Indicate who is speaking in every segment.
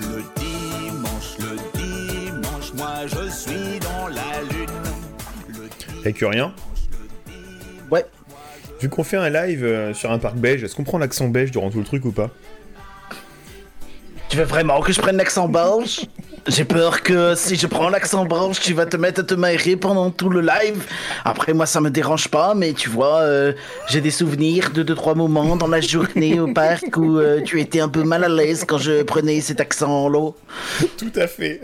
Speaker 1: Le dimanche, le dimanche, moi je suis dans la lune.
Speaker 2: Avec rien
Speaker 3: Ouais.
Speaker 2: Vu qu'on fait un live euh, sur un parc belge, est-ce qu'on prend l'accent belge durant tout le truc ou pas?
Speaker 3: Tu veux vraiment que je prenne l'accent belge? J'ai peur que si je prends l'accent belge, tu vas te mettre à te marrer pendant tout le live. Après, moi, ça me dérange pas, mais tu vois, euh, j'ai des souvenirs de deux, trois moments dans la journée au parc où euh, tu étais un peu mal à l'aise quand je prenais cet accent-là.
Speaker 2: Tout à fait.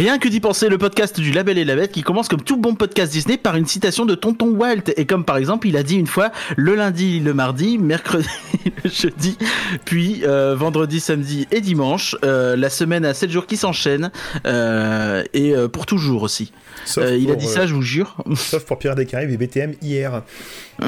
Speaker 4: Rien que d'y penser,
Speaker 3: le podcast du Label et la Bête qui commence comme tout bon podcast Disney par une citation de Tonton Walt. Et comme par exemple, il a dit une fois le lundi, le mardi, mercredi, le jeudi, puis euh, vendredi, samedi et dimanche. Euh, la semaine à 7 jours qui s'enchaînent. euh, et pour toujours aussi.
Speaker 2: Sauf
Speaker 3: Euh, il a dit
Speaker 2: euh,
Speaker 3: ça, je vous jure.
Speaker 2: Sauf pour Pierre des Caraïbes et BTM hier.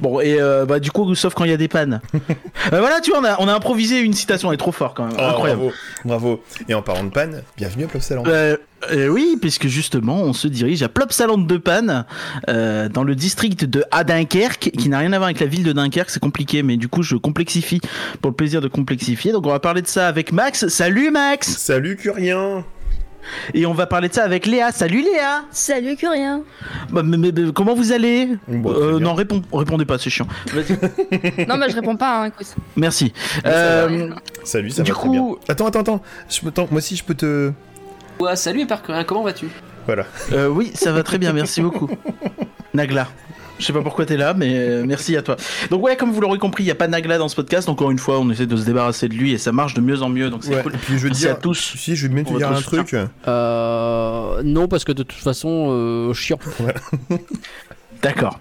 Speaker 3: Bon, et euh, bah, du coup, sauf quand il y a des pannes. Voilà, tu vois, on a, on a improvisé une citation, elle est trop fort quand même.
Speaker 2: Oh,
Speaker 3: Incroyable.
Speaker 2: Bravo, bravo. Et en parlant de panne, bienvenue à Plopsaland.
Speaker 3: Euh, euh, oui, puisque justement, on se dirige à Plopsaland de Panne, euh, dans le district de à Dunkerque, qui n'a rien à voir avec la ville de Dunkerque, c'est compliqué, mais du coup, je complexifie pour le plaisir de complexifier. Donc, on va parler de ça avec Max. Salut Max
Speaker 2: Salut Curien
Speaker 3: Et on va parler de ça avec Léa. Salut Léa
Speaker 5: Salut que rien.
Speaker 3: Bah, mais- mais- mais comment vous allez?
Speaker 2: Bon,
Speaker 3: Euh. Non, réponds, répondez pas, c'est chiant.
Speaker 5: Non, bah je réponds pas, hein, écoute.
Speaker 3: Merci. Euh,
Speaker 2: Salut, ça
Speaker 3: Du
Speaker 2: va très bien.
Speaker 3: coup-
Speaker 2: Attends, attends, attends. Je peux t'en- Moi aussi, je peux te...
Speaker 6: Ouais, salut Parker, comment vas-tu?
Speaker 2: Voilà.
Speaker 3: euh, oui, ça va très bien, merci beaucoup. Nagla. Je sais pas pourquoi t'es là, mais euh, merci à toi. Donc ouais, comme vous l'aurez compris, il y a pas Nagla dans ce podcast. Encore une fois, on essaie de se débarrasser de lui et ça marche de mieux en mieux, donc c'est
Speaker 2: Ouais,
Speaker 3: cool.
Speaker 2: et puis je veux
Speaker 3: Merci
Speaker 2: dire...
Speaker 3: à tous.
Speaker 2: Si, je vais même te dire un truc.
Speaker 7: Euh, non, parce que de toute façon, euh, chiant.
Speaker 3: D'accord.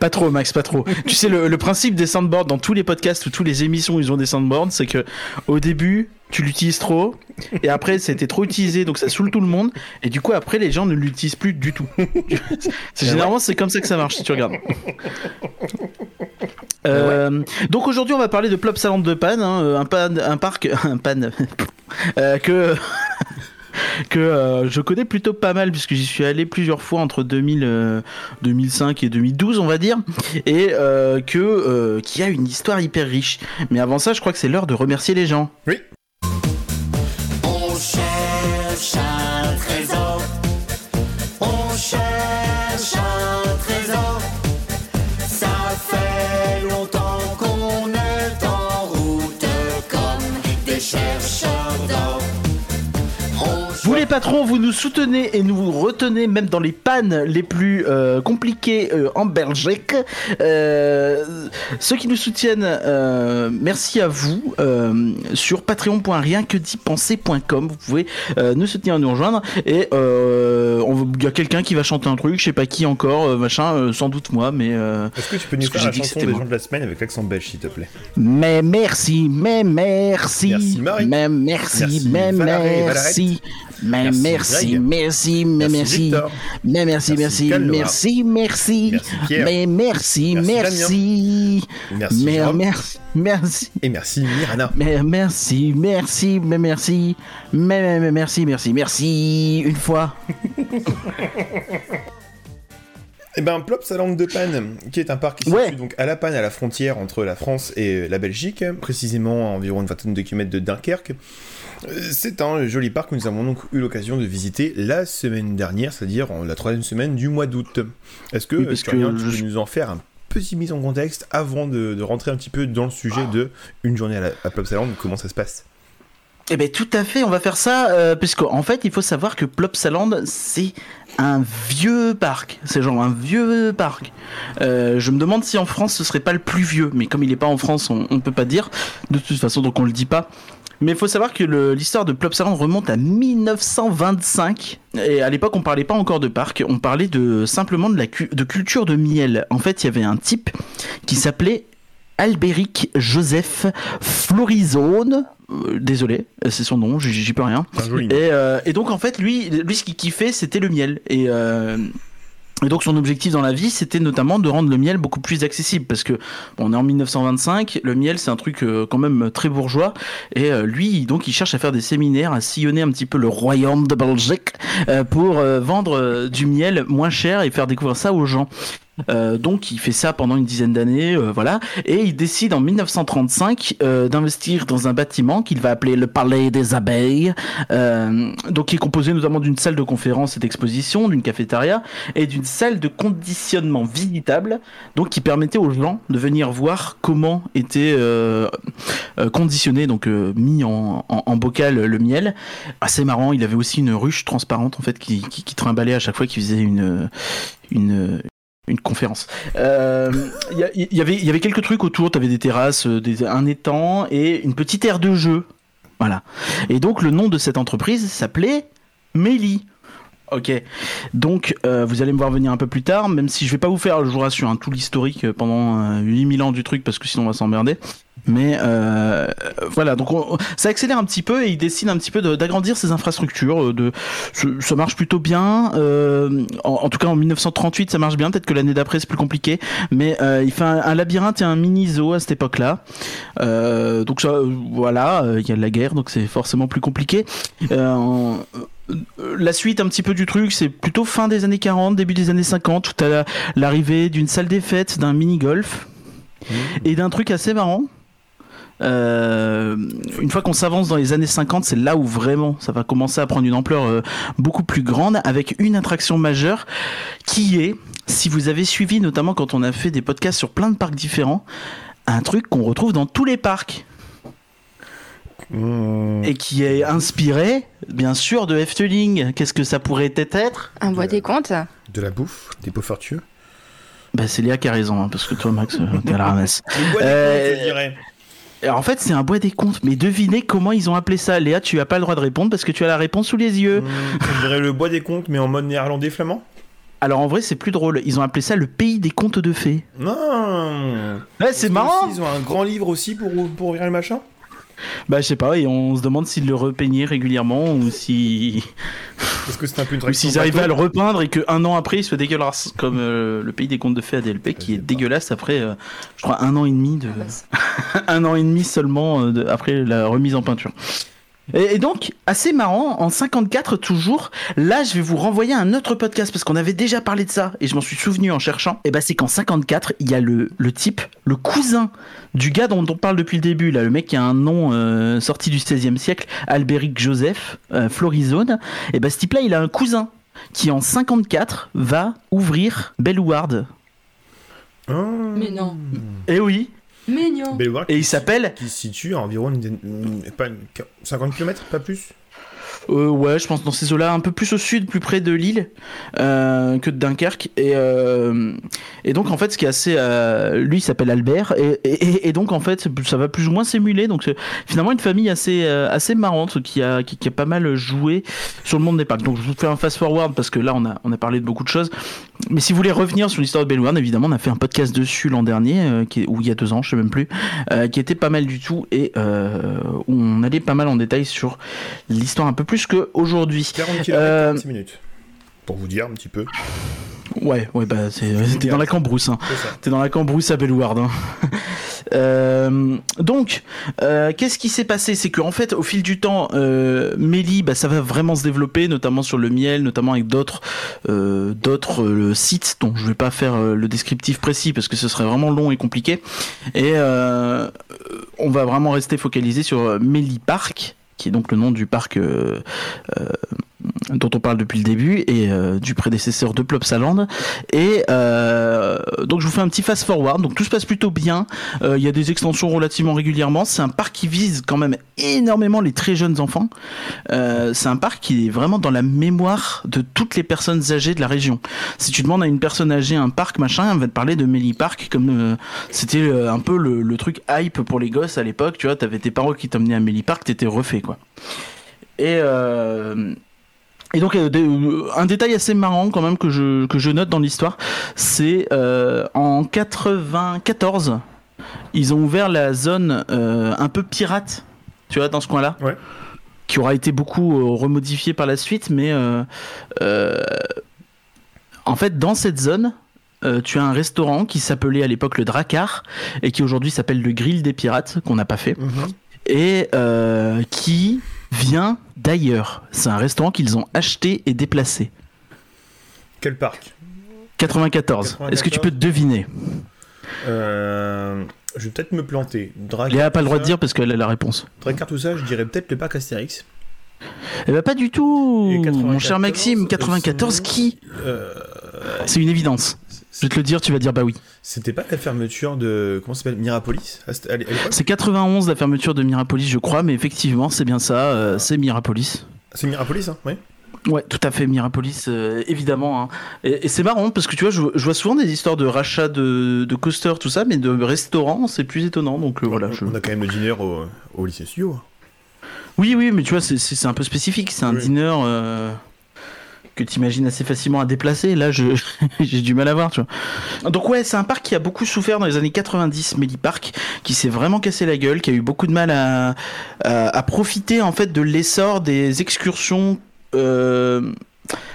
Speaker 3: Pas trop, Max, pas trop. tu sais, le, le principe des soundboards dans tous les podcasts ou toutes les émissions où ils ont des soundboards, c'est que au début, tu l'utilises trop, et après, c'était trop utilisé, donc ça saoule tout le monde, et du coup, après, les gens ne l'utilisent plus du tout. c'est, généralement, c'est comme ça que ça marche, si tu regardes. Euh, Donc aujourd'hui, on va parler de Plopsaland de Panne, hein, un, pan, un parc, un pan, euh, que que euh, je connais plutôt pas mal puisque j'y suis allé plusieurs fois entre 2000, euh, 2005 et 2012 on va dire et euh, que euh, qui a une histoire hyper riche. Mais avant ça, je crois que c'est l'heure de remercier les gens.
Speaker 1: On
Speaker 3: patrons, vous nous soutenez et nous retenez même dans les pannes les plus euh, compliquées euh, en Belgique. Euh, ceux qui nous soutiennent, merci à vous sur patreon.rienquedipenser.com. Vous pouvez nous soutenir, nous rejoindre et il y a quelqu'un qui va chanter un truc, je sais pas qui encore, machin, sans doute moi, mais
Speaker 2: Est-ce que tu peux nous faire
Speaker 3: j'ai
Speaker 2: la chanson des
Speaker 3: moi.
Speaker 2: gens de la semaine avec l'accent belge, s'il te plaît?
Speaker 3: Mais merci, mais merci,
Speaker 2: Merci, Marie.
Speaker 3: mais merci,
Speaker 2: Merci,
Speaker 3: mais merci, mais
Speaker 2: Merci,
Speaker 3: merci, merci, mais
Speaker 2: Merci,
Speaker 3: merci, mais merci,
Speaker 2: Merci,
Speaker 3: merci, merci, merci,
Speaker 2: Merci,
Speaker 3: mais merci,
Speaker 2: Merci,
Speaker 3: merci,
Speaker 2: Merci,
Speaker 3: merci, merci.
Speaker 2: Et merci, Mirana.
Speaker 3: Mais merci, merci, mais merci, mais, mais, merci, merci, merci, une fois.
Speaker 2: Eh ben, Plopsaland de Panne, qui est un parc qui se
Speaker 3: Ouais.
Speaker 2: situe donc à La Panne, à la frontière entre la France et la Belgique, précisément à environ une vingtaine de kilomètres de Dunkerque. C'est un joli parc que nous avons donc eu l'occasion de visiter la semaine dernière, c'est-à-dire la troisième semaine du mois d'août. Est-ce que,
Speaker 3: Oui, parce que
Speaker 2: Florian, tu
Speaker 3: je-
Speaker 2: peux nous en faire un petit mise en contexte avant de, de rentrer un petit peu dans le sujet de une journée à, la, à Plopsaland, comment ça se passe?
Speaker 3: Eh ben tout à fait, on va faire ça, euh, puisque en fait il faut savoir que Plopsaland c'est un vieux parc, c'est genre un vieux parc. Euh, je me demande si en France ce serait pas le plus vieux, mais comme il est pas en France, on, on peut pas dire. De toute façon, donc on le dit pas. Mais il faut savoir que l'histoire de Plopsaland remonte à 1925. Et à l'époque, on parlait pas encore de parc, on parlait de simplement de la cu- de culture de miel. En fait, il y avait un type qui s'appelait Albéric Joseph Florizone. Euh, désolé, c'est son nom, j'y peux rien. Et, euh, et donc en fait, lui, lui ce qu'il kiffait, c'était le miel. Et, euh, Et donc son objectif dans la vie, c'était notamment de rendre le miel beaucoup plus accessible, parce que bon, on est en 1925, le miel c'est un truc euh, quand même très bourgeois, et euh, lui donc il cherche à faire des séminaires, à sillonner un petit peu le royaume de Belgique euh, pour euh, vendre euh, du miel moins cher et faire découvrir ça aux gens. Euh, donc il fait ça pendant une dizaine d'années, euh, voilà, et il décide en 1935 euh, d'investir dans un bâtiment qu'il va appeler le Palais des Abeilles, donc qui est composé notamment d'une salle de conférence et d'exposition, d'une cafétéria et d'une salle de conditionnement visitable, donc qui permettait aux gens de venir voir comment était conditionné, donc mis en, bocal le miel. Assez marrant, il avait aussi une ruche transparente en fait qui, qui, à chaque fois qu'il faisait une une conférence. Euh, Il y, avait, quelques trucs autour. Tu avais des terrasses, euh, des, un étang et une petite aire de jeu. Voilà. Et donc le nom de cette entreprise s'appelait Méli. Ok. Donc euh, vous allez me voir venir un peu plus tard, même si je vais pas vous faire, je vous rassure, hein, tout l'historique pendant euh, 8000 ans du truc parce que sinon on va s'emmerder. Mais euh, voilà, donc on- ça accélère un petit peu et il décide un petit peu d'agrandir ses infrastructures. euh, De, ça, marche plutôt bien. euh, en, en tout cas, en 1938, ça marche bien. Peut-être que l'année d'après, c'est plus compliqué. Mais euh, il fait un, un labyrinthe et un mini zoo à cette époque-là. Donc ça, voilà, il y a de la guerre, donc c'est forcément plus compliqué. La suite un petit peu du truc, c'est plutôt fin des années 40, début des années 50, où t'as la- l'arrivée d'une salle des fêtes, d'un mini-golf et d'un truc assez marrant. Euh, une fois qu'on s'avance dans les années 50, c'est là où vraiment ça va commencer à prendre une ampleur euh, beaucoup plus grande avec une attraction majeure qui est, si vous avez suivi notamment quand on a fait des podcasts sur plein de parcs différents, un truc qu'on retrouve dans tous les parcs
Speaker 2: Mmh.
Speaker 3: et qui est inspiré bien sûr de Efteling. Qu'est-ce que ça pourrait être
Speaker 5: Un bois des comptes
Speaker 2: De la bouffe, des pots fortueux.
Speaker 3: Bah c'est Léa qui a raison, hein, parce que toi Max, euh, t'es à la ramasse.
Speaker 2: Le bois des
Speaker 3: Euh,
Speaker 2: comptes, je dirais.
Speaker 3: Alors, en fait c'est un bois des comptes, mais devinez comment ils ont appelé ça. Léa, tu as pas le droit de répondre parce que tu as la réponse sous les yeux.
Speaker 2: Mmh, je dirais le bois des comptes, mais en mode néerlandais flamand.
Speaker 3: Alors en vrai c'est plus drôle, ils ont appelé ça le pays des contes de fées.
Speaker 2: Non
Speaker 3: Ouais c'est marrant
Speaker 2: aussi, Ils ont un grand livre aussi pour, pour ouvrir le machin
Speaker 3: Bah je sais pas, et on se demande s'ils le repeignaient régulièrement ou si...
Speaker 2: Est-ce que c'est un peu une
Speaker 3: ou
Speaker 2: traction
Speaker 3: s'ils arrivaient à le repeindre et qu'un an après il soit dégueulasse, comme euh, le pays des contes de fées ADLP qui est dégueulasse après, euh, je crois, un an et demi de... un an et demi seulement euh, de- après la remise en peinture. Et, et donc, assez marrant, en 54 toujours, là je vais vous renvoyer à un autre podcast parce qu'on avait déjà parlé de ça et je m'en suis souvenu en cherchant. Et bah c'est qu'en 54, il y a le, le type, le cousin du gars dont on parle depuis le début, là, le mec qui a un nom euh, sorti du 16e siècle, Albéric Joseph, euh, Florizone. Et bah ce type-là, il a un cousin qui en 54 va ouvrir Bellouard.
Speaker 2: Ah.
Speaker 5: Mais non.
Speaker 3: Et oui,
Speaker 5: Mignon.
Speaker 2: Belvoir
Speaker 3: et il s'appelle
Speaker 2: qui se situe à environ une, une- pas une- 50 km, pas plus.
Speaker 3: Euh, ouais, je pense dans ces eaux-là, un peu plus au sud, plus près de Lille euh, que de Dunkerque. Et, euh, et donc, en fait, ce qui est assez. lui, il s'appelle Albert. Et, et, donc, en fait, ça va plus ou moins s'émuler. Donc, finalement, une famille assez, assez marrante qui a, qui, a pas mal joué sur le monde des parcs. Donc, je vous fais un fast-forward parce que là, on a, on a parlé de beaucoup de choses. Mais si vous voulez revenir sur l'histoire de Bellouard, évidemment, on a fait un podcast dessus l'an dernier, qui ou il y a deux ans, je sais même plus, qui était pas mal du tout et on allait pas mal en détail sur l'histoire un peu plus qu'aujourd'hui.
Speaker 2: 40 km, 46 minutes. Pour vous dire un petit peu.
Speaker 3: Ouais, ouais, bah t'es dans la cambrousse, hein. T'es dans la cambrousse à Bellouard. Hein. Euh, donc, euh, qu'est-ce qui s'est passé? C'est qu'en fait, au fil du temps, euh, Méli, bah, ça va vraiment se développer, notamment sur le miel, notamment avec d'autres euh, d'autres sites dont je vais pas faire le descriptif précis parce que ce serait vraiment long et compliqué. Et on va vraiment rester focalisé sur euh, Méli Park, qui est donc le nom du parc euh, euh, dont on parle depuis le début et euh, du prédécesseur de Plopsaland. Et donc je vous fais un petit fast forward. Donc tout se passe plutôt bien. Il y a des extensions relativement régulièrement. C'est un parc qui vise quand même énormément les très jeunes enfants. C'est un parc qui est vraiment dans la mémoire de toutes les personnes âgées de la région. Si tu demandes à une personne âgée un parc machin, elle va te parler de Melly Park comme c'était un peu le, truc hype pour les gosses à l'époque. Tu vois, t'avais tes parents qui t'emmenaient à Melly Park, t'étais refait. Et euh, et donc euh, euh, un détail assez marrant quand même que je, que je note dans l'histoire, c'est euh, en 94, ils ont ouvert la zone euh, un peu pirate, tu vois, dans ce coin-là.
Speaker 2: Ouais.
Speaker 3: Qui aura été beaucoup remodifiée par la suite, mais En fait, dans cette zone, euh, tu as un restaurant qui s'appelait à l'époque le Dracar et qui aujourd'hui s'appelle le Grill des Pirates, qu'on n'a pas fait, et euh, qui vient d'ailleurs. C'est un restaurant qu'ils ont acheté et déplacé.
Speaker 2: Quel parc?
Speaker 3: 94. Est-ce que tu peux deviner?
Speaker 2: Euh, Je vais peut-être me planter. Dracar,
Speaker 3: Léa n'a pas le droit de dire parce qu'elle a la réponse.
Speaker 2: Dracar, tout ça, je dirais peut-être le parc Astérix.
Speaker 3: Eh ben pas du tout, mon
Speaker 2: 94,
Speaker 3: cher Maxime.
Speaker 2: euh,
Speaker 3: 94
Speaker 2: sinon-
Speaker 3: qui?
Speaker 2: Euh,
Speaker 3: C'est une évidence. Je vais te le dire, tu vas dire bah oui.
Speaker 2: C'était pas la fermeture de. Comment ça s'appelle Mirapolis
Speaker 3: C'est 91 la fermeture de Mirapolis, je crois, mais effectivement, c'est bien ça, euh, c'est Mirapolis.
Speaker 2: C'est Mirapolis, hein Ouais.
Speaker 3: Ouais, tout à fait, Mirapolis, euh, évidemment. hein. Et, et c'est marrant parce que tu vois, je, je vois souvent des histoires de rachat de, de coasters, tout ça, mais de restaurants, c'est plus étonnant. Donc euh, voilà.
Speaker 2: on,
Speaker 3: je-
Speaker 2: on a quand même le dîner au, au lycée studio.
Speaker 3: Oui, oui, mais tu vois, c'est- un peu spécifique. C'est un
Speaker 2: Oui.
Speaker 3: dîner euh, que tu imagines assez facilement à déplacer. Là, je- j'ai du mal à voir, tu vois. Donc ouais, c'est un parc qui a beaucoup souffert dans les années 90, Melly Park, qui s'est vraiment cassé la gueule, qui a eu beaucoup de mal à, à, à profiter en fait de l'essor des excursions. Euh,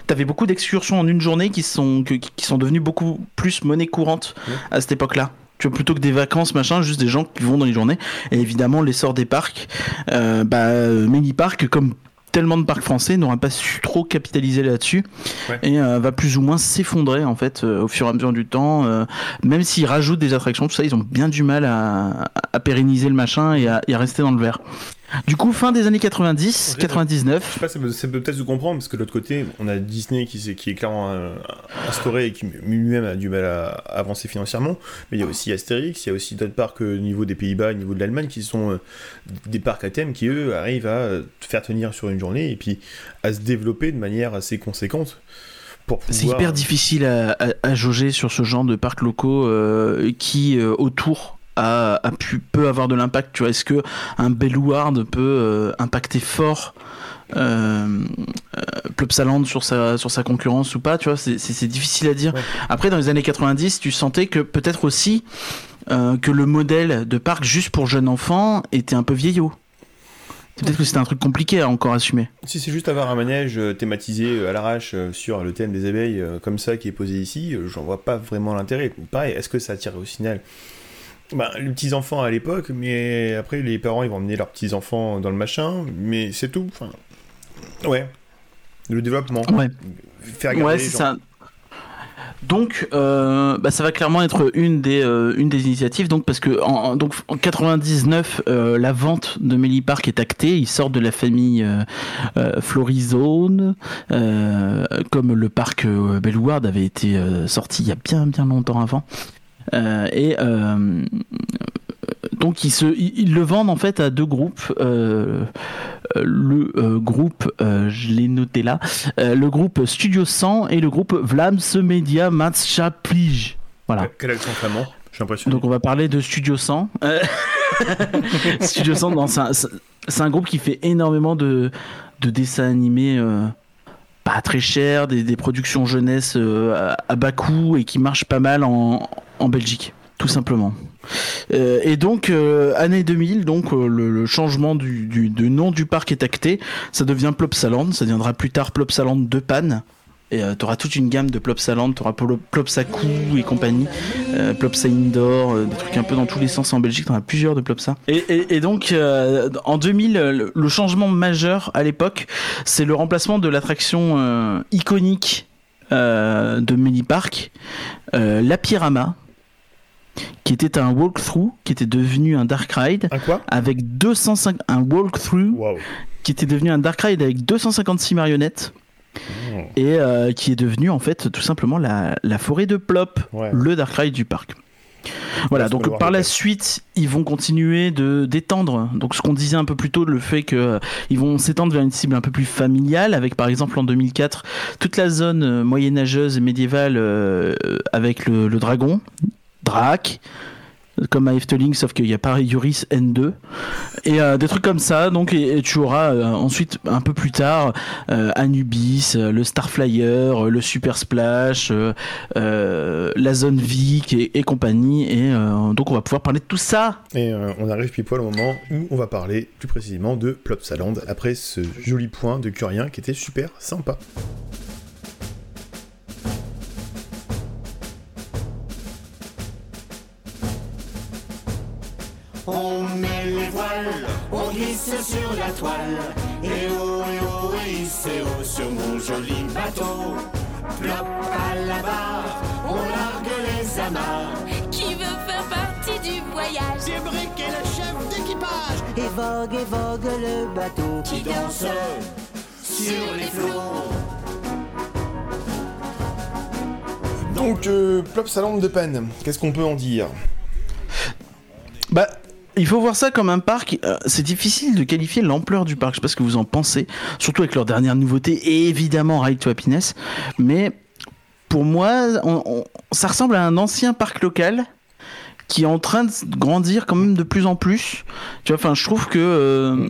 Speaker 3: T'avais beaucoup d'excursions en une journée qui sont, qui sont devenues beaucoup plus monnaie courante à cette époque-là. Tu vois, plutôt que des vacances, machin, juste des gens qui vont dans les journées. Et évidemment, l'essor des parcs, euh, bah, Mini Park, comme tellement de parcs français, n'aura pas su trop capitaliser là-dessus
Speaker 2: Ouais.
Speaker 3: et euh, va plus ou moins s'effondrer en fait euh, au fur et à mesure du temps. euh, même s'ils rajoutent des attractions, tout ça, ils ont bien du mal à, à pérenniser le machin et à, et à rester dans le vert. Du coup, fin des années 90,
Speaker 2: Ok.
Speaker 3: 99.
Speaker 2: Je sais pas, ça peut, ça peut peut-être se comprendre, parce que de l'autre côté, on a Disney qui, est clairement euh, instauré et qui lui-même a du mal à, avancer financièrement. Mais il y a aussi Astérix, il y a aussi d'autres parcs euh, au niveau des Pays-Bas, au niveau de l'Allemagne, qui sont euh, des parcs à thème qui, eux, arrivent à te faire tenir sur une journée et puis à se développer de manière assez conséquente.
Speaker 3: C'est hyper difficile à, à- à jauger sur ce genre de parcs locaux euh, qui euh, autour a, a pu peut avoir de l'impact. Tu vois, est-ce que un Bellward peut euh, impacter fort euh, euh, Plopsaland sur sa sur sa concurrence ou pas Tu vois, c'est- difficile à dire.
Speaker 2: Ouais.
Speaker 3: Après, dans les années 90, tu sentais que peut-être aussi euh, que le modèle de parc juste pour jeunes enfants était un peu vieillot. Peut-être que c'était un truc compliqué à encore assumer.
Speaker 2: Si c'est juste avoir un manège euh, thématisé euh, à l'arrache euh, sur le thème des abeilles euh, comme ça qui est posé ici, euh, j'en vois pas vraiment l'intérêt. Pareil, est-ce que ça attire au final bah, les petits enfants à l'époque, mais après les parents ils vont emmener leurs petits enfants dans le machin, mais c'est tout. Enfin, ouais, le développement,
Speaker 3: Ouais.
Speaker 2: faire garder
Speaker 3: Ouais, c'est ça. Donc, euh, bah, ça va clairement être une des, euh, une des initiatives. Donc, parce que en, en- donc, en 99, euh, la vente de Melly Park est actée. Ils sortent de la famille Florizone, comme le parc Bellward avait été sorti il y a bien bien longtemps avant. Euh, et euh, donc ils, se, ils, ils le vendent en fait à deux groupes. Euh, le euh, groupe, euh, je l'ai noté là, le groupe Studio 100 et le groupe Vlaams Media Maatschappij. Voilà.
Speaker 2: Quel accent flamand Je suis impressionné.
Speaker 3: Donc on va parler de Studio 100. Euh, Studio 100, non, c'est un, groupe qui fait énormément de, de dessins animés pas très chers, des, des productions jeunesse euh, à, à bas coût et qui marchent pas mal en, en Belgique, tout simplement. Euh, et donc, euh, année 2000, donc euh, le, changement du, nom du parc est acté. Ça devient Plopsaland, ça deviendra plus tard Plopsaland de Panne. Et euh, t'auras toute une gamme de Plopsaland, t'auras Polo- Plopsacoup et compagnie, Plopsa Indoor, des trucs un peu dans tous les sens en Belgique, t'en as plusieurs de Plopsa. Et, donc, en 2000, euh, le, le changement majeur à l'époque, c'est le remplacement de l'attraction iconique de Mini Park, la Pirama, qui était un walkthrough, qui était devenu un dark ride,
Speaker 2: Un quoi?
Speaker 3: avec 205, un walkthrough,
Speaker 2: Waouh.
Speaker 3: qui était devenu un dark ride avec 256 marionnettes
Speaker 2: Oh.
Speaker 3: et euh, qui est devenu en fait tout simplement la, la forêt de Plop,
Speaker 2: Ouais.
Speaker 3: le dark ride du parc. Voilà, donc par la suite, ils vont continuer de d'étendre. Donc ce qu'on disait un peu plus tôt, le fait que euh, ils vont s'étendre vers une cible un peu plus familiale, avec par exemple en 2004 toute la zone euh, moyenâgeuse et médiévale euh, avec le, le dragon, Drac, comme à Efteling, sauf qu'il n'y a pas Yuris N2 et euh, des trucs comme ça. Donc et, tu auras euh, ensuite un peu plus tard euh, Anubis, le Starflyer, euh, le Super Splash, la zone Vic et, compagnie. Et donc on va pouvoir parler de tout ça.
Speaker 2: Et on arrive pile poil au moment où on va parler plus précisément de Plopsaland après ce joli point de Curien qui était super sympa.
Speaker 1: On glisse sur la toile. Et oh, et oh, et c'est haut sur mon joli bateau. Plop à la barre, on largue les amarres.
Speaker 8: Qui veut faire partie du voyage?
Speaker 1: Débrique est le chef d'équipage
Speaker 9: Et vogue et vogue le bateau
Speaker 1: qui danse sur les flots.
Speaker 2: Donc, euh, Plop Salon de panne, qu'est-ce qu'on peut en dire?
Speaker 3: Bah, il faut voir ça comme un parc. euh, c'est difficile de qualifier l'ampleur du parc. Je sais pas ce que vous en pensez. Surtout avec leur dernière nouveauté et évidemment Ride to Happiness. Mais pour moi, on- on- ça ressemble à un ancien parc local qui est en train de grandir quand même de plus en plus. Tu vois, enfin, je trouve que euh,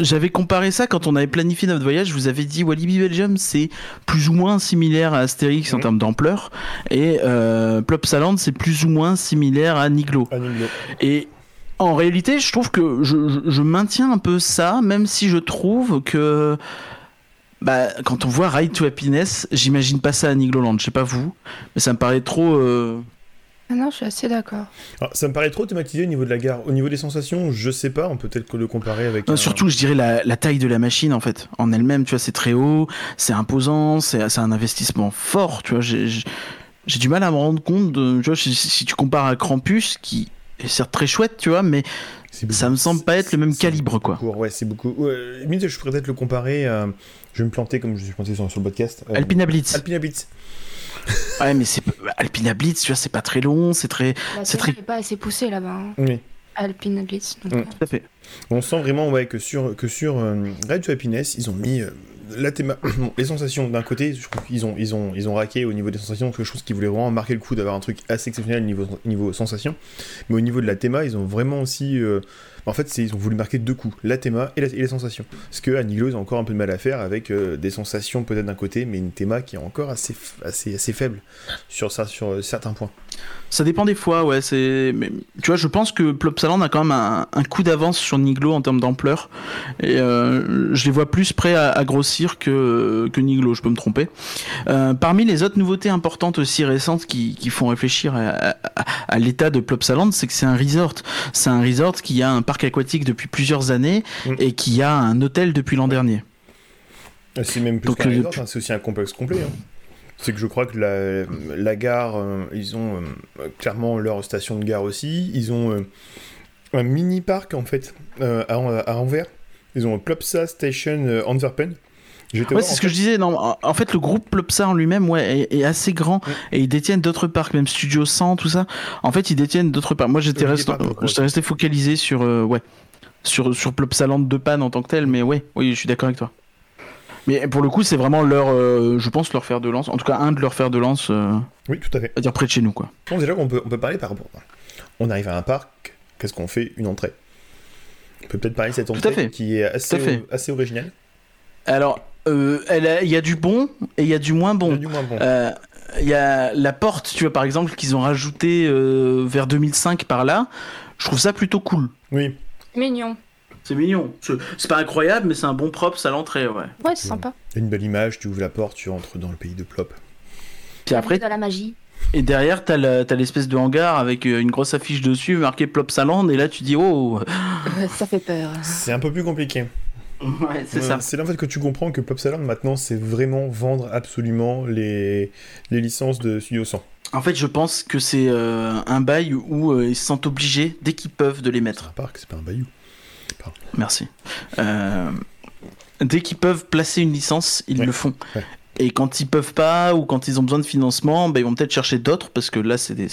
Speaker 3: j'avais comparé ça quand on avait planifié notre voyage. Je vous avais dit Walibi Belgium, c'est plus ou moins similaire à Astérix en
Speaker 2: Mhm.
Speaker 3: termes d'ampleur, et euh, Plopsaland, c'est plus ou moins similaire à Niglo. Et en réalité, je trouve que je, je- je maintiens un peu ça, même si je trouve que bah, quand on voit Ride to Happiness, j'imagine pas ça à Nigloland. Je sais pas vous, mais ça me paraît trop. euh,
Speaker 5: Ah non, je suis assez d'accord.
Speaker 2: Alors, ça me paraît trop thématisé au niveau de la gare. Au niveau des sensations, je sais pas, on peut peut-être le comparer avec.
Speaker 3: non,
Speaker 2: un-
Speaker 3: surtout, je dirais la, la taille de la machine en fait, en elle-même. Tu vois, c'est très haut, c'est imposant, c'est un investissement fort. Tu vois, j'ai du mal à me rendre compte. De, tu vois, si, si tu compares à Krampus, qui est certes très chouette, tu vois, mais ça me semble pas être le même calibre, quoi.
Speaker 2: beaucoup- Ouais, c'est beaucoup. Ouais, limite, je pourrais peut-être le comparer à. Je vais me planter comme je suis planté sur, sur le podcast. Euh,
Speaker 3: Alpina Blitz.
Speaker 2: Alpina Blitz.
Speaker 3: Ouais, mais c'est Alpina Blitz, tu vois, c'est pas très long, c'est très. C'est très-
Speaker 5: pas assez poussé là-bas. hein.
Speaker 2: Oui.
Speaker 5: Alpine Blitz. donc,
Speaker 2: Mm.
Speaker 5: euh,
Speaker 3: Tout à fait.
Speaker 2: On sent vraiment ouais, que sur, que sur euh, Ride to Happiness, ils ont mis euh, la théma... les sensations d'un côté, je trouve qu'ils ont, ils ont, ils ont raqué au niveau des sensations, parce que je trouve qu'ils voulaient vraiment marquer le coup d'avoir un truc assez exceptionnel au niveau, niveau sensation. Mais au niveau de la théma, ils ont vraiment aussi. euh, En fait, ils ont voulu marquer deux coups, la théma et, les sensations. Parce que à Niglo, ils ont encore un peu de mal à faire avec euh, des sensations peut-être d'un côté, mais une théma qui est encore assez, assez, assez faible sur, sur euh, certains points.
Speaker 3: Ça dépend des fois, ouais. C'est, mais, tu vois, je pense que Plopsaland a quand même un, un coup d'avance sur Niglo en termes d'ampleur, et euh, je les vois plus prêts à, à grossir que que Niglo. Je peux me tromper. Euh, parmi les autres nouveautés importantes aussi récentes qui, qui font réfléchir à, à- à l'état de Plopsaland, c'est que c'est un resort. C'est un resort qui a un parc aquatique depuis plusieurs années
Speaker 2: Mm.
Speaker 3: et qui a un hôtel depuis l'an dernier.
Speaker 2: Euh, C'est même plus
Speaker 3: Donc,
Speaker 2: qu'un
Speaker 3: euh,
Speaker 2: resort,
Speaker 3: depuis-
Speaker 2: hein, c'est aussi un complexe complet. hein. C'est que je crois que la, la gare, euh, ils ont euh, clairement leur station de gare aussi. Ils ont euh, un mini parc en fait à, à Anvers. Ils ont Plopsa Station Antwerpen.
Speaker 3: Ouais, c'est ce que je disais. Non, en- fait, le groupe Plopsa en lui-même, ouais, est, est assez grand
Speaker 2: Ouais.
Speaker 3: et ils détiennent d'autres parcs, même Studio 100, tout ça. En fait, ils détiennent d'autres parcs. Moi, j'étais resté, focalisé sur, ouais, sur sur Plopsaland de Panne en tant que tel, mais ouais, oui, je suis d'accord avec toi. Mais pour le coup, c'est vraiment leur, euh, je pense leur fer de lance. En tout cas, un de leurs fers de lance, euh,
Speaker 2: Oui, tout à fait.
Speaker 3: à dire près de chez nous, quoi.
Speaker 2: Bon, déjà qu'on peut, on peut parler par rapport. On arrive à un parc, qu'est-ce qu'on fait? Une entrée. On peut peut-être parler de cette entrée
Speaker 3: fait.
Speaker 2: qui est assez,
Speaker 3: Tout à fait.
Speaker 2: assez originale.
Speaker 3: Alors, euh, il y a du bon et il y a du moins
Speaker 2: Il y
Speaker 3: bon.
Speaker 2: a du moins bon.
Speaker 3: Euh, Il y a la porte, tu vois, par exemple, qu'ils ont rajouté euh, vers 2005 par là. Je trouve ça plutôt cool.
Speaker 2: Oui,
Speaker 5: Mignon.
Speaker 3: C'est mignon. C'est c'est pas incroyable, mais c'est un bon props à l'entrée, ouais.
Speaker 5: Ouais, c'est sympa.
Speaker 2: il y a une belle image, tu ouvres la porte, tu entres dans le pays de Plop.
Speaker 3: Puis après,
Speaker 5: de la magie.
Speaker 3: et derrière, t'as le- t'as l'espèce de hangar avec euh, une grosse affiche dessus marquée Plopsaland, et là tu dis oh.
Speaker 5: Ça fait peur.
Speaker 2: C'est un peu plus compliqué.
Speaker 3: Ouais, c'est
Speaker 2: Ouais,
Speaker 3: ça.
Speaker 2: C'est là en fait que tu comprends que Plopsaland maintenant c'est vraiment vendre absolument les, les licences de Studio 100.
Speaker 3: En fait, je pense que c'est euh, un bail où euh, ils se sentent obligés, dès qu'ils peuvent, de les
Speaker 2: C'est
Speaker 3: mettre.
Speaker 2: un parc, c'est pas un bayou.
Speaker 3: Merci. Euh, dès qu'ils peuvent placer une licence, ils
Speaker 2: Ouais.
Speaker 3: le font.
Speaker 2: Ouais.
Speaker 3: Et quand ils peuvent pas ou quand ils ont besoin de financement, ben, ils vont peut-être chercher d'autres parce que là, c'est des...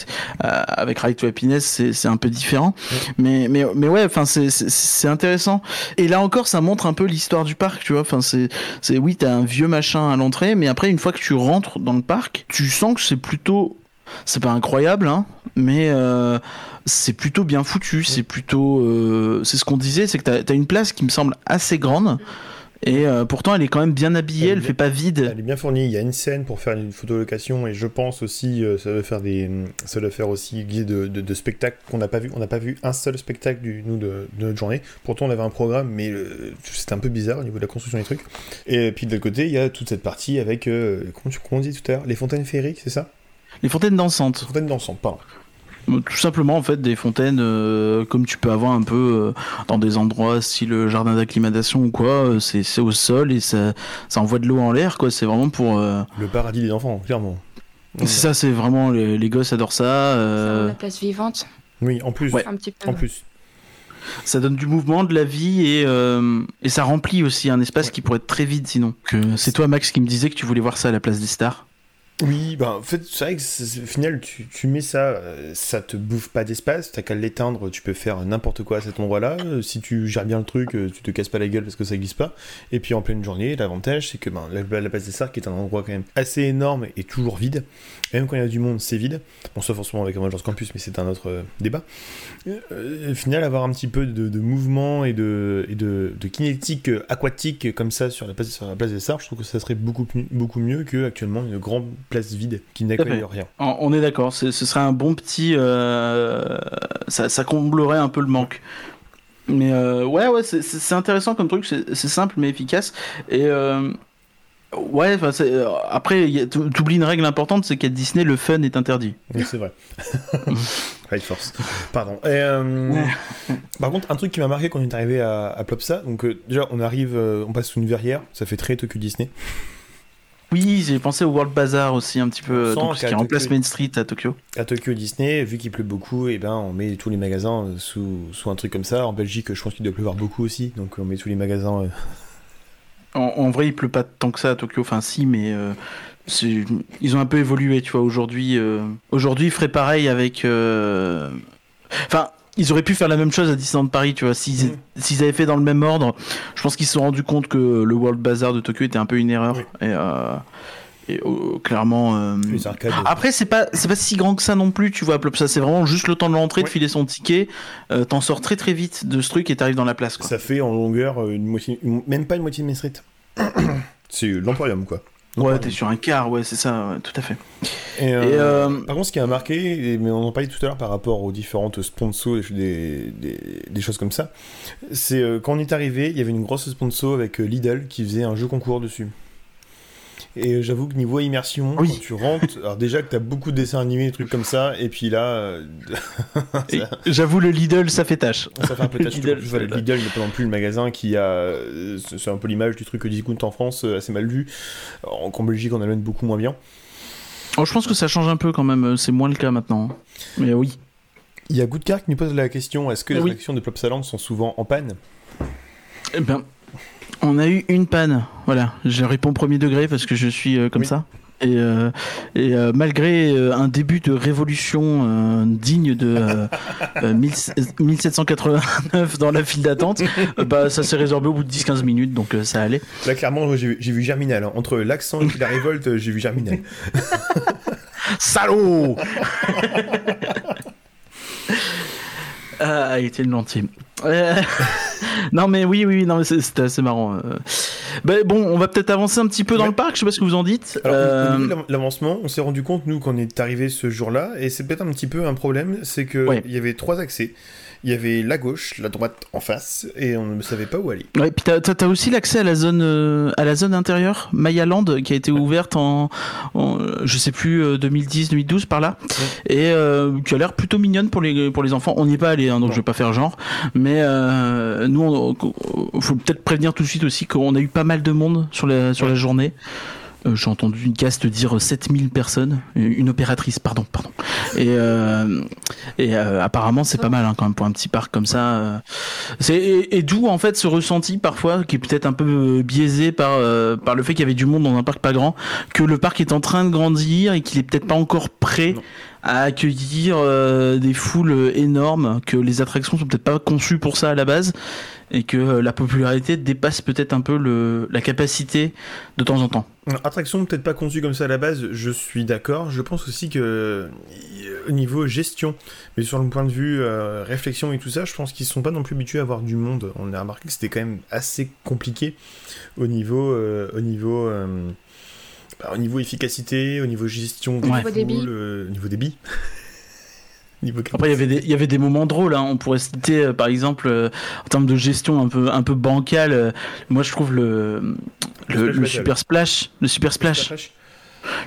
Speaker 3: euh, avec Ride to Happiness, c'est un peu différent. Mais, mais, mais ouais, enfin, c'est- c'est c'est intéressant. Et là encore, ça montre un peu l'histoire du parc, tu vois. Enfin, c'est c'est oui, t'as un vieux machin à l'entrée, mais après, une fois que tu rentres dans le parc, tu sens que c'est plutôt c'est pas incroyable, hein, mais euh, c'est plutôt bien foutu. C'est plutôt, euh, c'est ce qu'on disait, c'est que t'as as une place qui me semble assez grande et euh, pourtant elle est quand même bien habillée,
Speaker 2: Elle
Speaker 3: elle
Speaker 2: bien-
Speaker 3: fait pas vide.
Speaker 2: Elle est bien fournie, il y a une scène pour faire une photolocation et je pense aussi euh, ça doit faire des ça doit faire aussi guide de, de, de spectacles qu'on n'a pas vu. On n'a pas vu un seul spectacle du, nous de, de notre journée. Pourtant on avait un programme mais euh, c'était un peu bizarre au niveau de la construction des trucs. Et puis de l'autre côté il y a toute cette partie avec euh, comment, tu, comment on dit tout à l'heure? Les fontaines féeriques c'est ça?
Speaker 3: Les fontaines dansantes.
Speaker 2: Fontaines dansantes pardon.
Speaker 3: Tout simplement en fait des fontaines euh, comme tu peux avoir un peu euh, dans des endroits style euh, jardin d'acclimatation ou quoi, euh, c'est c'est au sol et ça, ça envoie de l'eau en l'air quoi, c'est vraiment pour... euh,
Speaker 2: Le paradis des enfants, clairement.
Speaker 3: C'est ça, c'est vraiment... Les, les gosses adorent ça. Euh,
Speaker 5: la place vivante.
Speaker 2: Oui, en plus.
Speaker 3: Ouais.
Speaker 5: Un petit peu.
Speaker 2: En plus.
Speaker 3: ça donne du mouvement, de la vie et, euh, et ça remplit aussi un espace qui pourrait être très vide sinon. C'est toi Max qui me disais que tu voulais voir ça à la place des stars.
Speaker 2: Oui, bah en fait, c'est vrai que au final, tu, mets ça, euh, ça te bouffe pas d'espace, t'as qu'à l'éteindre, tu peux faire n'importe quoi à cet endroit-là. Euh, Si tu gères bien le truc, euh, tu te casses pas la gueule parce que ça glisse pas. Et puis en pleine journée, l'avantage, c'est que ben, la, place des Sarks est un endroit quand même assez énorme et toujours vide. Et même quand il y a du monde, c'est vide. Bon, sauf forcément avec Avengers Campus, mais c'est un autre euh, débat. Euh, au final, avoir un petit peu de, de mouvement et de, et de, de kinétique euh, aquatique comme ça sur la place, sur la place des Sarks, je trouve que ça serait beaucoup, beaucoup mieux que actuellement une grande place vide qui n'accueille rien.
Speaker 3: On est d'accord, ce serait un bon petit... euh, ça, ça comblerait un peu le manque. Mais euh, ouais, ouais, c'est- intéressant comme truc, c'est c'est simple mais efficace. Et euh, ouais, euh, après, t'oublies une règle importante, c'est qu'à Disney, le fun est interdit.
Speaker 2: Oui, c'est vrai. Right Force. Pardon. Et, euh, par contre, un truc qui m'a marqué quand on est arrivé à, à Plopsa, donc euh, déjà, on arrive, euh, on passe sous une verrière, ça fait très Tokyo Disney.
Speaker 3: Oui, j'ai pensé au World Bazaar aussi un petit peu, donc, ce qui remplace
Speaker 2: Tokyo-
Speaker 3: Main Street à Tokyo.
Speaker 2: À Tokyo Disney, vu qu'il pleut beaucoup, et ben on met tous les magasins sous, sous un truc comme ça. En Belgique, je pense qu'il doit pleuvoir beaucoup aussi, donc on met tous les magasins.
Speaker 3: En, en vrai, il pleut pas tant que ça à Tokyo. Enfin, si, mais euh, ils ont un peu évolué, tu vois. Aujourd'hui, euh, aujourd'hui, ils feraient pareil avec. euh, Enfin, ils auraient pu faire la même chose à Disneyland Paris, tu vois. S'ils
Speaker 2: Mm.
Speaker 3: s'ils avaient fait dans le même ordre, je pense qu'ils se sont rendus compte que le World Bazaar de Tokyo était un peu une erreur.
Speaker 2: Oui.
Speaker 3: Et, et, euh, clairement. euh,
Speaker 2: les arcades.
Speaker 3: Après, c'est pas, c'est pas si grand que ça non plus, tu vois, Plopsa. C'est vraiment juste le temps de l'entrée, de filer son ticket. euh, T'en sors très très vite de ce truc et t'arrives dans la place, quoi.
Speaker 2: Ça fait en longueur euh, une moitié, une- même pas une moitié de Main Street. c'est l'Emporium, quoi.
Speaker 3: Ouais, t'es sur un quart, ouais, c'est ça, ouais, tout à fait.
Speaker 2: Et, euh,
Speaker 3: Et, euh,
Speaker 2: Par contre, ce qui a marqué, mais on en parlait tout à l'heure par rapport aux différentes sponsors, des, des, des choses comme ça, c'est euh, quand on est arrivé, il y avait une grosse sponsor avec Lidl qui faisait un jeu concours dessus. Et euh, j'avoue que niveau immersion,
Speaker 3: Oui.
Speaker 2: quand tu rentres, alors déjà que t'as beaucoup de dessins animés, des trucs comme ça, et puis là, euh,
Speaker 3: J'avoue, le Lidl, ça fait tâche.
Speaker 2: ça fait un peu tâche.
Speaker 3: Lidl,
Speaker 2: Lidl, n'est pas non plus le magasin qui a. euh, C'est un peu l'image du truc discount en France, assez mal vu. En, qu'en Belgique, on amène beaucoup moins bien.
Speaker 3: Oh, je pense que ça change un peu quand même, c'est moins le cas maintenant. Mais oui.
Speaker 2: Il y a Goodcar qui nous pose la question est-ce que les
Speaker 3: Oui.
Speaker 2: attractions de Plopsaland sont souvent en panne?
Speaker 3: Eh ben, on a eu une panne. Voilà, je réponds premier degré parce que je suis euh, comme
Speaker 2: Oui.
Speaker 3: ça. Et, euh, et euh, malgré un début de révolution digne de euh, euh, 1000 1789 dans la file d'attente, bah, ça s'est résorbé au bout de 10-15 minutes, donc ça allait.
Speaker 2: Là, clairement, j'ai vu Germinal. hein. Entre l'accent et puis la révolte, j'ai vu Germinal.
Speaker 3: Salaud Ah, il était gentil. Euh, non mais oui, oui, non mais c'était assez marrant. euh. Ben, bon, on va peut-être avancer un petit peu dans
Speaker 2: Ouais.
Speaker 3: le parc. Je sais pas ce que vous en dites.
Speaker 2: Alors,
Speaker 3: Euh,
Speaker 2: l'avancement, on s'est rendu compte, nous, qu'on est arrivé ce jour-là, et c'est peut-être un petit peu un problème, c'est qu'il
Speaker 3: Ouais.
Speaker 2: il y avait trois accès. Il y avait la gauche, la droite en face, et on ne savait pas où aller.
Speaker 3: Ouais, puis t'as, t'as aussi l'accès à la zone euh, à la zone intérieure, Maya Land, qui a été ouverte en, en, euh, je sais plus euh, 2010, 2012 par là, et euh, qui a l'air plutôt mignonne pour les pour les enfants. On n'y est pas allé, hein, donc
Speaker 2: Non.
Speaker 3: je vais pas faire genre. Mais euh, nous, on- faut peut-être prévenir tout de suite aussi qu'on a eu pas mal de monde sur la sur la journée. Euh, J'ai entendu une cast dire 7000 personnes, une opératrice, pardon, pardon. Et, euh, et euh, apparemment, c'est pas mal hein, quand même pour un petit parc comme ça. euh. Et, d'où en fait ce ressenti parfois qui est peut-être un peu euh, biaisé par euh, par le fait qu'il y avait du monde dans un parc pas grand, que le parc est en train de grandir et qu'il est peut-être pas encore prêt. À accueillir euh, des foules énormes, que les attractions sont peut-être pas conçues pour ça à la base et que euh, la popularité dépasse peut-être un peu le la capacité de temps en temps.
Speaker 2: Attraction peut-être pas conçue comme ça à la base, je suis d'accord. Je pense aussi que euh, au niveau gestion, mais sur le point de vue réflexion et tout ça, je pense qu'ils sont pas non plus habitués à avoir du monde. On a remarqué que c'était quand même assez compliqué au niveau, au niveau, bah, au niveau efficacité, au niveau gestion des
Speaker 3: Ouais.
Speaker 5: Niveau débit.
Speaker 2: foules, euh, au niveau débit. niveau
Speaker 3: Après, il y avait des, il y avait des moments drôles. Hein. On pourrait citer, euh, par exemple, euh, en termes de gestion un peu, un peu bancale. euh, moi, je trouve le, le, super splash, le super splash.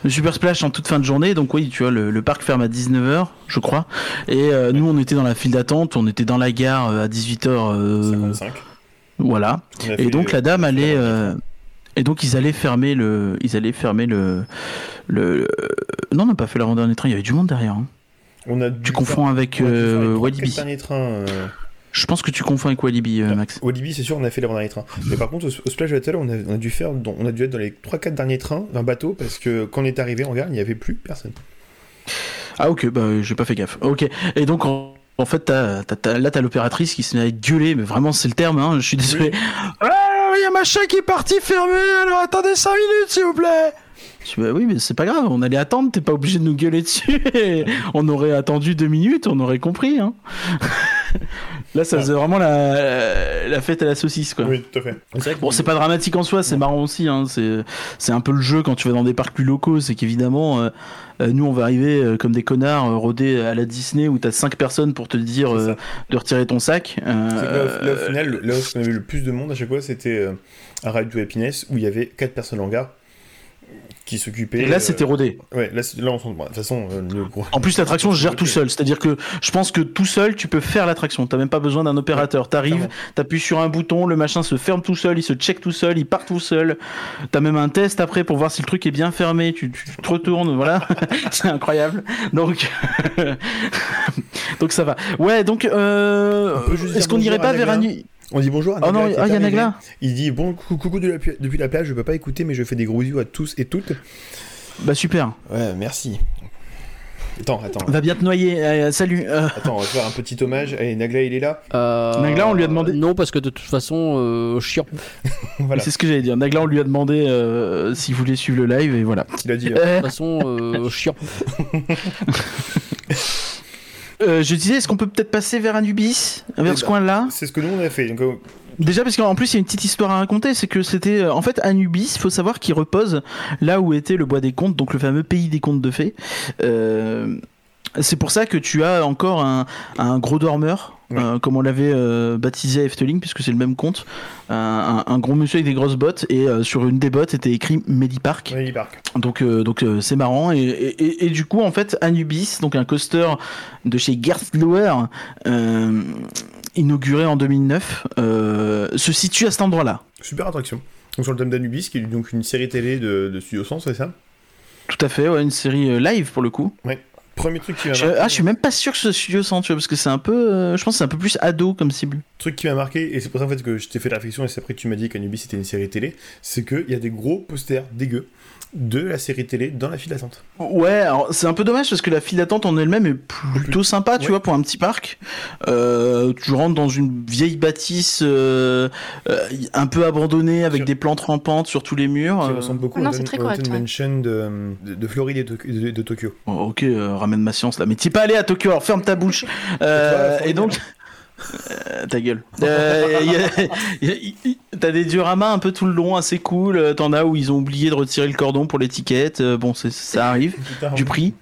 Speaker 3: le Super Splash en toute fin de journée. Donc oui, tu vois, le, le parc ferme à 19h, je crois. Et euh, nous, on était dans la file d'attente, on était dans la gare euh, à 18h.
Speaker 2: 55.
Speaker 3: Voilà. Et donc la
Speaker 2: euh,
Speaker 3: dame
Speaker 2: la
Speaker 3: allait. euh, et donc ils allaient fermer le. Ils allaient fermer le. le non, on n'a pas fait l'avant-dernier train, il y avait du monde derrière. hein.
Speaker 2: On a
Speaker 3: Tu confonds avec
Speaker 2: faire
Speaker 3: euh, Walibi.
Speaker 2: euh,
Speaker 3: Je pense que tu confonds avec Walibi, euh, Max.
Speaker 2: Walibi, c'est sûr, on a fait les derniers trains. Mais par contre, au, Splash Battle, on a, on a dû faire, on a dû être dans les 3-4 derniers trains d'un bateau parce que quand on est arrivé en gare, il n'y avait plus personne.
Speaker 3: Ah ok, bah j'ai pas fait gaffe. Ok. Et donc en, en fait, t'as- t'as- t'as- là t'as l'opératrice qui se met à gueuler, mais vraiment c'est le terme, hein, je suis désolé. Ah, il y a machin qui est parti fermé, alors attendez 5 minutes s'il vous plaît. Je bah oui, mais c'est pas grave, on allait attendre, t'es pas obligé de nous gueuler dessus. Et on aurait attendu deux minutes, on aurait compris. Hein. Là, ça faisait vraiment la, la fête à la saucisse, quoi.
Speaker 2: Oui, tout à fait. C'est vrai que-
Speaker 3: Bon, c'est pas dramatique en soi, c'est marrant aussi. Hein. C'est, c'est un peu le jeu quand tu vas dans des parcs plus locaux. C'est qu'évidemment, euh, euh, nous, on va arriver euh, comme des connards euh, rodés à la Disney où t'as 5 personnes pour te dire euh, de retirer ton sac. Euh,
Speaker 2: là, au- là, au final, là où on avait le plus de monde à chaque fois, c'était euh, à Ride to Happiness où il y avait 4 personnes en gare qui s'occupaient.
Speaker 3: et là,
Speaker 2: euh,
Speaker 3: c'était rodé.
Speaker 2: Ouais, là, là on bon, De toute façon, euh, le.
Speaker 3: En plus, l'attraction se gère tout seul. C'est-à-dire que je pense que tout seul, tu peux faire l'attraction. T'as même pas besoin d'un opérateur. T'arrives, t'appuies sur un bouton, le machin se ferme tout seul, il se check tout seul, il part tout seul. T'as même un test après pour voir si le truc est bien fermé. Tu, tu te retournes, voilà. C'est incroyable. Donc, donc ça va. Ouais, donc euh, est-ce qu'on irait
Speaker 2: bonjour à
Speaker 3: pas vers un
Speaker 2: On dit bonjour à
Speaker 3: Oh non,
Speaker 2: Nagla est
Speaker 3: ah, il y a. Nagla.
Speaker 2: Il dit bon cou- coucou de la pu- depuis la plage, je peux pas écouter, mais je fais des gros yeux à tous et toutes.
Speaker 3: Bah super.
Speaker 2: Ouais, merci. Attends, attends.
Speaker 3: Va bien te noyer. Euh, salut. Euh,
Speaker 2: Attends, on va faire un petit hommage. Allez, Nagla, il est là?
Speaker 7: Euh,
Speaker 3: Nagla, on lui a demandé-
Speaker 7: Non, parce que de toute façon, euh, chiant.
Speaker 2: Voilà.
Speaker 3: C'est ce que j'allais dire. Nagla, on lui a demandé euh, s'il voulait suivre le live et voilà.
Speaker 2: Il a dit. euh,
Speaker 7: De toute façon, euh, chiant.
Speaker 3: euh, je disais, est-ce qu'on peut peut-être passer vers Anubis, vers
Speaker 2: Eh
Speaker 3: ce
Speaker 2: ben.
Speaker 3: coin-là
Speaker 2: C'est ce que nous on a fait. Donc, euh,
Speaker 3: Déjà parce qu'en plus il y a une petite histoire à raconter, c'est que c'était euh, en fait Anubis, faut savoir qu'il repose là où était le bois des contes, donc le fameux pays des contes de fées. Euh, c'est pour ça que tu as encore un, un gros dormeur,
Speaker 2: Ouais.
Speaker 3: euh, comme on l'avait euh, baptisé à Efteling, puisque c'est le même conte, un, un- un gros monsieur avec des grosses bottes, et euh, sur une des bottes était écrit Medipark.
Speaker 2: ouais, parc.
Speaker 3: Donc, donc c'est marrant. Et, et, et- et du coup, en fait, Anubis, donc un coaster de chez Gerstlauer, inauguré en 2009, euh, se situe à cet endroit-là.
Speaker 2: Super attraction. Donc, sur le thème d'Anubis, qui est donc une série télé de, de Studio 100, c'est ça?
Speaker 3: Tout à fait, ouais, une série live pour le coup.
Speaker 2: Premier truc qui m'a
Speaker 3: Je,
Speaker 2: marqué.
Speaker 3: ah, je suis même pas sûr que ce studio 100, tu vois, parce que c'est un peu. euh, je pense que c'est un peu plus ado comme cible.
Speaker 2: truc qui m'a marqué, et c'est pour ça en fait que je t'ai fait la réflexion, et c'est après que tu m'as dit qu'Anubis c'était une série télé, c'est qu'il y a des gros posters dégueux de la série télé dans la file d'attente.
Speaker 3: Ouais, alors c'est un peu dommage parce que la file d'attente en elle-même est plutôt sympa, tu
Speaker 2: Ouais.
Speaker 3: vois, pour un petit parc. Euh, tu rentres dans une vieille bâtisse euh, euh, un peu abandonnée avec
Speaker 2: Sur-
Speaker 3: des plantes rampantes sur tous les murs. Euh.
Speaker 2: ressemble beaucoup
Speaker 5: non,
Speaker 2: Haunted
Speaker 5: correct, ouais.
Speaker 2: Mansion de, de, de Floride et de, de- de Tokyo.
Speaker 3: Oh, ok, euh, ramène ma science là. Mais t'es pas allé à Tokyo, alors ferme ta bouche. Euh, et donc. Euh, ta gueule. Euh, y- T'as des dioramas un peu tout le long, assez cool. Euh, T'en as où ils ont oublié de retirer le cordon pour l'étiquette. Euh, bon, c'est- ça arrive. Du prix.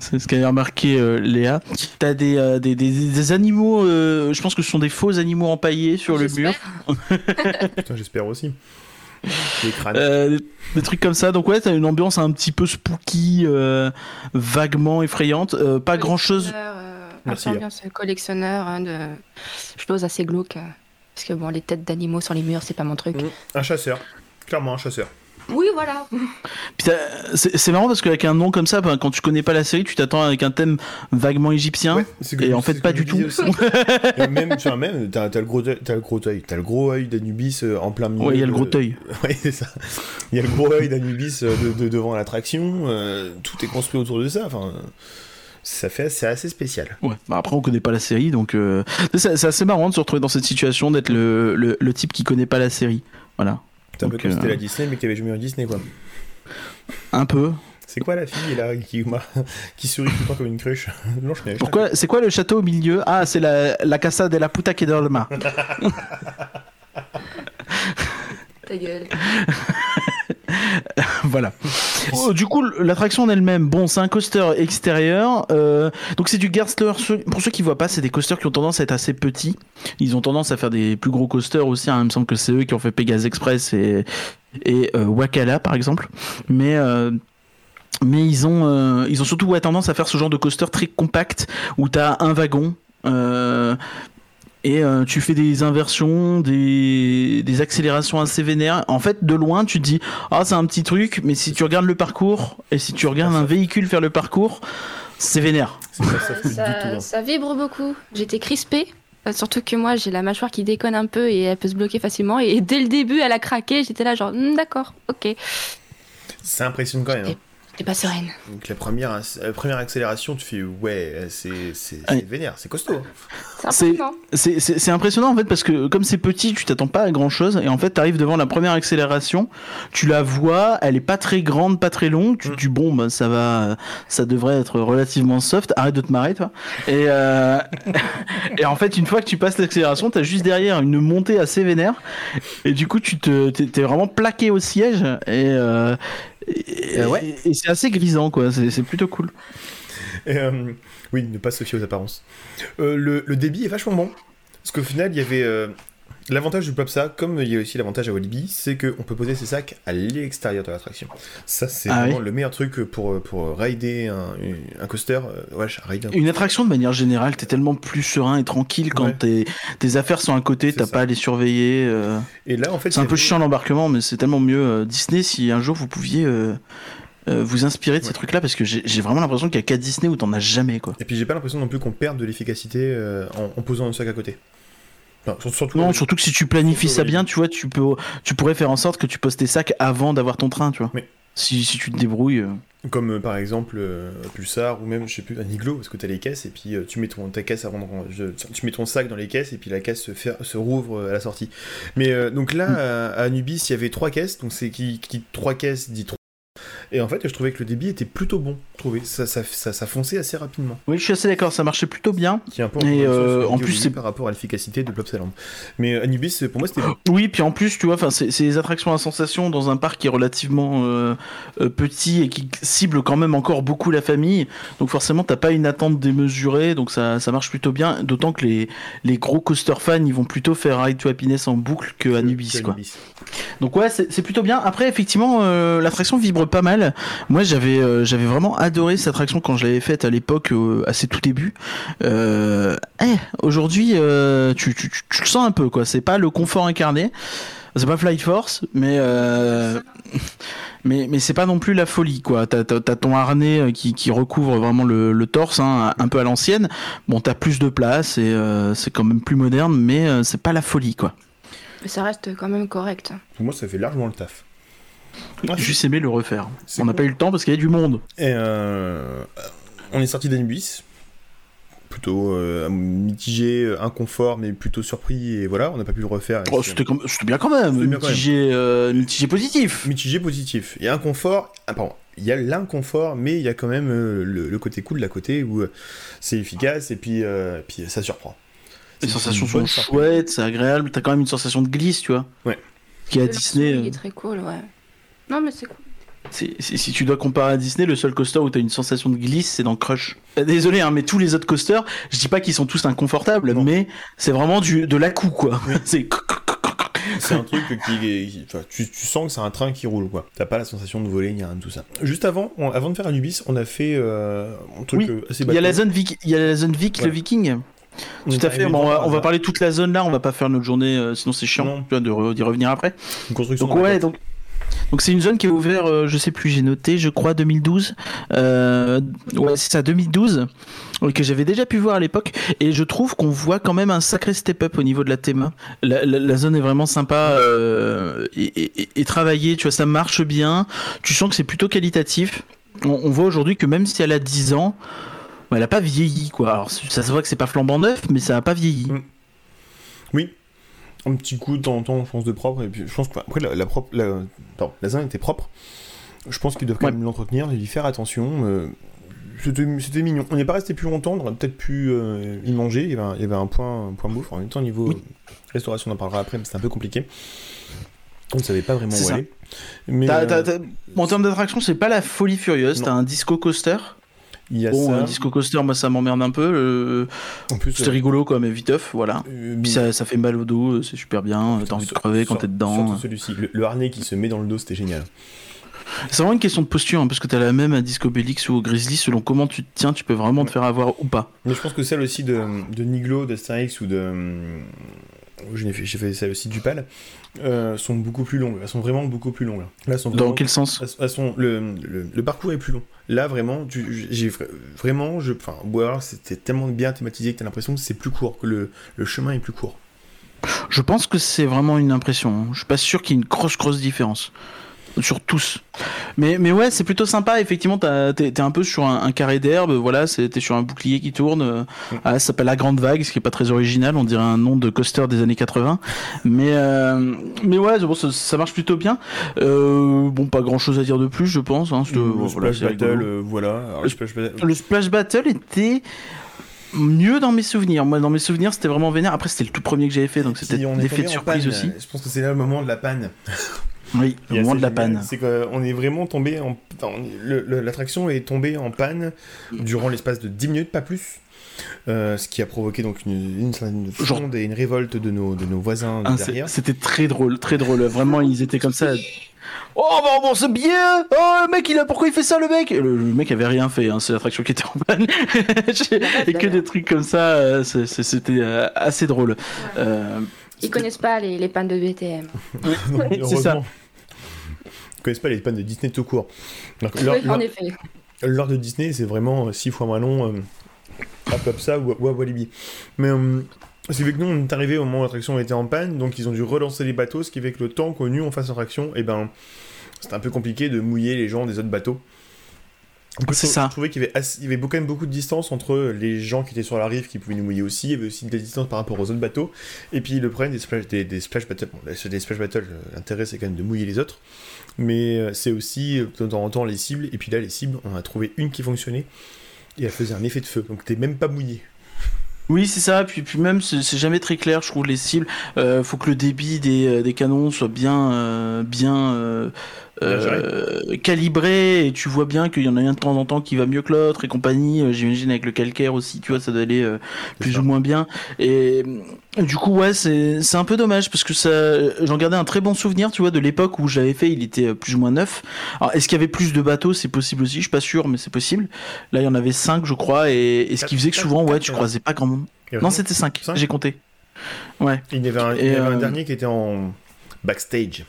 Speaker 3: c'est ce qu'avait remarqué euh, Léa. T'as des, euh, des, des, des animaux, euh, je pense que ce sont des faux animaux empaillés sur le mur.
Speaker 2: Putain, j'espère aussi. Les crânes.
Speaker 3: Euh, des, des trucs comme ça. Donc ouais, t'as une ambiance un petit peu spooky, euh, vaguement effrayante. Euh, pas grand chose.
Speaker 5: Collectionneur, euh,
Speaker 2: Merci,
Speaker 5: ambiance collectionneur hein, de choses assez glauques. euh, Parce que bon, les têtes d'animaux sur les murs, c'est pas mon truc.
Speaker 2: Mm. Un chasseur. Clairement un chasseur.
Speaker 5: Oui, voilà.
Speaker 3: C'est marrant parce qu'avec un nom comme ça, ben, quand tu connais pas la série, tu t'attends avec un thème vaguement égyptien.
Speaker 2: Ouais, c'est que-
Speaker 3: Et en fait, pas du tout.
Speaker 2: même, tu vois, même, t'as le gros œil, t'as le gros œil, t'as le gros œil d'Anubis euh, en plein milieu.
Speaker 3: Ouais, il y a le gros œil.
Speaker 2: Ouais, c'est ça. Il y a le gros œil d'Anubis euh, de, de- devant l'attraction. euh, tout est construit autour de ça. Enfin, ça fait, c'est assez spécial.
Speaker 3: Ouais, bah après on connaît pas la série, donc euh, c'est c'est assez marrant de se retrouver dans cette situation, d'être le, le, le type qui connaît pas la série. Voilà,
Speaker 2: C'est un peu comme si c'était la Disney, mais qui avait jamais eu un Disney, quoi.
Speaker 3: un peu.
Speaker 2: C'est quoi la fille là qui, qui sourit tout le temps comme une cruche?
Speaker 3: Pourquoi C'est quoi le château au milieu? Ah, c'est la, la Casa de la Puta que dorma.
Speaker 5: Ta gueule.
Speaker 3: voilà. Oh, du coup, l'attraction en elle-même, bon, c'est un coaster extérieur. euh, donc c'est du Gerstler. Pour ceux qui voient pas, c'est des coasters qui ont tendance à être assez petits. Ils ont tendance à faire des plus gros coasters aussi. hein. Il me semble que c'est eux qui ont fait Pegasus Express et, euh, Wakala par exemple. Mais euh, mais ils ont ils ont surtout tendance à faire ce genre de coaster très compact où t'as un wagon. Et euh, tu fais des inversions, des, des accélérations assez vénères. En fait, de loin, tu te dis, ah, c'est un petit truc, mais si tu regardes le parcours, et si tu regardes un véhicule faire le parcours, c'est vénère.
Speaker 5: Ça,
Speaker 2: hein.
Speaker 5: ça vibre beaucoup. J'étais crispée. Euh, Surtout que moi, j'ai la mâchoire qui déconne un peu et elle peut se bloquer facilement. Et dès le début, elle a craqué. J'étais là, genre, Hmm, d'accord, ok.
Speaker 2: Ça impressionne quand même. hein.
Speaker 5: J'étais pas sereine.
Speaker 2: Donc la première, la première accélération, tu fais ouais, c'est vénère, c'est costaud.
Speaker 5: C'est impressionnant.
Speaker 3: En fait parce que comme c'est petit, tu t'attends pas à grand chose et en fait t'arrives devant la première accélération, tu la vois, elle est pas très grande, pas très longue, tu te
Speaker 2: Mm.
Speaker 3: dis bon bah ça va, ça devrait être relativement soft, arrête de te marrer toi. Et, euh, et en fait une fois que tu passes l'accélération, t'as juste derrière une montée assez vénère et du coup tu te t'es t'es vraiment plaqué au siège et, euh, et,
Speaker 2: Euh, ouais.
Speaker 3: et c'est assez grisant quoi, c'est c'est plutôt cool.
Speaker 2: Et, euh, oui, ne pas se fier aux apparences. Euh, le, le débit est vachement bon. Parce qu'au final, il y avait. Euh, L'avantage du Plopsa, comme il y a aussi l'avantage à Walibi, c'est qu'on peut poser ses sacs à l'extérieur de l'attraction. Ça, c'est
Speaker 3: Ah
Speaker 2: vraiment
Speaker 3: oui
Speaker 2: le meilleur truc pour, pour rider un, un coaster. euh, ouais, rider un
Speaker 3: Une attraction de manière générale, t'es tellement plus serein et tranquille quand
Speaker 2: Ouais.
Speaker 3: tes, tes affaires sont à côté, t'as pas à les surveiller. euh.
Speaker 2: Et là, en fait,
Speaker 3: C'est un peu chiant l'embarquement, mais c'est tellement mieux. euh, Disney, si un jour vous pouviez euh, euh, vous inspirer de ces trucs-là, parce que j'ai vraiment l'impression qu'il y a qu'à Disney où t'en as jamais, quoi.
Speaker 2: Et puis, j'ai pas l'impression non plus qu'on perde de l'efficacité euh, en, en posant un sac à côté. Non, sur- surtout.
Speaker 3: Non, surtout que si tu planifies ça bien, tu vois, tu, peux, tu pourrais faire en sorte que tu poses tes sacs avant d'avoir ton train, tu vois.
Speaker 2: Oui.
Speaker 3: Si, si tu te débrouilles. euh.
Speaker 2: Comme euh, par exemple euh, Pulsar ou même je sais plus un iglo parce que t'as les caisses et puis euh, tu mets ton ta caisse avant de tu mets ton sac dans les caisses et puis la caisse se, fait, se rouvre à la sortie. Mais donc là
Speaker 3: Mm.
Speaker 2: à, à Anubis il y avait trois caisses donc c'est qui, qui trois caisses dit trois. Et en fait je trouvais que le débit était plutôt bon. Je trouvais ça ça, ça, ça fonçait assez rapidement.
Speaker 3: Oui, je suis assez d'accord, ça marchait plutôt bien.
Speaker 2: Qui est un peu
Speaker 3: Et, euh, en plus, c'est-
Speaker 2: par rapport à l'efficacité de Plopsaland. Mais euh, Anubis pour moi c'était.
Speaker 3: Oui, puis en plus, tu vois, enfin, c'est des attractions à sensation dans un parc qui est relativement euh, petit et qui cible quand même encore beaucoup la famille. Donc forcément, t'as pas une attente démesurée, donc ça, ça marche plutôt bien. D'autant que les, les gros coaster fans, ils vont plutôt faire Ride to Happiness en boucle que Anubis,
Speaker 2: Que
Speaker 3: quoi. Donc ouais, c'est c'est plutôt bien. Après, effectivement, euh, l'attraction vibre pas mal. Moi, j'avais euh, j'avais vraiment adoré cette attraction quand je l'avais faite à l'époque, euh, à ses tout débuts. Euh, eh, aujourd'hui, euh, tu, tu, tu, tu le sens un peu, quoi. C'est pas le confort incarné. C'est pas Flight Force, mais euh, mais mais c'est pas non plus la folie, quoi. T'as t'as- t'as ton harnais qui, qui recouvre vraiment le, le torse, hein, un peu à l'ancienne. Bon, t'as plus de place et euh, c'est quand même plus moderne, mais euh, c'est pas la folie, quoi.
Speaker 5: Mais ça reste quand même correct.
Speaker 2: Pour moi ça fait largement le taf.
Speaker 3: J'ai juste aimé le refaire.
Speaker 2: C'est
Speaker 3: On n'a
Speaker 2: cool.
Speaker 3: pas eu le temps parce qu'il y a du monde.
Speaker 2: Et euh, on est sorti d'Anubis. Plutôt euh, mitigé, euh, inconfort, mais plutôt surpris. Et voilà, on n'a pas pu le refaire. Et
Speaker 3: Oh, c'était comme- c'était bien quand même,
Speaker 2: quand
Speaker 3: mitigé, euh, mitigé positif.
Speaker 2: mitigé positif. Il y a inconfort. Ah, pardon. Il y a l'inconfort, mais il y a quand même euh, le, le côté cool de la côté où euh, c'est efficace et puis, euh, puis ça surprend.
Speaker 3: Les
Speaker 2: C'est
Speaker 3: sensations sont chouettes, c'est agréable, t'as quand même une sensation de glisse, tu vois.
Speaker 2: Ouais.
Speaker 3: Qui à Disney,
Speaker 5: Il est très cool, ouais. Non, mais c'est cool.
Speaker 3: si tu dois comparer à Disney, le seul coaster où t'as une sensation de glisse, c'est dans Crush. Euh, Désolé, hein, mais tous les autres coasters, je dis pas qu'ils sont tous inconfortables,
Speaker 2: Non.
Speaker 3: mais c'est vraiment du, de la coup, quoi. c'est
Speaker 2: C'est un truc qui, qui- enfin, tu, tu sens que c'est un train qui roule quoi. T'as pas la sensation de voler ni rien de tout ça. Juste avant, on- avant de faire Anubis, on a fait euh, un truc
Speaker 3: Oui,
Speaker 2: euh, assez
Speaker 3: Il y a la zone Vic, il y a la zone Vic, le Viking.
Speaker 2: On
Speaker 3: Tout à fait. Bon, on, va, on parler toute la zone là. On va pas faire notre journée, euh, sinon c'est chiant tu re- d'y revenir après.
Speaker 2: Une construction
Speaker 3: Donc ouais, donc donc c'est une zone qui est ouverte, euh, je sais plus, j'ai noté, je crois 2012. Euh, ouais, c'est ça, 2012, euh, que j'avais déjà pu voir à l'époque. Et je trouve qu'on voit quand même un sacré step-up au niveau de la théma. La, zone est vraiment sympa et, travaillée, tu vois, ça marche bien. Tu sens que c'est plutôt qualitatif. On, voit aujourd'hui que même si elle a 10 ans, elle a pas vieilli, quoi. Alors ça se voit que c'est pas flambant neuf, mais ça a pas vieilli.
Speaker 2: Mm. Oui. Un petit coup de temps en temps, je pense, de propre. Et puis, je pense que, après, la, la, propre, la, la zone était propre. Je pense qu'ils doivent quand
Speaker 3: Ouais.
Speaker 2: même l'entretenir et y faire attention. euh, C'était c'était mignon. On n'est pas resté plus longtemps, on aurait peut-être pu euh, y manger. Il y avait un, il y avait un point, un point bouffe. En même temps, niveau
Speaker 3: Oui.
Speaker 2: restauration, on en parlera après, mais c'est un peu compliqué. On ne savait pas vraiment où
Speaker 3: ça.
Speaker 2: aller. Mais euh,
Speaker 3: En termes d'attraction, c'est pas la folie furieuse. T'as un disco coaster.
Speaker 2: Il y a
Speaker 3: Bon,
Speaker 2: ça.
Speaker 3: disco coaster, moi ça m'emmerde un peu.
Speaker 2: plus,
Speaker 3: C'était
Speaker 2: euh,
Speaker 3: rigolo quoi, mais viteuf, voilà.
Speaker 2: euh,
Speaker 3: Puis ça, ça fait mal au dos, c'est super bien. T'as envie de crever quand t'es dedans.
Speaker 2: Surtout celui-ci. Le, le harnais qui se met dans le dos, c'était génial.
Speaker 3: C'est vraiment une question de posture, hein, parce que t'as la même à Disco Bellix ou au Grizzly, selon comment tu te tiens, tu peux vraiment te faire avoir ou pas.
Speaker 2: Mais je pense que celle aussi de, de Niglo, d'Astérix ou de. euh, J'ai fait, j'ai fait celle aussi du PAL, euh, sont beaucoup plus longues. Elles sont vraiment beaucoup plus longues. Là, elles sont
Speaker 3: Dans quel sens
Speaker 2: elles- sont- le, le- le parcours est plus long. Là, vraiment, tu- j'ai vra- vraiment, je, enfin, c'était tellement bien thématisé que t'as l'impression que c'est plus court, que le, le chemin est plus court.
Speaker 3: Je pense que c'est vraiment une impression. hein. Je suis pas sûr qu'il y ait une grosse, grosse différence. Sur tous. Mais, mais ouais, c'est plutôt sympa. Effectivement, t'es un peu sur un, un carré d'herbe. Voilà, t'es sur un bouclier qui tourne. euh, Ah, ça s'appelle La Grande Vague, ce qui est pas très original. On dirait un nom de coaster des années 80. Mais, euh, mais ouais, bon, ça, ça marche plutôt bien. Euh, bon, pas grand chose à dire de plus, je pense. Hein. C'est-
Speaker 2: le
Speaker 3: voilà,
Speaker 2: Splash. Battle, euh, voilà. Alors, le Splash Battle-
Speaker 3: Le Splash Battle était mieux dans mes souvenirs. Moi, dans mes souvenirs, c'était vraiment vénère. Après, c'était le tout premier que j'avais fait, donc c'était l'effet de surprise aussi.
Speaker 2: Je pense que c'est là le moment de la panne.
Speaker 3: Oui, le moment de la
Speaker 2: génial,
Speaker 3: panne.
Speaker 2: C'est qu'on est vraiment tombé en. on L'attraction est tombée en panne durant l'espace de 10 minutes, pas plus. Euh, ce qui a provoqué donc une, une, une et une révolte de nos, de nos voisins
Speaker 3: Ah,
Speaker 2: derrière.
Speaker 3: C'était très drôle, très drôle. Vraiment, ils étaient comme ça. Oh, bon, bon, c'est bien Oh, le mec, il a... pourquoi il fait ça, le mec? Le, le mec avait rien fait, hein, c'est l'attraction qui était en panne. Et que des trucs comme ça, euh, c'était euh, assez drôle. Euh,
Speaker 5: Ils connaissent pas les, les pannes de BTM.
Speaker 3: c'est ça.
Speaker 2: Connaissent pas les pannes de Disney tout court. Donc,
Speaker 5: Oui, en effet.
Speaker 2: De Disney, c'est vraiment 6 fois moins long euh, à ça ou, à- ou à Walibi. Mais euh, c'est fait que nous, on est arrivé au moment où l'attraction était en panne, donc ils ont dû relancer les bateaux, ce qui fait que le temps qu'au nu on fasse l'attraction, et ben, c'était un peu compliqué de mouiller les gens des autres bateaux.
Speaker 3: C'est
Speaker 2: je-
Speaker 3: ça.
Speaker 2: Je trouvais qu'il y avait, assez- il y avait quand même beaucoup de distance entre les gens qui étaient sur la rive qui pouvaient nous mouiller aussi. Il y avait aussi de la distance par rapport aux autres bateaux. Et puis le problème des splash, des, des splash battles, bon, des splash battles, euh, l'intérêt c'est quand même de mouiller les autres. Mais euh, c'est aussi euh, de temps en temps les cibles. Et puis là, les cibles, on a trouvé une qui fonctionnait. Et elle faisait un effet de feu. Donc t'es même pas mouillé.
Speaker 3: Oui, c'est ça. Puis, puis même, c'est jamais très clair, je trouve, les cibles. Euh, faut que le débit des, des canons soit bien, euh, bien euh, euh, calibré. Et tu vois bien qu'il y en a un de temps en temps qui va mieux que l'autre et compagnie. Euh, J'imagine avec le calcaire aussi, tu vois, ça doit aller euh, plus
Speaker 2: ça.
Speaker 3: ou moins bien. Et du coup, ouais, c'est c'est un peu dommage parce que ça, j'en gardais un très bon souvenir, tu vois, de l'époque où j'avais fait. Il était plus ou moins neuf. Alors, est-ce qu'il y avait plus de bateaux? C'est possible aussi. Je suis pas sûr, mais c'est possible. Là, il y en avait cinq, je crois. Et, et ce qui faisait que souvent, ouais, tu croisais pas grand monde. Non, c'était 5,
Speaker 2: Cinq
Speaker 3: j'ai compté. Ouais.
Speaker 2: il y avait un, y avait un
Speaker 3: euh,
Speaker 2: dernier qui était en backstage.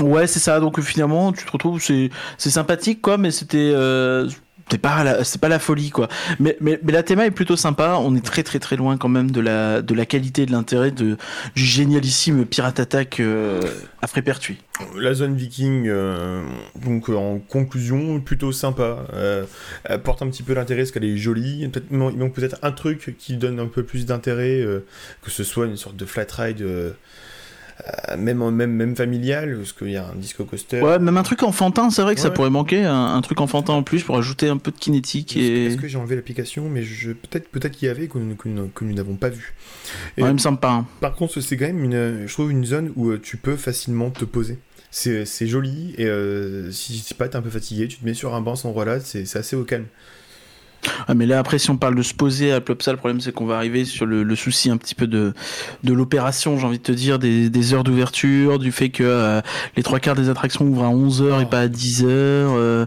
Speaker 3: Ouais, c'est ça. Donc finalement, tu te retrouves, c'est sympathique, quoi, mais c'était. Euh... C'est pas, la, c'est pas la folie, quoi. Mais, mais, mais la théma est plutôt sympa. On est très, très, très loin, quand même, de la, de la qualité de l'intérêt de, du génialissime Pirate Attack euh, à Frépertuis.
Speaker 2: La zone viking, euh, donc euh, en conclusion, plutôt sympa. Elle porte un petit peu d'intérêt parce qu'elle est jolie. Peut-être, il manque- peut-être un truc qui donne un peu plus d'intérêt, que ce soit une sorte de flat ride, même, en- même, même familial, parce qu'il y a un disco coaster.
Speaker 3: Ouais, même un truc enfantin, c'est vrai que ça
Speaker 2: Ouais.
Speaker 3: pourrait manquer. Un, un truc enfantin en plus pour ajouter un peu de kinétique. Et...
Speaker 2: Est-ce que j'ai enlevé l'application Mais je, peut-être, peut-être qu'il y avait que, nous- que nous n'avons pas vu. Et-
Speaker 3: Ouais, il me semble pas. hein.
Speaker 2: Par contre, c'est quand même une, je trouve une zone où euh, tu peux facilement te poser. C'est c'est joli et euh, si, si pas t'es un peu fatigué, tu te mets sur un banc sans relade, c'est c'est assez au calme.
Speaker 3: Ah, mais là, après, si on parle de se poser à Plopsa, le problème, c'est qu'on va arriver sur le, le souci un petit peu de, de l'opération, j'ai envie de te dire, des, des heures d'ouverture, du fait que euh, les trois quarts des attractions ouvrent à 11h et pas à 10h, euh,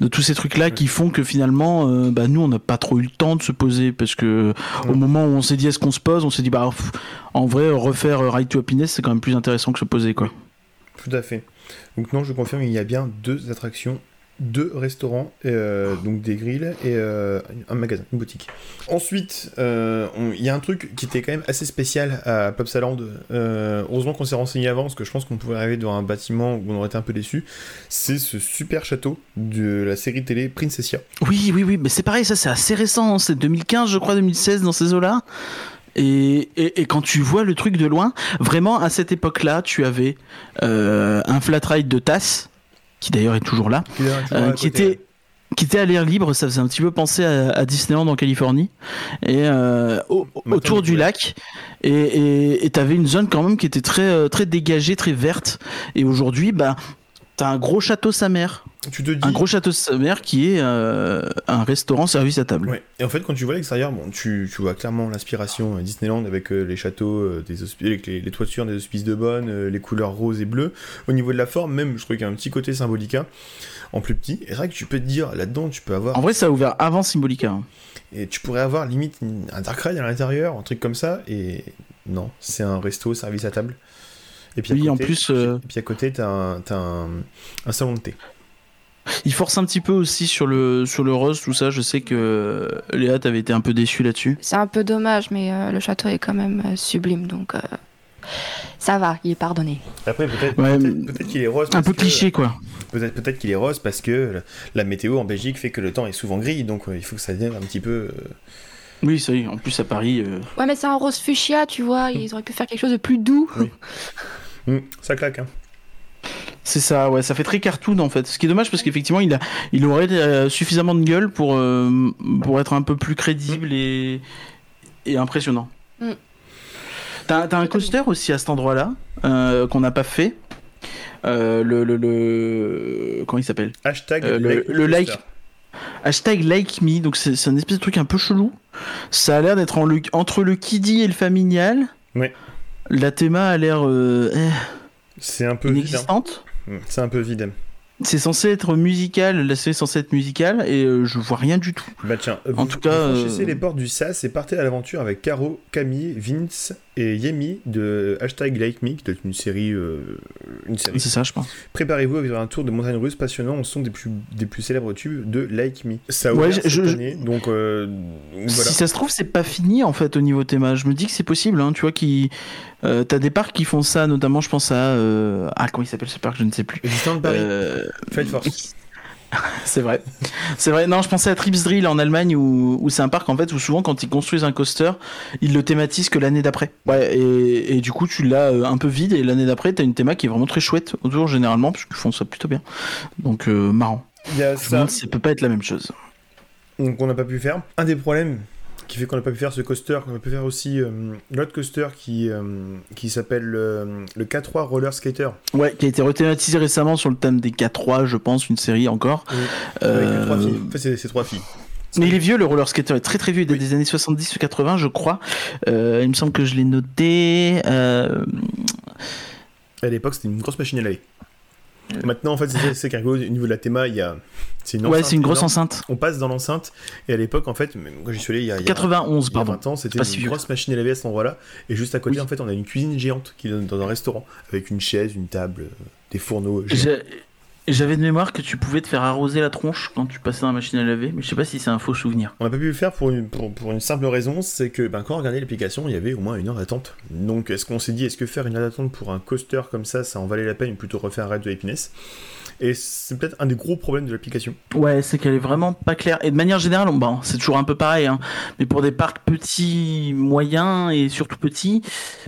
Speaker 3: de tous ces trucs-là qui font que finalement, euh, bah, nous, on n'a pas trop eu le temps de se poser, parce que au moment où on s'est dit est-ce qu'on se pose, on s'est dit, bah, pff, en vrai, refaire Ride to Happiness, c'est quand même plus intéressant que se poser, quoi.
Speaker 2: Tout à fait. Donc non, je confirme, il y a bien deux attractions, deux restaurants, euh, donc des grilles et euh, un magasin, une boutique. Ensuite, euh, il y a un truc qui était quand même assez spécial à Plopsaland. Euh, heureusement qu'on s'est renseigné avant, parce que je pense qu'on pouvait arriver devant un bâtiment où on aurait été un peu déçu. C'est ce super château de la série télé Princessia.
Speaker 3: Oui, oui, oui, mais c'est pareil, ça c'est assez récent, hein, c'est 2015, je crois, 2016, dans ces eaux-là. Et, et, et quand tu vois le truc de loin, vraiment à cette époque-là, tu avais un flat ride de tasse, qui d'ailleurs est toujours là,
Speaker 2: Qui, est toujours
Speaker 3: euh, qui était qui était à l'air libre, ça faisait un petit peu penser à, à Disneyland en Californie, et euh, au- autour du lac, et t'avais une zone quand même qui était très euh, très dégagée, très verte, et aujourd'hui, bah t'as un gros château sa mère,
Speaker 2: Tu te dis.
Speaker 3: un gros château sa mère qui est euh, un restaurant service à table.
Speaker 2: Ouais. Et en fait, quand tu vois l'extérieur, bon, tu, tu vois clairement l'inspiration euh, Disneyland avec euh, les châteaux, euh, des avec les, les toitures des hospices de Bonne, les couleurs roses et bleues. Au niveau de la forme, même, je trouve qu'il y a un petit côté symbolica en plus petit. Et c'est vrai que tu peux te dire, là-dedans, tu peux avoir.
Speaker 3: En vrai, ça a ouvert avant Symbolica. hein.
Speaker 2: Et tu pourrais avoir limite un dark ride à l'intérieur, un truc comme ça. Et non, c'est un resto, service à table. Et puis
Speaker 3: en
Speaker 2: côté,
Speaker 3: plus, euh,
Speaker 2: et puis à côté, t'as un, t'as un, un salon de thé.
Speaker 3: Il force un petit peu aussi sur le sur le rose, tout ça. Je sais que euh, Léa, t'avais été un peu déçue là-dessus.
Speaker 5: C'est un peu dommage, mais euh, le château est quand même euh, sublime, donc euh, ça va, il est pardonné.
Speaker 2: Après, peut-être
Speaker 3: Ouais,
Speaker 2: peut-être qu'il est rose.
Speaker 3: Un peu
Speaker 2: que-
Speaker 3: cliché, quoi.
Speaker 2: Peut-être qu'il est rose parce que la- météo en Belgique fait que le temps est souvent gris, donc euh, il faut que ça devienne un petit peu.
Speaker 3: Oui, ça y est. En plus, à Paris. euh,
Speaker 5: Ouais, mais c'est un rose fuchsia, tu vois, ils auraient pu faire quelque chose de plus doux.
Speaker 2: hum, ça claque, hein.
Speaker 3: C'est ça, ouais, ça fait très cartoon en fait. Ce qui est dommage parce qu'effectivement, il, a, il aurait euh, suffisamment de gueule pour, euh, pour être un peu plus crédible et, et impressionnant.
Speaker 5: Mm.
Speaker 3: T'as t'as un coaster aussi à cet endroit-là euh, qu'on n'a pas fait. Euh, le, le, le- Comment il s'appelle?
Speaker 2: Hashtag
Speaker 3: Euh, le-
Speaker 2: like
Speaker 3: le like. Hashtag like me, donc c'est un espèce de truc un peu chelou. Ça a l'air d'être en le- entre le kiddie et le familial.
Speaker 2: Ouais.
Speaker 3: La théma a l'air euh, eh,
Speaker 2: C'est un peu
Speaker 3: inexistante.
Speaker 2: Hum, C'est un peu vide.
Speaker 3: C'est censé être musical, la série est censée être musicale et euh, je vois rien du tout.
Speaker 2: Bah tiens,
Speaker 3: En
Speaker 2: vous,
Speaker 3: tout cas,
Speaker 2: vous franchissez
Speaker 3: euh,
Speaker 2: les portes du SAS et partez à l'aventure avec Caro, Camille, Vince et Yemi de Hashtag Like Me, qui doit être une série. euh, une série.
Speaker 3: C'est ça, je pense.
Speaker 2: Préparez-vous à vivre un tour de montagne russe passionnant au son des plus, des plus célèbres tubes de Like Me. Ça a
Speaker 3: Ouais, je-
Speaker 2: cette
Speaker 3: je-
Speaker 2: année, donc euh, voilà.
Speaker 3: Si ça se trouve, c'est pas fini en fait au niveau théma. Je me dis que c'est possible, hein, tu vois, qui. Euh, T'as des parcs qui font ça, notamment je pense à. Ah, comment il s'appelle ce parc Je ne sais plus.
Speaker 2: Disneyland Paris, Flight Force.
Speaker 3: C'est vrai. C'est vrai. Non, je pensais à Trips Drill en Allemagne où, où c'est un parc en fait où souvent quand ils construisent un coaster, ils le thématisent que l'année d'après. Ouais, et, et du coup tu l'as euh, un peu vide et l'année d'après t'as une théma qui est vraiment très chouette autour généralement parce qu'ils font ça plutôt bien. Donc euh, marrant.
Speaker 2: Il y a ça.
Speaker 3: ça peut pas être la même chose.
Speaker 2: Donc on n'a pas pu faire. Un des problèmes qui fait qu'on n'a pas pu faire ce coaster, qu'on a pu faire aussi euh, l'autre coaster qui, euh, qui s'appelle euh, le K3 Roller Skater.
Speaker 3: Ouais, qui a été rethématisé récemment sur le thème des K3, je pense, une série encore.
Speaker 2: Oui.
Speaker 3: Euh,
Speaker 2: Avec trois filles. En fait, c'est c'est trois filles.
Speaker 3: Mais il est vieux, le roller skater est très très vieux, il est
Speaker 2: Oui.
Speaker 3: des années 70 ou 80, je crois. Il me semble que je l'ai noté.
Speaker 2: À l'époque, c'était une grosse machine à laver. Maintenant, en fait, c'est qu'un au niveau de la théma, il y a. C'est une
Speaker 3: Ouais, c'est une grosse
Speaker 2: énorme.
Speaker 3: enceinte.
Speaker 2: On passe dans l'enceinte, et à l'époque, en fait, quand j'y suis allé il y a. il y a-
Speaker 3: 91,
Speaker 2: il y a
Speaker 3: pardon.
Speaker 2: 20 ans, c'était une
Speaker 3: si
Speaker 2: grosse machine à laver à cet endroit-là. Et juste à côté,
Speaker 3: Oui.
Speaker 2: en fait, on a une cuisine géante qui donne dans un restaurant, avec une chaise, une table, euh, des fourneaux. géants.
Speaker 3: J'avais de mémoire que tu pouvais te faire arroser la tronche quand tu passais dans la machine à laver, mais je sais pas si c'est un faux souvenir.
Speaker 2: On n'a pas pu le faire pour une, simple raison, c'est que ben, quand on regardait l'application, il y avait au moins une heure d'attente. Donc est-ce qu'on s'est dit, est-ce que faire une heure d'attente pour un coaster comme ça, ça en valait la peine, plutôt refaire un raid de Happiness Et c'est peut-être un des gros problèmes de l'application.
Speaker 3: Ouais, c'est qu'elle est vraiment pas claire. Et de manière générale, on- bon, c'est toujours un peu pareil, hein, mais pour des parcs petits, moyens et surtout petits,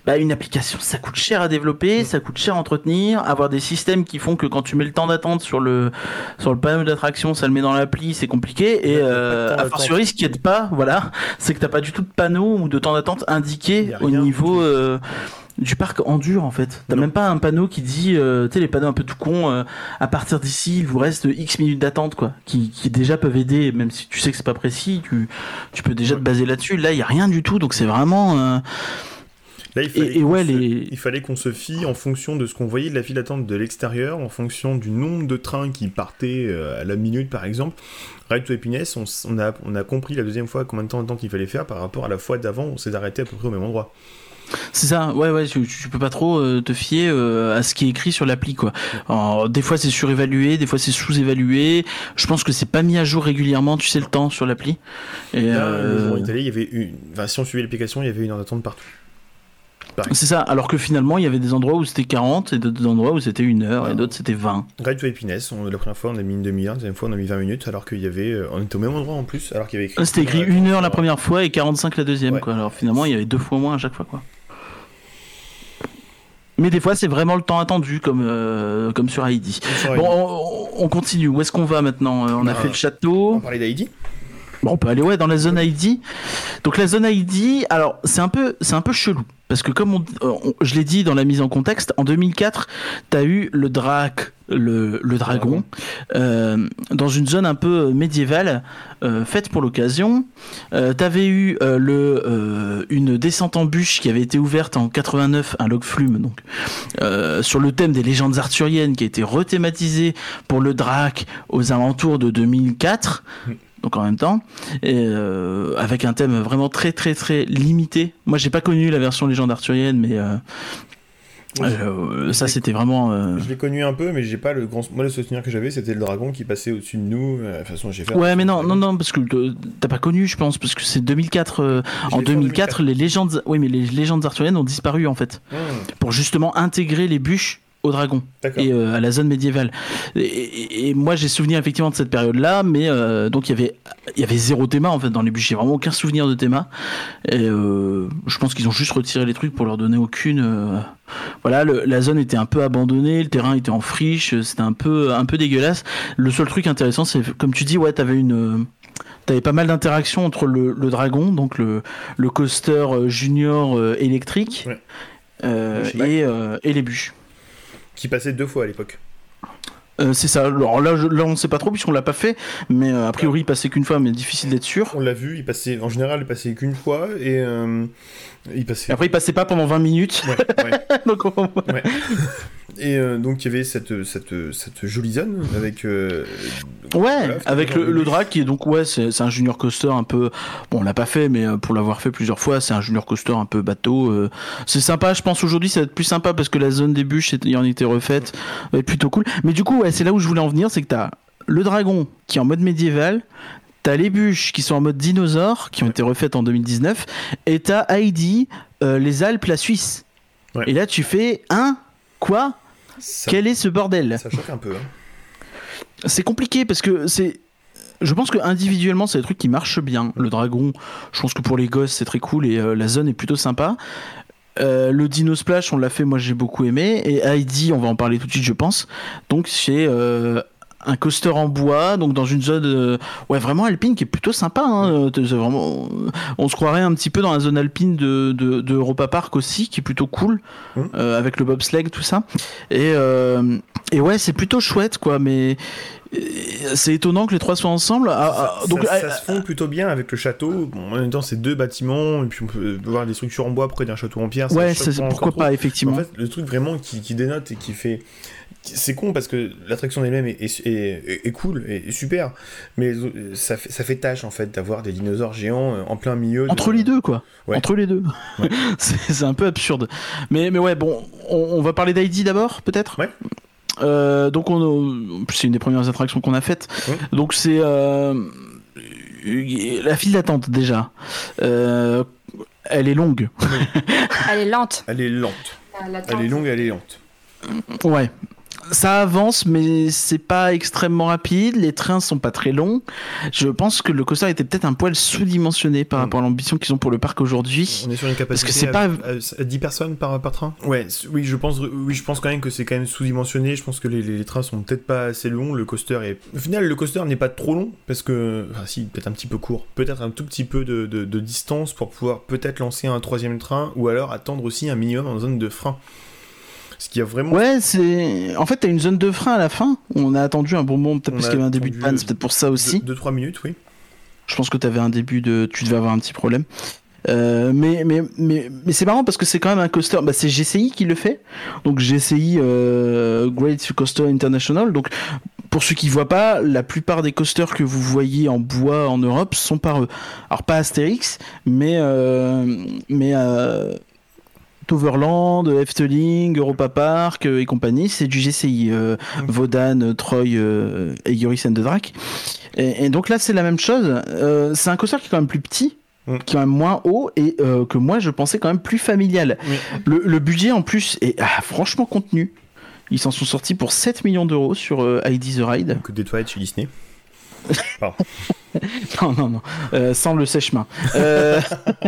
Speaker 3: bah, une application, ça coûte cher à développer, ça coûte cher à entretenir, avoir des systèmes qui font que quand tu mets le temps d'attente sur le, sur le panneau d'attraction, ça le met dans l'appli, c'est compliqué. Et euh,
Speaker 2: d'attente.
Speaker 3: fortiori, ce qui aide pas, voilà, c'est que t'as pas du tout de panneau ou de temps d'attente indiqué au niveau euh, du parc en dur en fait. T'as même pas un panneau qui dit, euh, tu sais, les panneaux un peu tout cons, euh, à partir d'ici, il vous reste X minutes d'attente, quoi, qui, qui déjà peuvent aider, même si tu sais que c'est pas précis, tu, tu peux déjà te baser là-dessus. Là, il y a rien du tout, donc c'est vraiment. euh,
Speaker 2: Là, il fallait
Speaker 3: Et- ouais,
Speaker 2: se-
Speaker 3: les-
Speaker 2: il fallait qu'on se fie en fonction de ce qu'on voyait de la file d'attente de l'extérieur, en fonction du nombre de trains qui partaient à la minute, par exemple. Ride to Happiness, on, a, on a compris la deuxième fois combien de temps d'attente il fallait faire par rapport à la fois d'avant, on s'est arrêté à peu près au même endroit.
Speaker 3: C'est ça, ouais, ouais, tu, tu peux pas trop euh, te fier euh, à ce qui est écrit sur l'appli, quoi. Alors, des fois c'est surévalué, des fois c'est sous-évalué. Je pense que c'est pas mis à jour régulièrement, tu sais, le temps sur l'appli. Et
Speaker 2: Là,
Speaker 3: euh,
Speaker 2: est allé, il y avait une... Enfin, si on suivait l'application, il y avait une heure d'attente partout.
Speaker 3: C'est ça, alors que finalement il y avait des endroits où c'était 40 et d'autres endroits où c'était une heure et
Speaker 2: Ah.
Speaker 3: d'autres c'était 20.
Speaker 2: Ride to Happiness, on- la première fois on a mis une demi-heure, la deuxième fois on a mis 20 minutes, alors qu'il y avait... euh, on était au même endroit en plus, alors qu'il y avait écrit...
Speaker 3: C'était écrit une heure la première fois et 45 la deuxième,
Speaker 2: Ouais.
Speaker 3: quoi. Alors finalement il y avait deux fois moins à chaque fois, quoi. Mais des fois, c'est vraiment le temps attendu, comme, euh, comme sur Heidi. Bon, on, on continue. Où est-ce qu'on va maintenant Euh, On a
Speaker 2: Bah,
Speaker 3: fait le château.
Speaker 2: On parlait d'Heidi
Speaker 3: Bon, on peut aller ouais dans la zone ID. Donc la zone ID, alors c'est un peu c'est un peu chelou parce que comme on, euh, on- je l'ai dit dans la mise en contexte, en 2004, t'as eu le drac, le, le dragon, euh, dans une zone un peu médiévale euh, faite pour l'occasion. Euh, T'avais eu euh, le une descente en bûche qui avait été ouverte en 89, un log flume donc sur le thème des légendes arthuriennes qui a été rethématisé pour le drac aux alentours de 2004 donc en même temps, et euh, avec un thème vraiment très très très limité. Moi j'ai pas connu la version légende arthurienne, mais euh, euh, ça c'était vraiment.
Speaker 2: Je l'ai connu un peu, mais j'ai pas le grand. Moi, le souvenir que j'avais, c'était le dragon qui passait au-dessus de nous. De toute façon, j'ai fait.
Speaker 3: Ouais, mais non, non, non, parce que t'as pas connu, je pense, parce que c'est 2004. euh,
Speaker 2: Je
Speaker 3: en
Speaker 2: l'ai fait en
Speaker 3: 2004, les légendes, oui, mais les légendes arthuriennes ont disparu en fait,
Speaker 2: Hmm,
Speaker 3: pour justement intégrer les bûches au dragon et euh, à la zone médiévale. Et, et- et moi, j'ai souvenir effectivement de cette période-là, mais euh, donc il y avait, il y avait zéro théma en fait dans les bûches. J'ai vraiment aucun souvenir de théma. Et euh, je pense qu'ils ont juste retiré les trucs pour leur donner aucune. voilà, le- la zone était un peu abandonnée, le terrain était en friche, c'était un peu, un peu dégueulasse. Le seul truc intéressant, c'est comme tu dis, ouais, t'avais une. T'avais pas mal d'interactions entre le, le dragon, donc le, le coaster junior électrique,
Speaker 2: Ouais.
Speaker 3: et, et les bûches.
Speaker 2: Qui passait deux fois à l'époque.
Speaker 3: Euh, c'est ça. Alors là, je- là, on sait pas trop puisqu'on l'a pas fait, mais euh, a priori, il passait qu'une fois, mais difficile d'être sûr.
Speaker 2: On l'a vu, il passait. En général, il passait qu'une fois et. euh, Il passait.
Speaker 3: Et après, il passait pas pendant 20 minutes.
Speaker 2: Ouais, ouais.
Speaker 3: donc, on-
Speaker 2: Ouais. Et euh, donc il y avait cette, cette, cette jolie zone avec. euh,
Speaker 3: Ouais, avec le, le drac qui est donc ouais, c'est un junior coaster un peu. Bon, on l'a pas fait, mais euh, pour l'avoir fait plusieurs fois, c'est un junior coaster un peu bateau. euh. C'est sympa, je pense aujourd'hui, ça va être plus sympa parce que la zone des bûches est- en était refaite, être plutôt cool. Mais du coup, ouais, c'est là où je voulais en venir, c'est que t'as le dragon qui est en mode médiéval. T'as les bûches qui sont en mode dinosaure, qui ont été refaites en 2019, et t'as Heidi, euh, les Alpes, la Suisse.
Speaker 2: Ouais.
Speaker 3: Et là, tu fais un quoi?
Speaker 2: Ça,
Speaker 3: Quel est ce bordel
Speaker 2: ça choque un peu. hein.
Speaker 3: c'est compliqué parce que c'est. Je pense que individuellement, c'est des trucs qui marchent bien. Le dragon, je pense que pour les gosses, c'est très cool et euh, la zone est plutôt sympa. Euh, le Dino Splash, on l'a fait, moi j'ai beaucoup aimé. Et Heidi, on va en parler tout de suite, je pense. Donc c'est euh, un coaster en bois, donc dans une zone euh, ouais vraiment alpine qui est plutôt sympa. hein. Euh, vraiment, on se croirait un petit peu dans la zone alpine de, de, de Europa Park aussi, qui est plutôt cool,
Speaker 2: Mhm.
Speaker 3: euh, avec le bobsleigh, tout ça. Et, euh, et ouais, c'est plutôt chouette, quoi. Mais c'est étonnant que les trois soient ensemble. Ah, ah, donc,
Speaker 2: ça, ça
Speaker 3: ah,
Speaker 2: se fond plutôt bien avec le château. Bon, en même temps, c'est deux bâtiments, et puis on peut voir des structures en bois près d'un château en pierre. ça
Speaker 3: ouais, pourquoi pas,
Speaker 2: trop.
Speaker 3: effectivement.
Speaker 2: En fait, le truc vraiment qui, qui dénote et qui fait. C'est con parce que l'attraction elle-même est, est, est- est cool et est super, mais ça fait, ça fait tâche en fait d'avoir des dinosaures géants euh, en plein milieu. de-
Speaker 3: Entre les deux, quoi.
Speaker 2: Ouais.
Speaker 3: Entre les deux.
Speaker 2: Ouais.
Speaker 3: c'est c'est un peu absurde. Mais, mais ouais, bon, on, on va parler d'Heidi d'abord, peut-être?
Speaker 2: Ouais.
Speaker 3: Euh, donc, on, c'est une des premières attractions qu'on a faites.
Speaker 2: Ouais.
Speaker 3: Donc, c'est euh, la file d'attente déjà. Euh, elle est longue.
Speaker 5: Elle est lente.
Speaker 2: Elle est lente. Elle est longue, elle est lente.
Speaker 3: Ouais. Ça avance, mais c'est pas extrêmement rapide. Les trains sont pas très longs. Je pense que le coaster était peut-être un poil sous-dimensionné par
Speaker 2: Mm.
Speaker 3: rapport à l'ambition qu'ils ont pour le parc aujourd'hui.
Speaker 2: On est sur une capacité
Speaker 3: c'est
Speaker 2: à,
Speaker 3: pas-
Speaker 2: à- à 10 personnes par, par train? Ouais, oui, je pense, oui, je pense quand même que c'est quand même sous-dimensionné. Je pense que les, les- les trains sont peut-être pas assez longs. Le coaster est. Au final, le coaster n'est pas trop long parce que. Enfin, si, peut-être un petit peu court. Peut-être un tout petit peu de, de- de distance pour pouvoir peut-être lancer un troisième train ou alors attendre aussi un minimum en zone de frein. Ce qui a vraiment.
Speaker 3: Ouais, c'est. En fait, t'as une zone de frein à la fin. On a attendu un bon moment, peut-être parce qu'il y avait un début de panne, c'est peut-être pour ça aussi.
Speaker 2: 2-3 minutes, oui.
Speaker 3: Je pense que t'avais un début de. Tu devais avoir un petit problème. Euh, mais mais, mais, mais c'est marrant parce que c'est quand même un coaster. Bah, c'est GCI qui le fait. Donc GCI euh, Great Coaster International. Donc pour ceux qui voient pas, la plupart des coasters que vous voyez en bois en Europe sont par eux. Alors pas Astérix, mais euh, mais euh, Toverland, Efteling, Europa Park euh, et compagnie, c'est du GCI. Euh, Vodan, Troy euh, et Yoris and the Drac. Et, et donc là, c'est la même chose. Euh, c'est un coaster qui est quand même plus petit,
Speaker 2: Mm.
Speaker 3: qui est quand même moins haut et euh, que moi, je pensais quand même plus familial.
Speaker 2: Oui.
Speaker 3: Le, le budget en plus est ah, franchement contenu. Ils s'en sont sortis pour 7 millions d'euros sur euh, ID The Ride.
Speaker 2: Donc des toilettes chez Disney.
Speaker 3: Non, non, non. Euh, sans le sèche-main. Euh,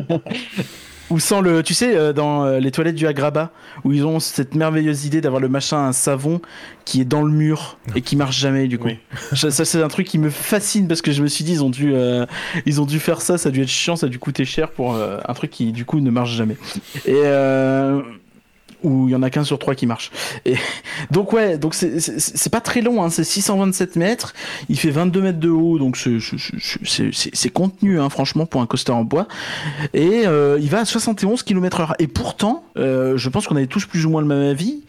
Speaker 3: Ou sans le, tu sais, euh, dans euh, les toilettes du Agraba, où ils ont cette merveilleuse idée d'avoir le machin, un savon qui est dans le mur et qui marche jamais du coup.
Speaker 2: Oui.
Speaker 3: Ça, ça, c'est un truc qui me fascine parce que je me suis dit ils ont dû, euh, ils ont dû faire ça, ça a dû être chiant, ça a dû coûter cher pour euh, un truc qui du coup ne marche jamais. Et euh, où il y en a qu'un sur trois qui marche. Et donc ouais, donc c'est- pas très long, hein, c'est 627 mètres, il fait 22 mètres de haut, donc c'est- contenu, hein, franchement, pour un coaster en bois. Et euh, il va à 71 km/h. Et pourtant, euh, je pense qu'on avait tous plus ou moins le même avis.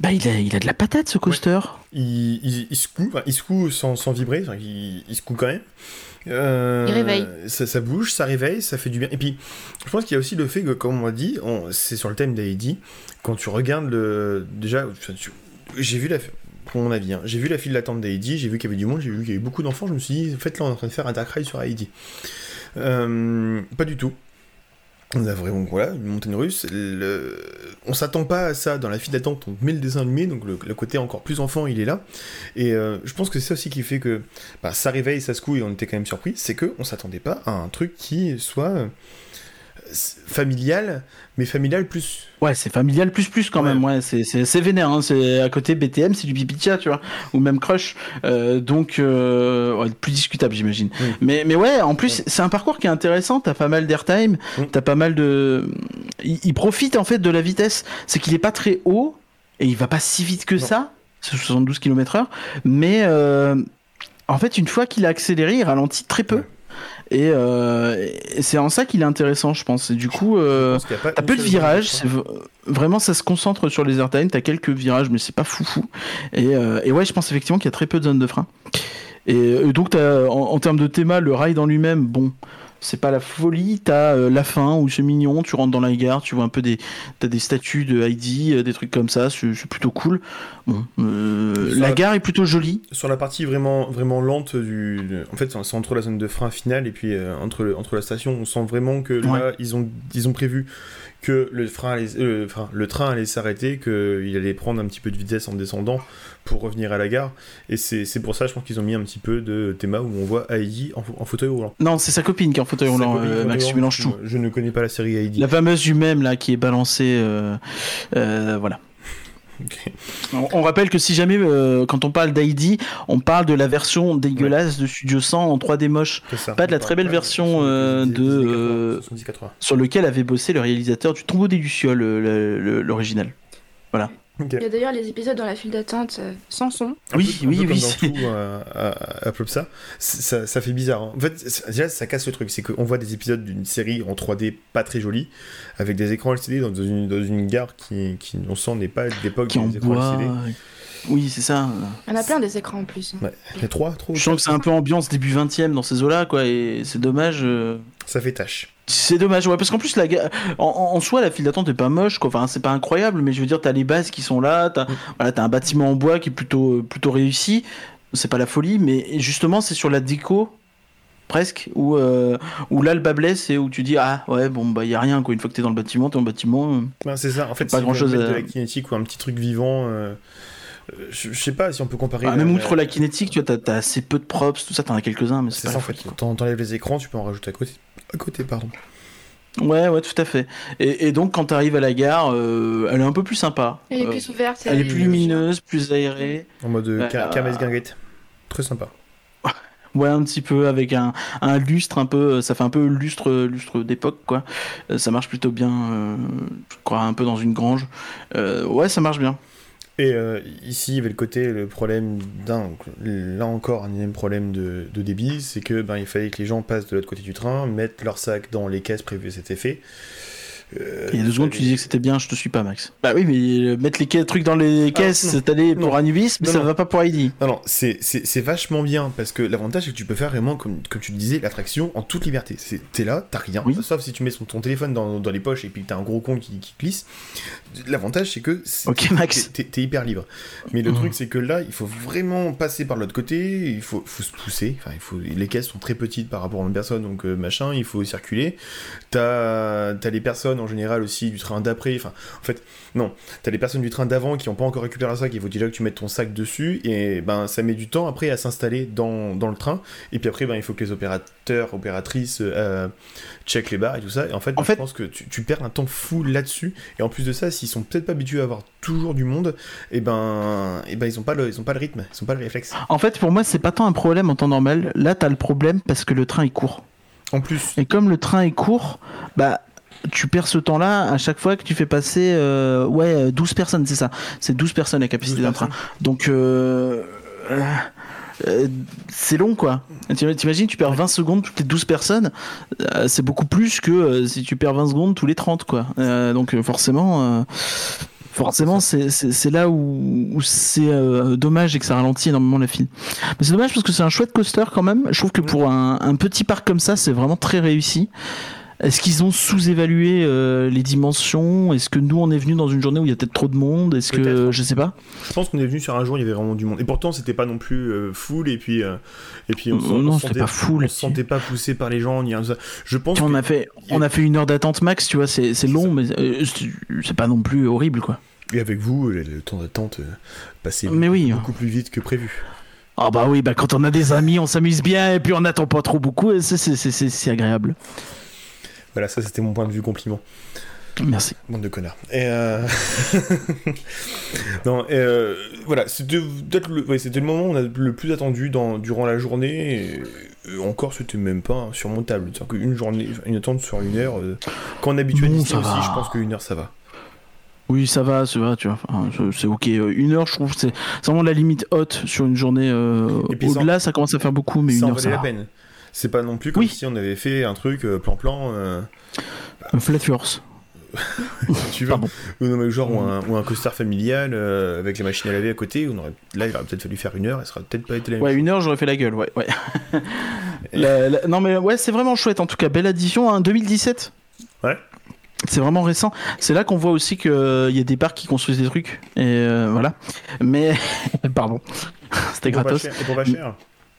Speaker 3: Bah, il a, il a de la patate ce coaster.
Speaker 2: Il, il, il secoue, il secoue sans, sans vibrer, il, il secoue quand même. Euh,
Speaker 5: Il réveille.
Speaker 2: Ça, ça bouge, ça réveille, ça fait du bien. Et puis, je pense qu'il y a aussi le fait que, comme on l'a dit, on- c'est sur le thème d'Heidi, quand tu regardes le. Déjà, j'ai vu la. Pour mon avis, hein, j'ai vu la file d'attente d'Heidi, j'ai vu qu'il y avait du monde, j'ai vu qu'il y avait beaucoup d'enfants, je me suis dit, en fait, là, on est en train de faire un Dark Ride sur Heidi. Euh, pas du tout. On a vraiment, voilà, une montagne russe. Le... On s'attend pas à ça dans la file d'attente, on met le dessin animé, donc le, côté encore plus enfant, il est là. Et euh, je pense que c'est ça aussi qui fait que bah, ça réveille, ça secoue, et on était quand même surpris, c'est que on s'attendait pas à un truc qui soit euh, familial, mais familial plus.
Speaker 3: Ouais, c'est familial plus plus quand
Speaker 2: Ouais.
Speaker 3: même. Ouais, c'est c'est c'est vénère. Hein. C'est à côté BTM, c'est du pipitia, tu vois, ou même Crush. Euh, donc euh, ouais, plus discutable, j'imagine.
Speaker 2: Oui.
Speaker 3: Mais mais ouais, en plus c'est un parcours qui est intéressant. T'as pas mal d'airtime,
Speaker 2: Mm.
Speaker 3: t'as pas mal de. Il, il profite en fait de la vitesse. C'est qu'il est pas très haut et il va pas si vite que
Speaker 2: Non.
Speaker 3: ça. C'est 72 km/h, mais euh, en fait une fois qu'il a accéléré, il ralentit très peu. Et, euh, et c'est en ça qu'il est intéressant, je pense. Et du coup, euh, T'as peu de virages, c'est vraiment ça se concentre sur les airtime, t'as quelques virages mais c'est pas foufou. Et, euh, et ouais, je pense effectivement qu'il y a très peu de zones de frein. Et, donc en termes de théma, le ride en lui-même, bon, c'est pas la folie, t'as euh, la fin où c'est mignon, tu rentres dans la gare, tu vois un peu des, t'as des statues de Heidi, euh, des trucs comme ça, c'est, plutôt cool. Bon, euh, la gare est plutôt jolie.
Speaker 2: Sur la partie vraiment, vraiment lente du. de- En fait, c'est entre la zone de frein finale et puis entre, le- entre la station. On sent vraiment que là, ils, ont, ils ont prévu que le, frein allait- euh, le train allait s'arrêter, qu'il allait prendre un petit peu de vitesse en descendant pour revenir à la gare. Et c'est pour ça, je pense qu'ils ont mis un petit peu de théma où on voit Heidi en, en fauteuil roulant.
Speaker 3: Non, c'est sa copine qui est en fauteuil roulant,
Speaker 2: copine,
Speaker 3: euh,
Speaker 2: fauteuil
Speaker 3: Max, tu
Speaker 2: roulant,
Speaker 3: mélanges tout.
Speaker 2: Je ne connais pas la série Heidi.
Speaker 3: La fameuse du même là qui est balancée, euh, euh, voilà. On, on rappelle que si jamais, euh, quand on parle d'ID, on parle de la version dégueulasse de Studio 100 en 3D moche,
Speaker 2: ça.
Speaker 3: Pas de la très belle version, euh, de, euh,
Speaker 2: 80, 70-80.
Speaker 3: sur lequel avait bossé le réalisateur du Tombeau des Lucioles, euh, le-
Speaker 5: Il y a d'ailleurs les épisodes dans la file d'attente euh, sans son.
Speaker 2: Un
Speaker 3: Oui, oui,
Speaker 2: peu comme
Speaker 3: oui,
Speaker 2: dans
Speaker 3: c'est-
Speaker 2: tout, euh, à, ça, ça fait bizarre. hein. En fait, déjà, ça casse le truc. C'est qu'on voit des épisodes d'une série en 3D pas très jolie, avec des écrans LCD dans une, dans une gare qui, qui, on sent, n'est pas
Speaker 3: en
Speaker 2: des écrans. LCD.
Speaker 3: Oui, c'est ça.
Speaker 5: Il y en a plein des écrans en plus.
Speaker 2: Ouais. Il y a trois, trop.
Speaker 3: Je sens que c'est un peu ambiance début 20 e dans ces eaux-là, quoi, et c'est dommage. euh,
Speaker 2: Ça fait tâche.
Speaker 3: C'est dommage, ouais, parce qu'en plus, la ga- en, soi, la file d'attente est pas moche, quoi. Enfin, c'est pas incroyable, mais je veux dire, t'as les bases qui sont là, t'as voilà, t'as un bâtiment en bois qui est plutôt, euh, plutôt réussi. C'est pas la folie, mais justement, c'est sur la déco, presque, où, euh, où là, le bas blesse et où tu dis, ah ouais, bon, bah, y a rien, quoi. Une fois que t'es dans le bâtiment, t'es en bâtiment. euh.
Speaker 2: Ben, c'est ça. En fait,
Speaker 3: Pas
Speaker 2: on met
Speaker 3: à-
Speaker 2: de la kinétique ou un petit truc vivant. euh, je, je sais pas si on peut comparer.
Speaker 3: Ah,
Speaker 2: la-
Speaker 3: même
Speaker 2: la-
Speaker 3: outre la kinétique, tu vois, t'as- t'as assez peu de props, tout ça, t'en as quelques-uns, mais c'est pas
Speaker 2: ça
Speaker 3: la
Speaker 2: en fait. Quand t'enlèves les écrans, tu peux en rajouter à côté. À côté, pardon.
Speaker 3: Ouais, ouais, tout à fait. Et, et donc, quand t'arrives à la gare, euh, elle est un peu plus sympa.
Speaker 5: Elle est
Speaker 3: Euh,
Speaker 5: plus ouverte.
Speaker 3: elle est plus lumineuse, plus aérée.
Speaker 2: En mode euh,
Speaker 3: euh,
Speaker 2: Kermesse Guinguette. Très sympa.
Speaker 3: Ouais, un petit peu avec un, un lustre un peu, ça fait un peu lustre lustre d'époque quoi. Euh, ça marche plutôt bien, euh, je crois un peu dans une grange. Euh, ouais, ça marche bien.
Speaker 2: Et euh, ici, il y avait le côté, le problème d'un, là encore, un énième problème de, débit, c'est que ben, il fallait que les gens passent de l'autre côté du train, mettent leur sac dans les caisses prévues à cet effet. Euh,
Speaker 3: Il y a deux secondes, tu disais que c'était bien, je te suis pas, Max. Bah oui, mais euh, mettre les trucs dans les caisses,
Speaker 2: non.
Speaker 3: c'est allé pour
Speaker 2: Non.
Speaker 3: Anubis, mais
Speaker 2: Non,
Speaker 3: ça
Speaker 2: non.
Speaker 3: va pas pour Heidi.
Speaker 2: Non, non, c'est vachement bien, parce que l'avantage, c'est que tu peux faire vraiment, comme, comme tu le disais, l'attraction en toute liberté. T'es là, t'as rien,
Speaker 3: Oui.
Speaker 2: sauf si tu mets son- ton téléphone dans, dans les poches et puis que t'as un gros con qui, qui glisse. L'avantage, c'est que c'est-
Speaker 3: Ok, Max.
Speaker 2: t'es- hyper libre. Mais le
Speaker 3: Mhm.
Speaker 2: truc, c'est que là, il faut vraiment passer par l'autre côté, il faut, faut se pousser. Enfin, il faut, les caisses sont très petites par rapport à une personne, donc euh, machin, il faut circuler. T'as as les personnes en général aussi du train d'après. Enfin, en fait, non, t'as les personnes du train d'avant qui n'ont pas encore récupéré leur sac. Il faut déjà que tu mettes ton sac dessus et ben ça met du temps après à s'installer dans, dans le train. Et puis après, ben il faut que les opérateurs, opératrices euh, checkent les barres et tout ça. Et en fait,
Speaker 3: En fait-
Speaker 2: je pense que tu, tu perds un temps fou là-dessus. Et en plus de ça, s'ils sont peut-être pas habitués à avoir toujours du monde, et ben, et ben ils ont pas le, ils ont pas le rythme, ils ont pas le réflexe.
Speaker 3: En fait, pour moi, c'est pas tant un problème en temps normal. Là, t'as le problème parce que le train est court.
Speaker 2: En plus,
Speaker 3: Et comme le train est court, bah tu perds ce temps-là à chaque fois que tu fais passer euh, ouais 12 personnes, c'est ça. C'est 12 personnes la capacité
Speaker 2: 12
Speaker 3: d'un train. Donc euh, euh, euh, c'est long quoi. Tu- T'imagines, tu perds 20 secondes toutes les 12 personnes, euh, c'est beaucoup plus que euh, si tu perds 20 secondes tous les 30 quoi. Euh, donc euh, forcément euh, Forcément, c'est là où, où c'est euh, dommage et que ça ralentit énormément la file. Mais c'est dommage parce que c'est un chouette coaster quand même. Je trouve que pour un, un petit parc comme ça, c'est vraiment très réussi. Est-ce qu'ils ont sous-évalué euh, les dimensions? Est-ce que nous on est venu dans une journée où il y a peut-être trop de monde? Est-ce que je sais pas
Speaker 2: je pense qu'on est venu sur un jour, il y avait vraiment du monde. Et pourtant, c'était pas non plus euh, full. Et puis, euh, et puis, on, on se sentait
Speaker 3: pas full.
Speaker 2: On se sentait pas poussé par les gens. Ni ça. Je pense.
Speaker 3: on a fait on a fait une heure d'attente max, tu vois, c'est long, mais c'est- pas non plus horrible quoi.
Speaker 2: Et avec vous, le, le temps d'attente passait
Speaker 3: Mais oui.
Speaker 2: beaucoup plus vite que prévu.
Speaker 3: Ah bah oui, bah quand on a des amis, on s'amuse bien et puis on n'attend pas trop beaucoup, c'est agréable.
Speaker 2: Voilà, ça c'était mon point de vue compliment.
Speaker 3: Merci.
Speaker 2: Bande de connards. Et euh... non, et euh, voilà, c'était peut-être le, ouais, c'était le moment où on a le plus attendu dans, durant la journée. Et, euh, encore, c'était même pas surmontable. C'est-à-dire qu'une journée, une attente sur une heure, euh, quand on est habitué à Disney
Speaker 3: ça
Speaker 2: aussi,
Speaker 3: va.
Speaker 2: je pense qu'une heure ça va.
Speaker 3: Oui, ça va, ça va, tu vois. c'est- ok. Euh, Une heure, je trouve, c'est vraiment la limite haute sur une journée. euh,
Speaker 2: Et ça-
Speaker 3: Au-delà, ça commence à faire beaucoup, mais une heure, ça
Speaker 2: la
Speaker 3: va.
Speaker 2: peine. C'est pas non plus comme
Speaker 3: Oui.
Speaker 2: si on avait fait un truc euh, plan-plan. euh,
Speaker 3: Un Flat Force.
Speaker 2: tu. Ou non, mais genre ou un, ou un coaster familial euh, avec la machine à laver à côté. On aurait, là, il aurait peut-être fallu faire une heure. Ça aurait peut-être pas été la même
Speaker 3: Ouais, une heure, j'aurais fait la gueule, ouais. ouais. La- la- Non, mais ouais, c'est vraiment chouette. En tout cas, belle addition. Hein, 2017.
Speaker 2: Ouais.
Speaker 3: C'est vraiment récent. C'est là qu'on voit aussi qu'il y a des parcs qui construisent des trucs. Et euh, voilà. Mais. Pardon. C'était
Speaker 2: pas
Speaker 3: gratos.
Speaker 2: cher- Et pour pas cher.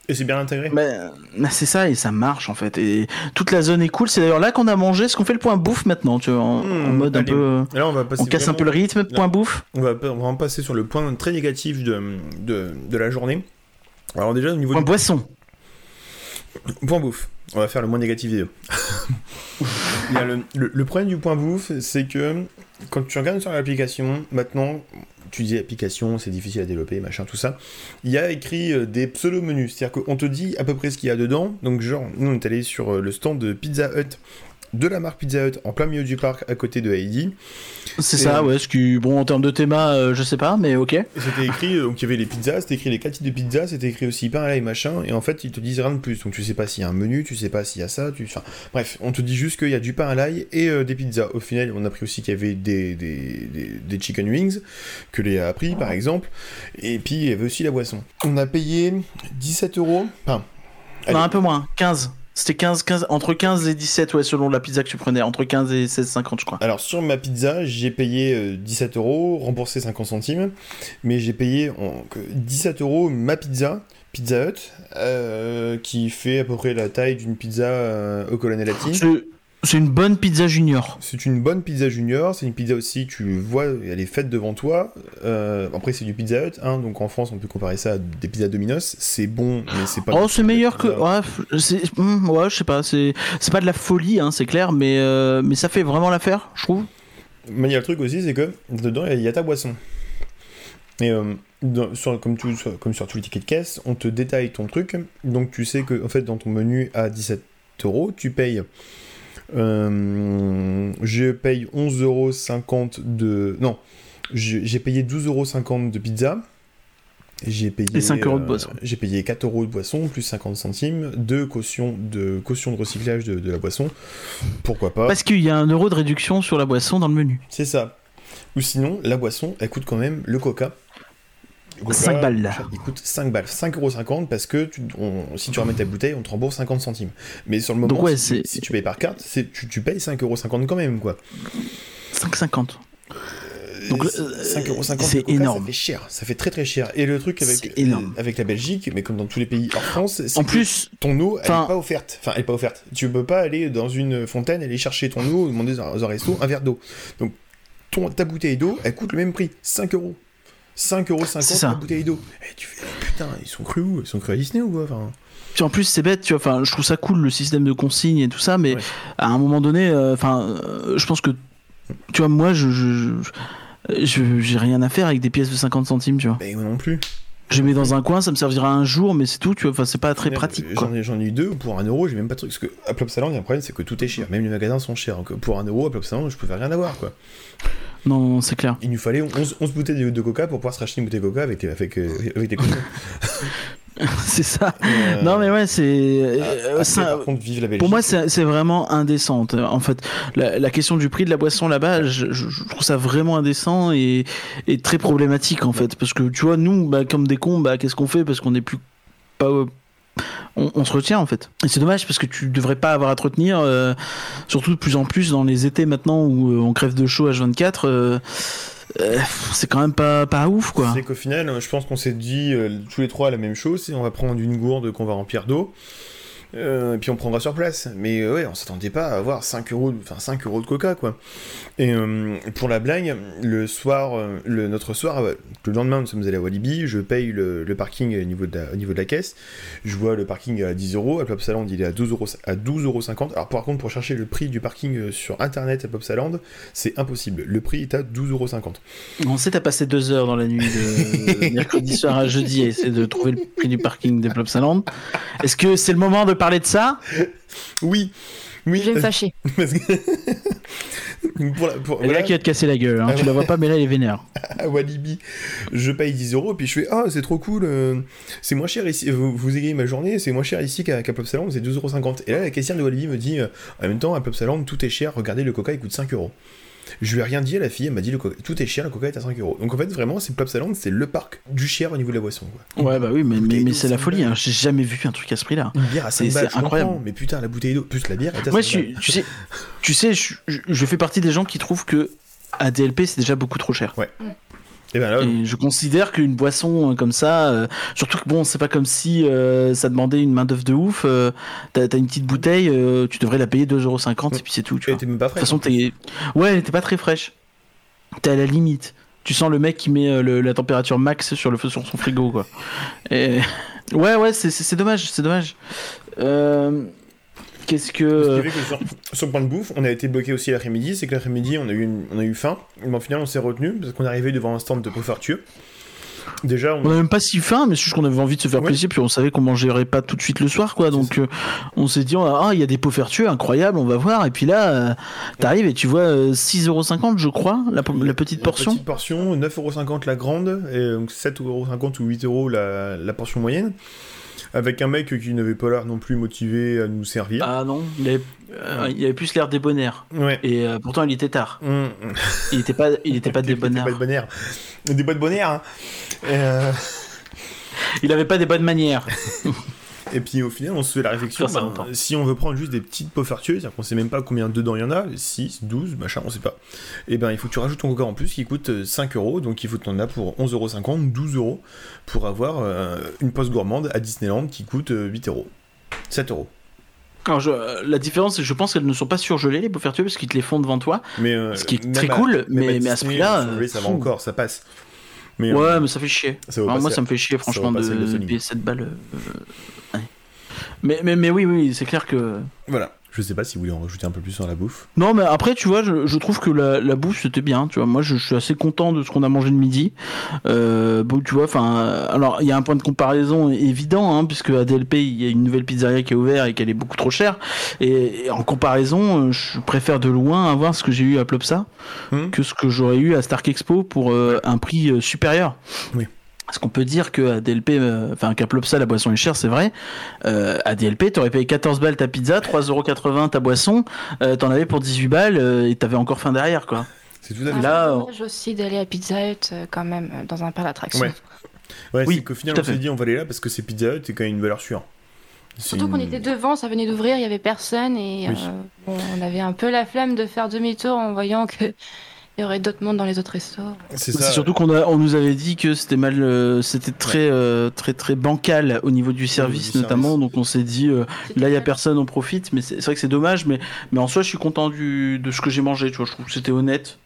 Speaker 2: Et c'est bien intégré.
Speaker 3: Mais, mais c'est ça et ça marche en fait et toute la zone est cool. C'est d'ailleurs là qu'on a mangé, ce qu'on fait le point bouffe maintenant, tu vois, en,
Speaker 2: Mmh,
Speaker 3: en mode un peu.
Speaker 2: Là, on va passer
Speaker 3: On casse un peu le rythme, point bouffe.
Speaker 2: On va pas- on va vraiment passer sur le point très négatif de, de, de la journée. Alors déjà au niveau
Speaker 3: Point
Speaker 2: du
Speaker 3: boisson.
Speaker 2: point bouffe, on va faire le moins négatif des deux. Il y a le, le- le problème du point bouffe, c'est que quand tu regardes sur l'application, maintenant, tu dis application, c'est difficile à développer, machin, tout ça. Il y a écrit euh, des pseudo-menus, c'est-à-dire qu'on te dit à peu près ce qu'il y a dedans. Donc genre, nous on est allé sur euh, le stand de Pizza Hut, de la marque Pizza Hut, en plein milieu du parc, à côté de Heidi.
Speaker 3: C'est
Speaker 2: Et,
Speaker 3: ça, ouais. Ce qui, bon, en termes de théma, euh, je sais pas, mais ok.
Speaker 2: Et C'était écrit, euh, donc il y avait les pizzas, c'était écrit les quatre types de pizzas, c'était écrit aussi pain à l'ail machin, et en fait ils te disent rien de plus. Donc tu sais pas s'il y a un menu, tu sais pas s'il y a ça, tu... Enfin, bref, on te dit juste qu'il y a du pain à l'ail et euh, des pizzas. Au final, on a appris aussi qu'il y avait des, des, des, des chicken wings, que Léa a pris par exemple, et puis il y avait aussi la boisson. On a payé 17 euros. Enfin,
Speaker 3: Non, un peu moins, 15. C'était 15, 15, entre 15 et 17, ouais, selon la pizza que tu prenais, entre 15 et 16,50, je crois.
Speaker 2: Alors sur ma pizza, j'ai payé euh, 17 euros, remboursé 50 centimes, mais j'ai payé en- que 17 euros ma pizza, Pizza Hut, euh, qui fait à peu près la taille d'une pizza euh, au colonnelati.
Speaker 3: C'est- C'est une bonne pizza junior.
Speaker 2: C'est une bonne pizza junior, c'est une pizza aussi, tu vois, elle est faite devant toi. Euh, après c'est du Pizza Hut, hein, donc en France on peut comparer ça à des pizzas Domino's, c'est bon, mais c'est pas...
Speaker 3: Oh, c'est meilleur que. Ouais, c'est- hmm, ouais, je sais pas, c'est c'est pas de la folie, hein, c'est clair, mais, euh, mais ça fait vraiment l'affaire, je trouve.
Speaker 2: Mais il y a le truc aussi, c'est que dedans, il y a ta boisson. Et euh, dans- sur- comme, sur, comme sur tous les tickets de caisse, on te détaille ton truc. Donc tu sais que en fait, dans ton menu à 17 euros, tu payes. Euh, je paye 11,50 euros de. Non, j'ai payé 12,50 euros de pizza. J'ai payé,
Speaker 3: Et 5 euros de
Speaker 2: euh,
Speaker 3: boisson.
Speaker 2: J'ai payé 4 euros de boisson, plus 50 centimes, de caution de, caution de recyclage de, de la boisson. Pourquoi pas?
Speaker 3: Parce qu'il y a un euro de réduction sur la boisson dans le menu.
Speaker 2: c'est ça. Ou sinon, la boisson, elle coûte quand même le coca. Le coca,
Speaker 3: 5 balles, là.
Speaker 2: Il coûte 5 balles. 5,50€ parce que tu- on- si tu ramènes ta bouteille, on te rembourse 50 centimes. Mais sur le moment,
Speaker 3: Donc ouais,
Speaker 2: si, tu,
Speaker 3: c'est-
Speaker 2: si tu payes par carte, c'est- tu, tu payes 5,50€ quand même, quoi.
Speaker 3: 5,50. Donc,
Speaker 2: Donc,
Speaker 3: euh,
Speaker 2: 5,50€
Speaker 3: c'est
Speaker 2: le coca,
Speaker 3: énorme.
Speaker 2: Ça fait cher, ça fait très très cher. Et le truc avec,
Speaker 3: C'est énorme.
Speaker 2: avec la Belgique, mais comme dans tous les pays hors France, c'est
Speaker 3: En
Speaker 2: que
Speaker 3: plus,
Speaker 2: ton eau, elle
Speaker 3: enfin-
Speaker 2: est pas offerte. Enfin, elle est pas offerte. Tu peux pas aller dans une fontaine, aller chercher ton eau, demander aux resto un verre d'eau. Donc, ton, ta bouteille d'eau, elle coûte le même prix, 5 euros. 5,50€
Speaker 3: C'est ça.
Speaker 2: la bouteille d'eau. Et tu fais, putain, ils sont crus où? Ils sont crus à Disney ou quoi enfin,
Speaker 3: Puis en plus, c'est bête, tu vois. Enfin, je trouve ça cool le système de consigne et tout ça, mais
Speaker 2: Ouais.
Speaker 3: à un moment donné, euh, enfin, euh, je pense que, tu vois, moi, je, j'ai rien à faire avec des pièces de 50 centimes, tu vois.
Speaker 2: Ben, moi non plus.
Speaker 3: Je les mets dans un coin, ça me servira un jour, mais c'est tout, tu vois. Enfin, c'est pas très pratique.
Speaker 2: J'en ai, ai eu deux pour un euro, j'ai même pas de truc. Parce que à Plopsaland, il y a un problème, c'est que tout est cher. Même les magasins sont chers. Donc pour un euro, à Plopsaland, je pouvais rien avoir, quoi.
Speaker 3: Non, c'est clair.
Speaker 2: Il nous fallait 11, 11 bouteilles de, de coca pour pouvoir se racheter une bouteille de coca avec, avec, euh, avec des cochons.
Speaker 3: c'est ça.
Speaker 2: Euh,
Speaker 3: Non, mais ouais, c'est. euh,
Speaker 2: la Belgique.
Speaker 3: Pour moi, c'est vraiment indécent. En fait, la, la question du prix de la boisson là-bas, je trouve ça vraiment indécent et, et très problématique en fait. Parce que tu vois, nous, bah, comme des cons, bah, qu'est-ce qu'on fait? Parce qu'on n'est plus pas. On, se retient en fait. Et c'est dommage parce que tu devrais pas avoir à te retenir, euh, surtout de plus en plus dans les étés maintenant où euh, on crève de chaud H24. euh, c'est quand même pas, pas ouf quoi.
Speaker 2: C'est qu'au final, je pense qu'on s'est dit tous les trois la même chose, on va prendre une gourde qu'on va remplir d'eau, et puis on prendra sur place. Mais euh, ouais, on s'attendait pas à avoir 5 euros, de- enfin 5 euros de coca, quoi. Et euh, pour la blague, le soir, euh, le, notre soir, euh, le lendemain, nous sommes allés à Walibi, je paye le, le parking au niveau, de la, au niveau de la caisse, je vois le parking à 10 euros, à Plopsaland il est à 12 euros, à 12 euros 50. Alors par contre, pour chercher le prix du parking euh, sur internet à Plopsaland, c'est impossible. Le prix est à 12 euros 50.
Speaker 3: On sait, t'as passé deux heures dans la nuit de mercredi soir à jeudi à essayer de trouver le prix du parking des Plopsaland. Est-ce que c'est le moment de parler de ça
Speaker 2: Oui, oui.
Speaker 5: Je vais me fâcher.
Speaker 2: Parce que- pour la- pour-
Speaker 3: Elle est là
Speaker 2: voilà,
Speaker 3: qui va te casser la gueule, hein.
Speaker 2: Ah
Speaker 3: tu la vois pas, mais là elle est vénère.
Speaker 2: à Walibi, je paye 10 euros, puis je fais Ah, c'est trop cool, euh, c'est moins cher ici, vous, vous égayez ma journée, c'est moins cher ici qu'à qu'à Plopsaland, c'est 2,50 euros. Et là, la caissière de Walibi me dit euh, En même temps, à Plopsaland, tout est cher, regardez, le coca il coûte 5 euros. Je lui ai rien dit à la fille, elle m'a dit le coca- tout est cher, le coca est à 5 euros. Donc en fait, vraiment, c'est Plopsaland, c'est le parc du cher au niveau de la boisson. Quoi.
Speaker 3: Ouais, bah oui, mais, mais, c'est la folie, hein. j'ai jamais vu un truc à ce prix-là.
Speaker 2: Une bière à 5
Speaker 3: C'est-
Speaker 2: balles,
Speaker 3: c'est incroyable.
Speaker 2: mais putain, la bouteille d'eau, plus la bière est à 5
Speaker 3: Moi, je
Speaker 2: balles.
Speaker 3: tu sais, tu sais je, je- je fais partie des gens qui trouvent que ADLP c'est déjà beaucoup trop cher.
Speaker 2: Et ben là,
Speaker 3: Et je considère qu'une boisson euh, comme ça, euh, surtout que bon, c'est pas comme si euh, ça demandait une main d'œuvre de ouf. euh, T'as une petite bouteille, tu devrais la payer 2,50€ et puis c'est tout. Tu vois.
Speaker 2: était même pas
Speaker 3: De toute
Speaker 2: fraîche.
Speaker 3: façon, t'es. Ouais, elle était pas très fraîche. T'es à la limite. Tu sens le mec qui met le- la température max sur le feu sur son frigo, quoi. Et... Ouais, ouais, c'est dommage, c'est dommage. Euh, Qu'est-ce
Speaker 2: Ce qui
Speaker 3: que.
Speaker 2: fait que sur, sur le point de bouffe, on a été bloqué aussi l'après-midi, c'est que l'après-midi, on, a eu une- on a eu faim, mais au final, on s'est retenu parce qu'on est arrivé devant un stand de Poffartieux. Déjà, on,
Speaker 3: On a même pas si faim, mais c'est juste qu'on avait envie de se faire
Speaker 2: Ouais.
Speaker 3: plaisir, puis on savait qu'on mangerait pas tout de suite le soir, quoi. Donc euh, on s'est dit, ah, il y a des pots vertueux, incroyable, on va voir. Et puis là, euh, t'arrives et tu vois euh, 6,50€, je crois, la, la petite portion.
Speaker 2: Petite portion, 9,50€ la grande, et donc 7,50€ ou 8€ la, la portion moyenne. Avec un mec qui n'avait pas l'air non plus motivé à nous servir.
Speaker 3: Ah non, il avait, euh, il avait plus l'air débonnaire.
Speaker 2: Ouais.
Speaker 3: Et euh, pourtant, il était tard.
Speaker 2: Hum,
Speaker 3: Il était pas, il était pas
Speaker 2: Des
Speaker 3: débonnaire.
Speaker 2: bon air. Des pas de bon air, hein. Euh,
Speaker 3: Il avait pas des bonnes manières.
Speaker 2: Et puis au final, on se fait la réflexion, ben, si on veut prendre juste des petites pots fartueux, c'est-à-dire qu'on sait même pas combien dedans il y en a, 6, 12, machin, on sait pas. Et ben il faut que tu rajoutes ton coca en plus qui coûte euh, 5 euros, donc il faut que tu en as pour 11,50€, 12 euros pour avoir euh, une poste gourmande à Disneyland qui coûte euh, 8 euros. 7 euros.
Speaker 3: Alors, je- euh, la différence, c'est que je pense qu'elles ne sont pas surgelées, les pots vertueux, parce qu'ils te les font devant toi.
Speaker 2: Mais, euh,
Speaker 3: Ce qui est très
Speaker 2: à-
Speaker 3: cool, mais- mais à ce
Speaker 2: Disney,
Speaker 3: prix-là, euh,
Speaker 2: ça va encore, ça passe. Mais,
Speaker 3: Ouais,
Speaker 2: euh,
Speaker 3: mais ça fait chier.
Speaker 2: ça
Speaker 3: Alors, moi, ça me fait chier, franchement, de,
Speaker 2: de
Speaker 3: payer cette balle. euh, ouais. Mais, mais, mais oui, oui, c'est clair que.
Speaker 2: Voilà. Je sais pas si vous voulez en rajouter un peu plus sur la bouffe.
Speaker 3: Non, mais après, tu vois, je, je trouve que la, la bouffe c'était bien. Tu vois, moi, je, je suis assez content de ce qu'on a mangé le midi. Euh, bon, tu vois, enfin, alors il y a un point de comparaison évident, hein, puisque à DLP il y a une nouvelle pizzeria qui est ouverte et qu'elle est beaucoup trop chère. Et, et en comparaison, euh, je préfère de loin avoir ce que j'ai eu à Plopsa
Speaker 2: Hmm.
Speaker 3: que ce que j'aurais eu à Stark Expo pour euh, un prix euh, supérieur.
Speaker 2: Oui.
Speaker 3: Parce qu'on peut dire que à DLP, euh, enfin qu'à Plopsa la boisson est chère, c'est vrai. Euh, à DLP, t'aurais payé 14 balles ta pizza, 3,80€ ta boisson, euh, t'en avais pour 18 balles euh, et t'avais encore faim derrière quoi.
Speaker 2: C'est tout à fait
Speaker 3: Là,
Speaker 5: C'est
Speaker 3: on-
Speaker 5: dommage aussi d'aller à Pizza Hut euh, quand même euh, dans un parc d'attractions.
Speaker 2: Ouais. Ouais,
Speaker 3: Oui,
Speaker 2: c'est qu'au final, on s'est dit, on va aller là parce que c'est Pizza Hut, c'est quand même une valeur sûre.
Speaker 5: Surtout qu'on était devant, ça venait d'ouvrir, il y avait personne et
Speaker 2: Oui.
Speaker 5: euh, on avait un peu la flemme de faire demi-tour en voyant que Il y aurait d'autres mondes dans les autres restos.
Speaker 2: C'est ça.
Speaker 3: surtout qu'on on nous avait dit que c'était mal, euh, c'était très, euh, très, très bancal au niveau du service,
Speaker 2: du
Speaker 3: notamment.
Speaker 2: service.
Speaker 3: Donc on s'est dit, euh, là il y a personne, on profite. Mais c'est vrai que c'est dommage, mais, mais en soi, je suis content du, de ce que j'ai mangé. Tu vois, je trouve que c'était honnête.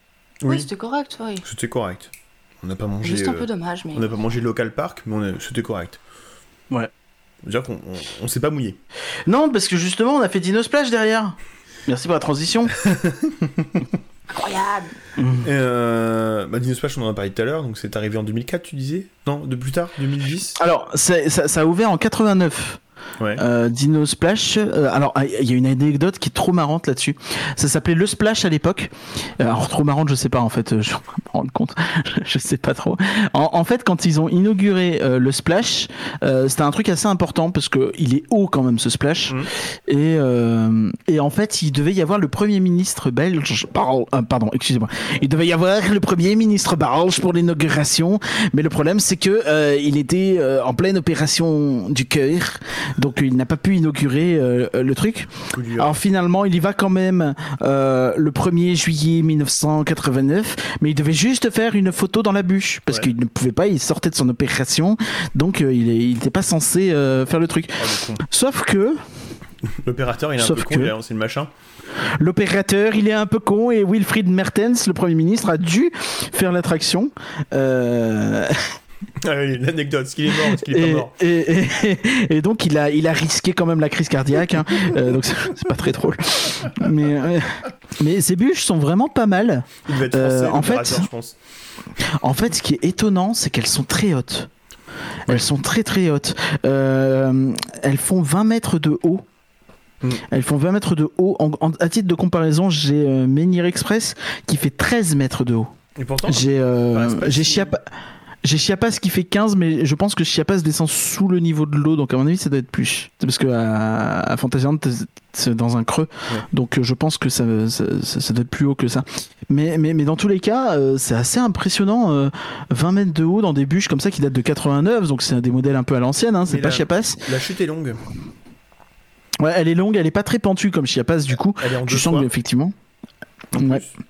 Speaker 5: Oui,
Speaker 2: Oui,
Speaker 5: c'était correct, oui.
Speaker 2: c'était correct. On n'a pas mangé.
Speaker 5: Juste un
Speaker 2: euh,
Speaker 5: peu dommage, mais.
Speaker 2: On n'a pas mangé local park, mais c'était correct.
Speaker 3: Ouais.
Speaker 2: Déjà qu'on on, on s'est pas mouillé.
Speaker 3: Non, parce que justement, on a fait Dino Splash derrière. Merci pour la transition.
Speaker 5: Incroyable
Speaker 2: Euh, bah, Dino Splash, on en a parlé tout à l'heure, donc c'est arrivé en 2004, tu disais? Non, de plus tard, 2010
Speaker 3: Alors, ça a ouvert en 89.
Speaker 2: Ouais.
Speaker 3: Euh, Dino Splash. euh, alors, ah, il y a une anecdote qui est trop marrante là-dessus. Ça s'appelait le Splash à l'époque. Euh, Alors, trop marrante, je sais pas en fait. Je me rendre compte. je sais pas trop. En, en fait, quand ils ont inauguré euh, le Splash, c'était un truc assez important parce que il est haut quand même ce Splash.
Speaker 2: Mhm.
Speaker 3: Et, et en fait, il devait y avoir le premier ministre belge. Pardon, excusez-moi. Il devait y avoir le premier ministre belge pour l'inauguration. Mais le problème, c'est que il était en pleine opération du cœur, donc il n'a pas pu inaugurer euh, le truc. Alors finalement, il y va quand même euh, le 1er juillet 1989, mais il devait juste faire une photo dans la bûche parce
Speaker 2: Ouais.
Speaker 3: qu'il ne pouvait pas, il sortait de son opération, donc euh, il n'était pas censé faire le truc.
Speaker 2: Con.
Speaker 3: Sauf que
Speaker 2: L'opérateur, il est un
Speaker 3: Sauf
Speaker 2: peu con,
Speaker 3: que-
Speaker 2: il a lancé le machin.
Speaker 3: l'opérateur, il est un peu con et Wilfried Mertens, le Premier ministre, a dû faire l'attraction. Euh,
Speaker 2: Ah, L'anecdote, est-ce qu'il est mort, qu'il est
Speaker 3: et,
Speaker 2: pas mort
Speaker 3: et- et- et donc il a, il a risqué quand même la crise cardiaque, hein. Euh, donc c'est pas très drôle. Mais, euh, mais ces bûches sont vraiment pas mal.
Speaker 2: Il devait être
Speaker 3: euh,
Speaker 2: français,
Speaker 3: en fait-
Speaker 2: je pense.
Speaker 3: En fait, ce qui est étonnant, c'est qu'elles sont très hautes. Elles sont très très hautes. Euh, elles font 20 mètres de haut.
Speaker 2: Mm.
Speaker 3: Elles font 20 mètres de haut. En, en- à titre de comparaison, j'ai euh, Menhir Express qui fait 13 mètres de haut.
Speaker 2: Et pourtant,
Speaker 3: J'ai euh, Chiapas. J'ai Chiapas qui fait 15, mais je pense que Chiapas descend sous le niveau de l'eau, donc à mon avis ça doit être plus. C'est parce que à, à Fantasyland, c'est dans un creux,
Speaker 2: Ouais.
Speaker 3: donc euh, je pense que ça, ça, ça- ça doit être plus haut que ça. Mais, mais, mais dans tous les cas, euh, c'est assez impressionnant, euh, 20 mètres de haut dans des bûches comme ça qui datent de 89, donc c'est des modèles un peu à l'ancienne, hein, c'est pas
Speaker 2: la-
Speaker 3: Chiapas.
Speaker 2: la chute est longue.
Speaker 3: Ouais, elle est longue, elle est pas très pentue comme Chiapas du coup.
Speaker 2: Elle est en
Speaker 3: Tu sens effectivement,
Speaker 2: en
Speaker 3: ouais.
Speaker 2: plus.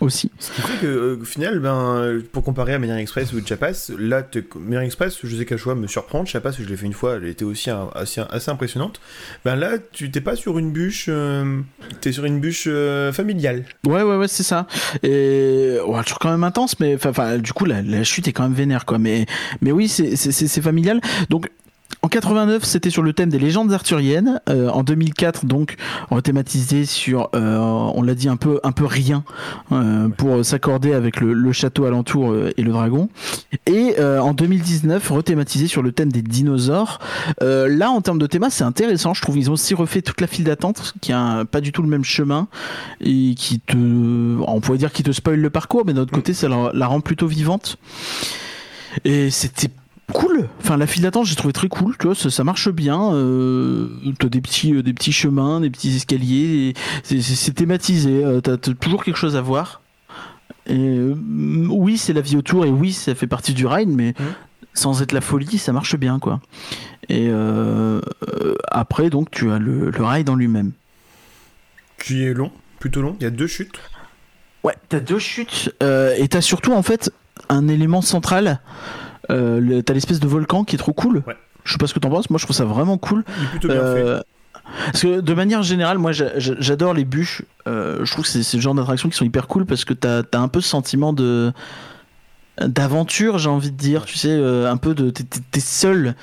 Speaker 3: Aussi.
Speaker 2: Ce qui fait que, euh, au final, ben, pour comparer à Meridian Express ou Chiapas, là, te- Meridian Express, je sais qu'à choix me surprendre. Chiapas, je l'ai fait une fois, elle était aussi un- assez, assez impressionnante. Ben là, tu t'es pas sur une bûche, euh, t'es sur une bûche euh, familiale.
Speaker 3: Ouais, ouais, ouais, c'est ça. Et ouais, toujours quand même intense, mais enfin, du coup, la, la chute est quand même vénère, quoi. Mais, mais oui, c'est familial. Donc. En 89, c'était sur le thème des légendes arthuriennes. Euh, en 2004, donc, on a thématisé sur, euh, on l'a dit un peu, un peu rien euh, pour s'accorder avec le, le château alentour et le dragon. Et en 2019, rethématisé sur le thème des dinosaures. Là, en termes de thème, c'est intéressant. Je trouve ils ont aussi refait toute la file d'attente, qui a pas du tout le même chemin et qui te, on pourrait dire qui te spoil le parcours, mais d'un autre côté, ça la, la rend plutôt vivante. Et c'était cool. Enfin, la file d'attente, j'ai trouvé très cool. Tu vois, ça, ça marche bien. Euh, t'as des petits, euh, des petits chemins, des petits escaliers. C'est thématisé. Euh, T'as t'as toujours quelque chose à voir. Et euh, oui, c'est la vie autour et oui, ça fait partie du ride, mais
Speaker 2: Mhm.
Speaker 3: sans être la folie, ça marche bien, quoi. Et euh, après, donc, tu as le, le ride en lui-même.
Speaker 2: Qui est long, plutôt long. Il y a deux chutes.
Speaker 3: Ouais, t'as deux chutes et t'as surtout en fait un élément central. Euh, t'as l'espèce de volcan qui est trop cool.
Speaker 2: Ouais.
Speaker 3: Je sais pas ce que t'en penses. Moi, je trouve ça vraiment cool.
Speaker 2: Il est plutôt bien fait.
Speaker 3: Euh, parce que de manière générale, moi, j'a- j'a- j'adore les bûches. Euh, je trouve que c'est le genre d'attractions qui sont hyper cool parce que t'as as un peu ce sentiment de d'aventure, j'ai envie de dire. Tu sais, un peu de t'es- seul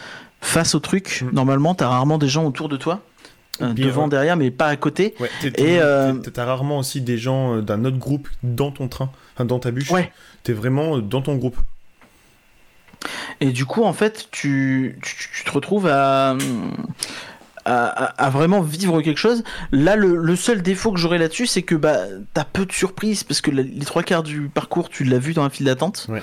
Speaker 3: face au truc.
Speaker 2: Mm.
Speaker 3: Normalement, t'as rarement des gens autour de toi,
Speaker 2: Puis,
Speaker 3: devant, derrière, mais pas à côté.
Speaker 2: Ouais,
Speaker 3: et, euh,
Speaker 2: T'as rarement aussi des gens d'un autre groupe dans ton train, dans ta bûche.
Speaker 3: Ouais.
Speaker 2: T'es vraiment dans ton groupe.
Speaker 3: Et du coup, en fait, tu, tu, tu te retrouves à, à, vraiment vivre quelque chose. Là, le, le seul défaut que j'aurais là-dessus, c'est que bah, t'as peu de surprises, parce que les trois quarts du parcours, tu l'as vu dans la file d'attente.
Speaker 2: Ouais.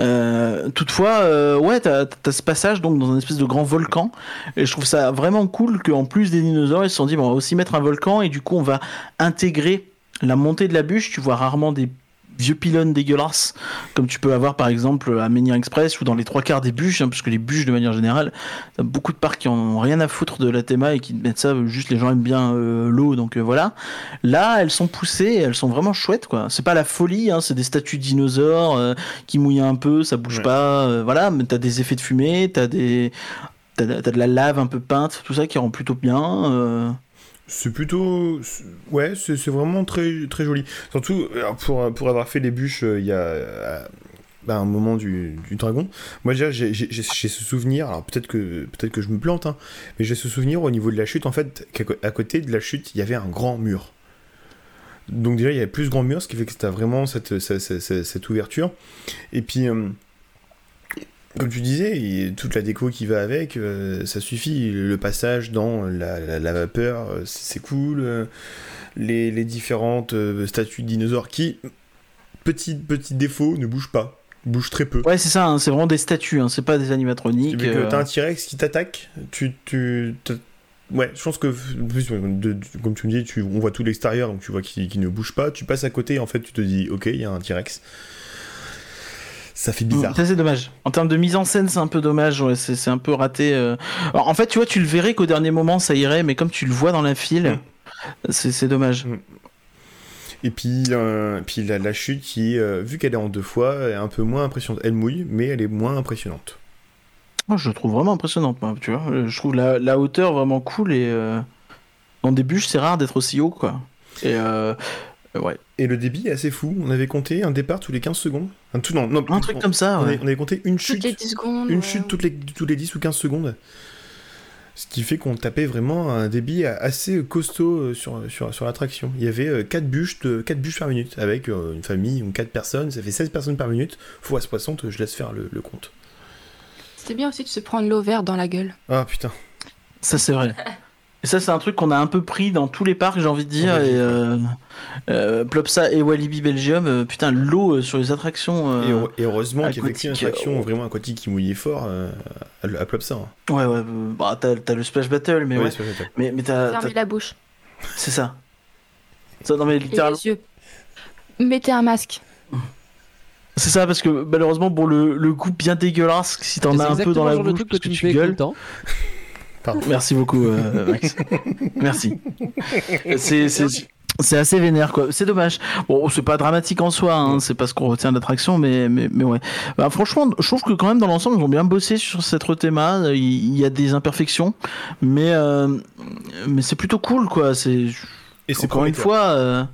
Speaker 3: Euh, toutefois, euh, ouais, t'as as ce passage donc dans un espèce de grand volcan, et je trouve ça vraiment cool qu'en plus des dinosaures, ils se sont dit bon, on va aussi mettre un volcan, et du coup, on va intégrer la montée de la bûche. Tu vois rarement des vieux pylônes dégueulasses, comme tu peux avoir par exemple à Menhir Express ou dans les trois quarts des bûches, hein, parce que les bûches de manière générale, beaucoup de parcs qui en ont rien à foutre de la théma et qui te mettent ça, juste les gens aiment bien euh, l'eau, donc euh, voilà. Là, elles sont poussées, elles sont vraiment chouettes, quoi. C'est pas la folie, hein, c'est des statues de dinosaures euh, qui mouillent un peu, ça bouge
Speaker 2: Ouais.
Speaker 3: pas, voilà, mais t'as des effets de fumée, t'as des. T'as de- t'as de la lave un peu peinte, tout ça qui rend plutôt bien.
Speaker 2: C'est plutôt. Ouais, c'est vraiment très, très joli. Surtout, pour, avoir fait les bûches euh, il y a. euh, bah, un moment du, du dragon. Moi, déjà, j'ai ce souvenir, alors peut-être que, peut que je me plante, hein, mais j'ai ce souvenir au niveau de la chute, en fait, qu'à côté de la chute, il y avait un grand mur. Donc, déjà, il y avait plus grand mur, ce qui fait que c'était vraiment cette ouverture. Et puis. euh, comme tu disais, toute la déco qui va avec, euh, ça suffit. Le passage dans la, la- la vapeur, euh, c'est cool. Les, les différentes euh, statues de dinosaures qui, petit, petit défaut, ne bougent pas. Bougent très peu.
Speaker 3: Ouais, c'est ça, hein, c'est vraiment des statues, hein, c'est pas des animatroniques.
Speaker 2: Tu
Speaker 3: euh.
Speaker 2: t'as un T-Rex qui t'attaque, tu, tu, Ouais, je pense que, en plus, de- de- comme tu me dis, tu, on voit tout l'extérieur, donc tu vois qu'il qu'il ne bouge pas. Tu passes à côté, en fait, tu te dis, ok, il y a un T-Rex. Ça fait bizarre.
Speaker 3: Mm, Ça c'est dommage. En termes de mise en scène, c'est un peu dommage. Ouais, c'est un peu raté. euh. Alors, en fait, tu vois, tu le verrais qu'au dernier moment ça irait, mais comme tu le vois dans la file,
Speaker 2: Mm.
Speaker 3: c'est dommage.
Speaker 2: Et puis, euh, puis la, la chute qui, euh, vu qu'elle est en deux fois, est un peu moins impressionnante. Elle mouille, mais elle est moins impressionnante.
Speaker 3: Moi, je le trouve vraiment impressionnante, moi, tu vois. Je trouve la, la hauteur vraiment cool et euh, en début, c'est rare d'être aussi haut, quoi. Et ouais,
Speaker 2: Et le débit est assez fou. On avait compté un départ tous les 15 secondes. Un, tout, non, non,
Speaker 3: un truc
Speaker 2: on,
Speaker 3: comme ça.
Speaker 2: on
Speaker 3: Ouais.
Speaker 2: avait, on avait compté une chute,
Speaker 5: Toutes les 10 secondes.
Speaker 2: une
Speaker 5: ouais.
Speaker 2: chute toutes les, tous les 10 ou 15 secondes. Ce qui fait qu'on tapait vraiment un débit assez costaud euh, sur, sur, sur l'attraction. Il y avait 4 bûches, de, 4 bûches par minute, avec euh, une famille ou 4 personnes. Ça fait 16 personnes par minute. Fois 60, je laisse faire le, le compte.
Speaker 5: C'était bien aussi de se prendre l'eau verte dans la gueule.
Speaker 2: Ah putain.
Speaker 3: Ça, c'est vrai. Et ça, c'est un truc qu'on a un peu pris dans tous les parcs, j'ai envie de dire.
Speaker 2: Belgique,
Speaker 3: et euh, euh, Plopsa et Walibi Belgium, euh, putain, l'eau euh, sur les attractions. euh,
Speaker 2: Et, heure- et heureusement qu'il y avait une attraction
Speaker 3: euh,
Speaker 2: vraiment aquatique qui mouillait fort euh, à, à Plopsa. hein.
Speaker 3: Ouais, ouais, bah, t'as t'as le Splash Battle, mais
Speaker 2: Ouais,
Speaker 3: Mais, mais t'as.
Speaker 5: La bouche.
Speaker 3: C'est ça. Ça, non, mais
Speaker 5: Et
Speaker 3: littéralement.
Speaker 5: les yeux. Mettez un masque.
Speaker 3: C'est ça, parce que malheureusement, bon, le, le goût bien dégueulasse, si t'en as un peu dans la
Speaker 7: le
Speaker 3: bouche,
Speaker 7: truc que
Speaker 3: parce
Speaker 7: tu
Speaker 3: tu
Speaker 7: le
Speaker 3: gueules. Merci beaucoup, euh, Max. Merci. C'est, assez vénère, quoi. C'est dommage. Bon, c'est pas dramatique en soi, hein, c'est pas ce qu'on retient de l'attraction, mais, mais, mais ouais. Bah, franchement, je trouve que quand même, dans l'ensemble, ils ont bien bossé sur cette théma. Il, y a des imperfections, mais, euh, mais c'est plutôt cool, quoi. C'est,
Speaker 2: Et c'est
Speaker 3: encore une fois, euh,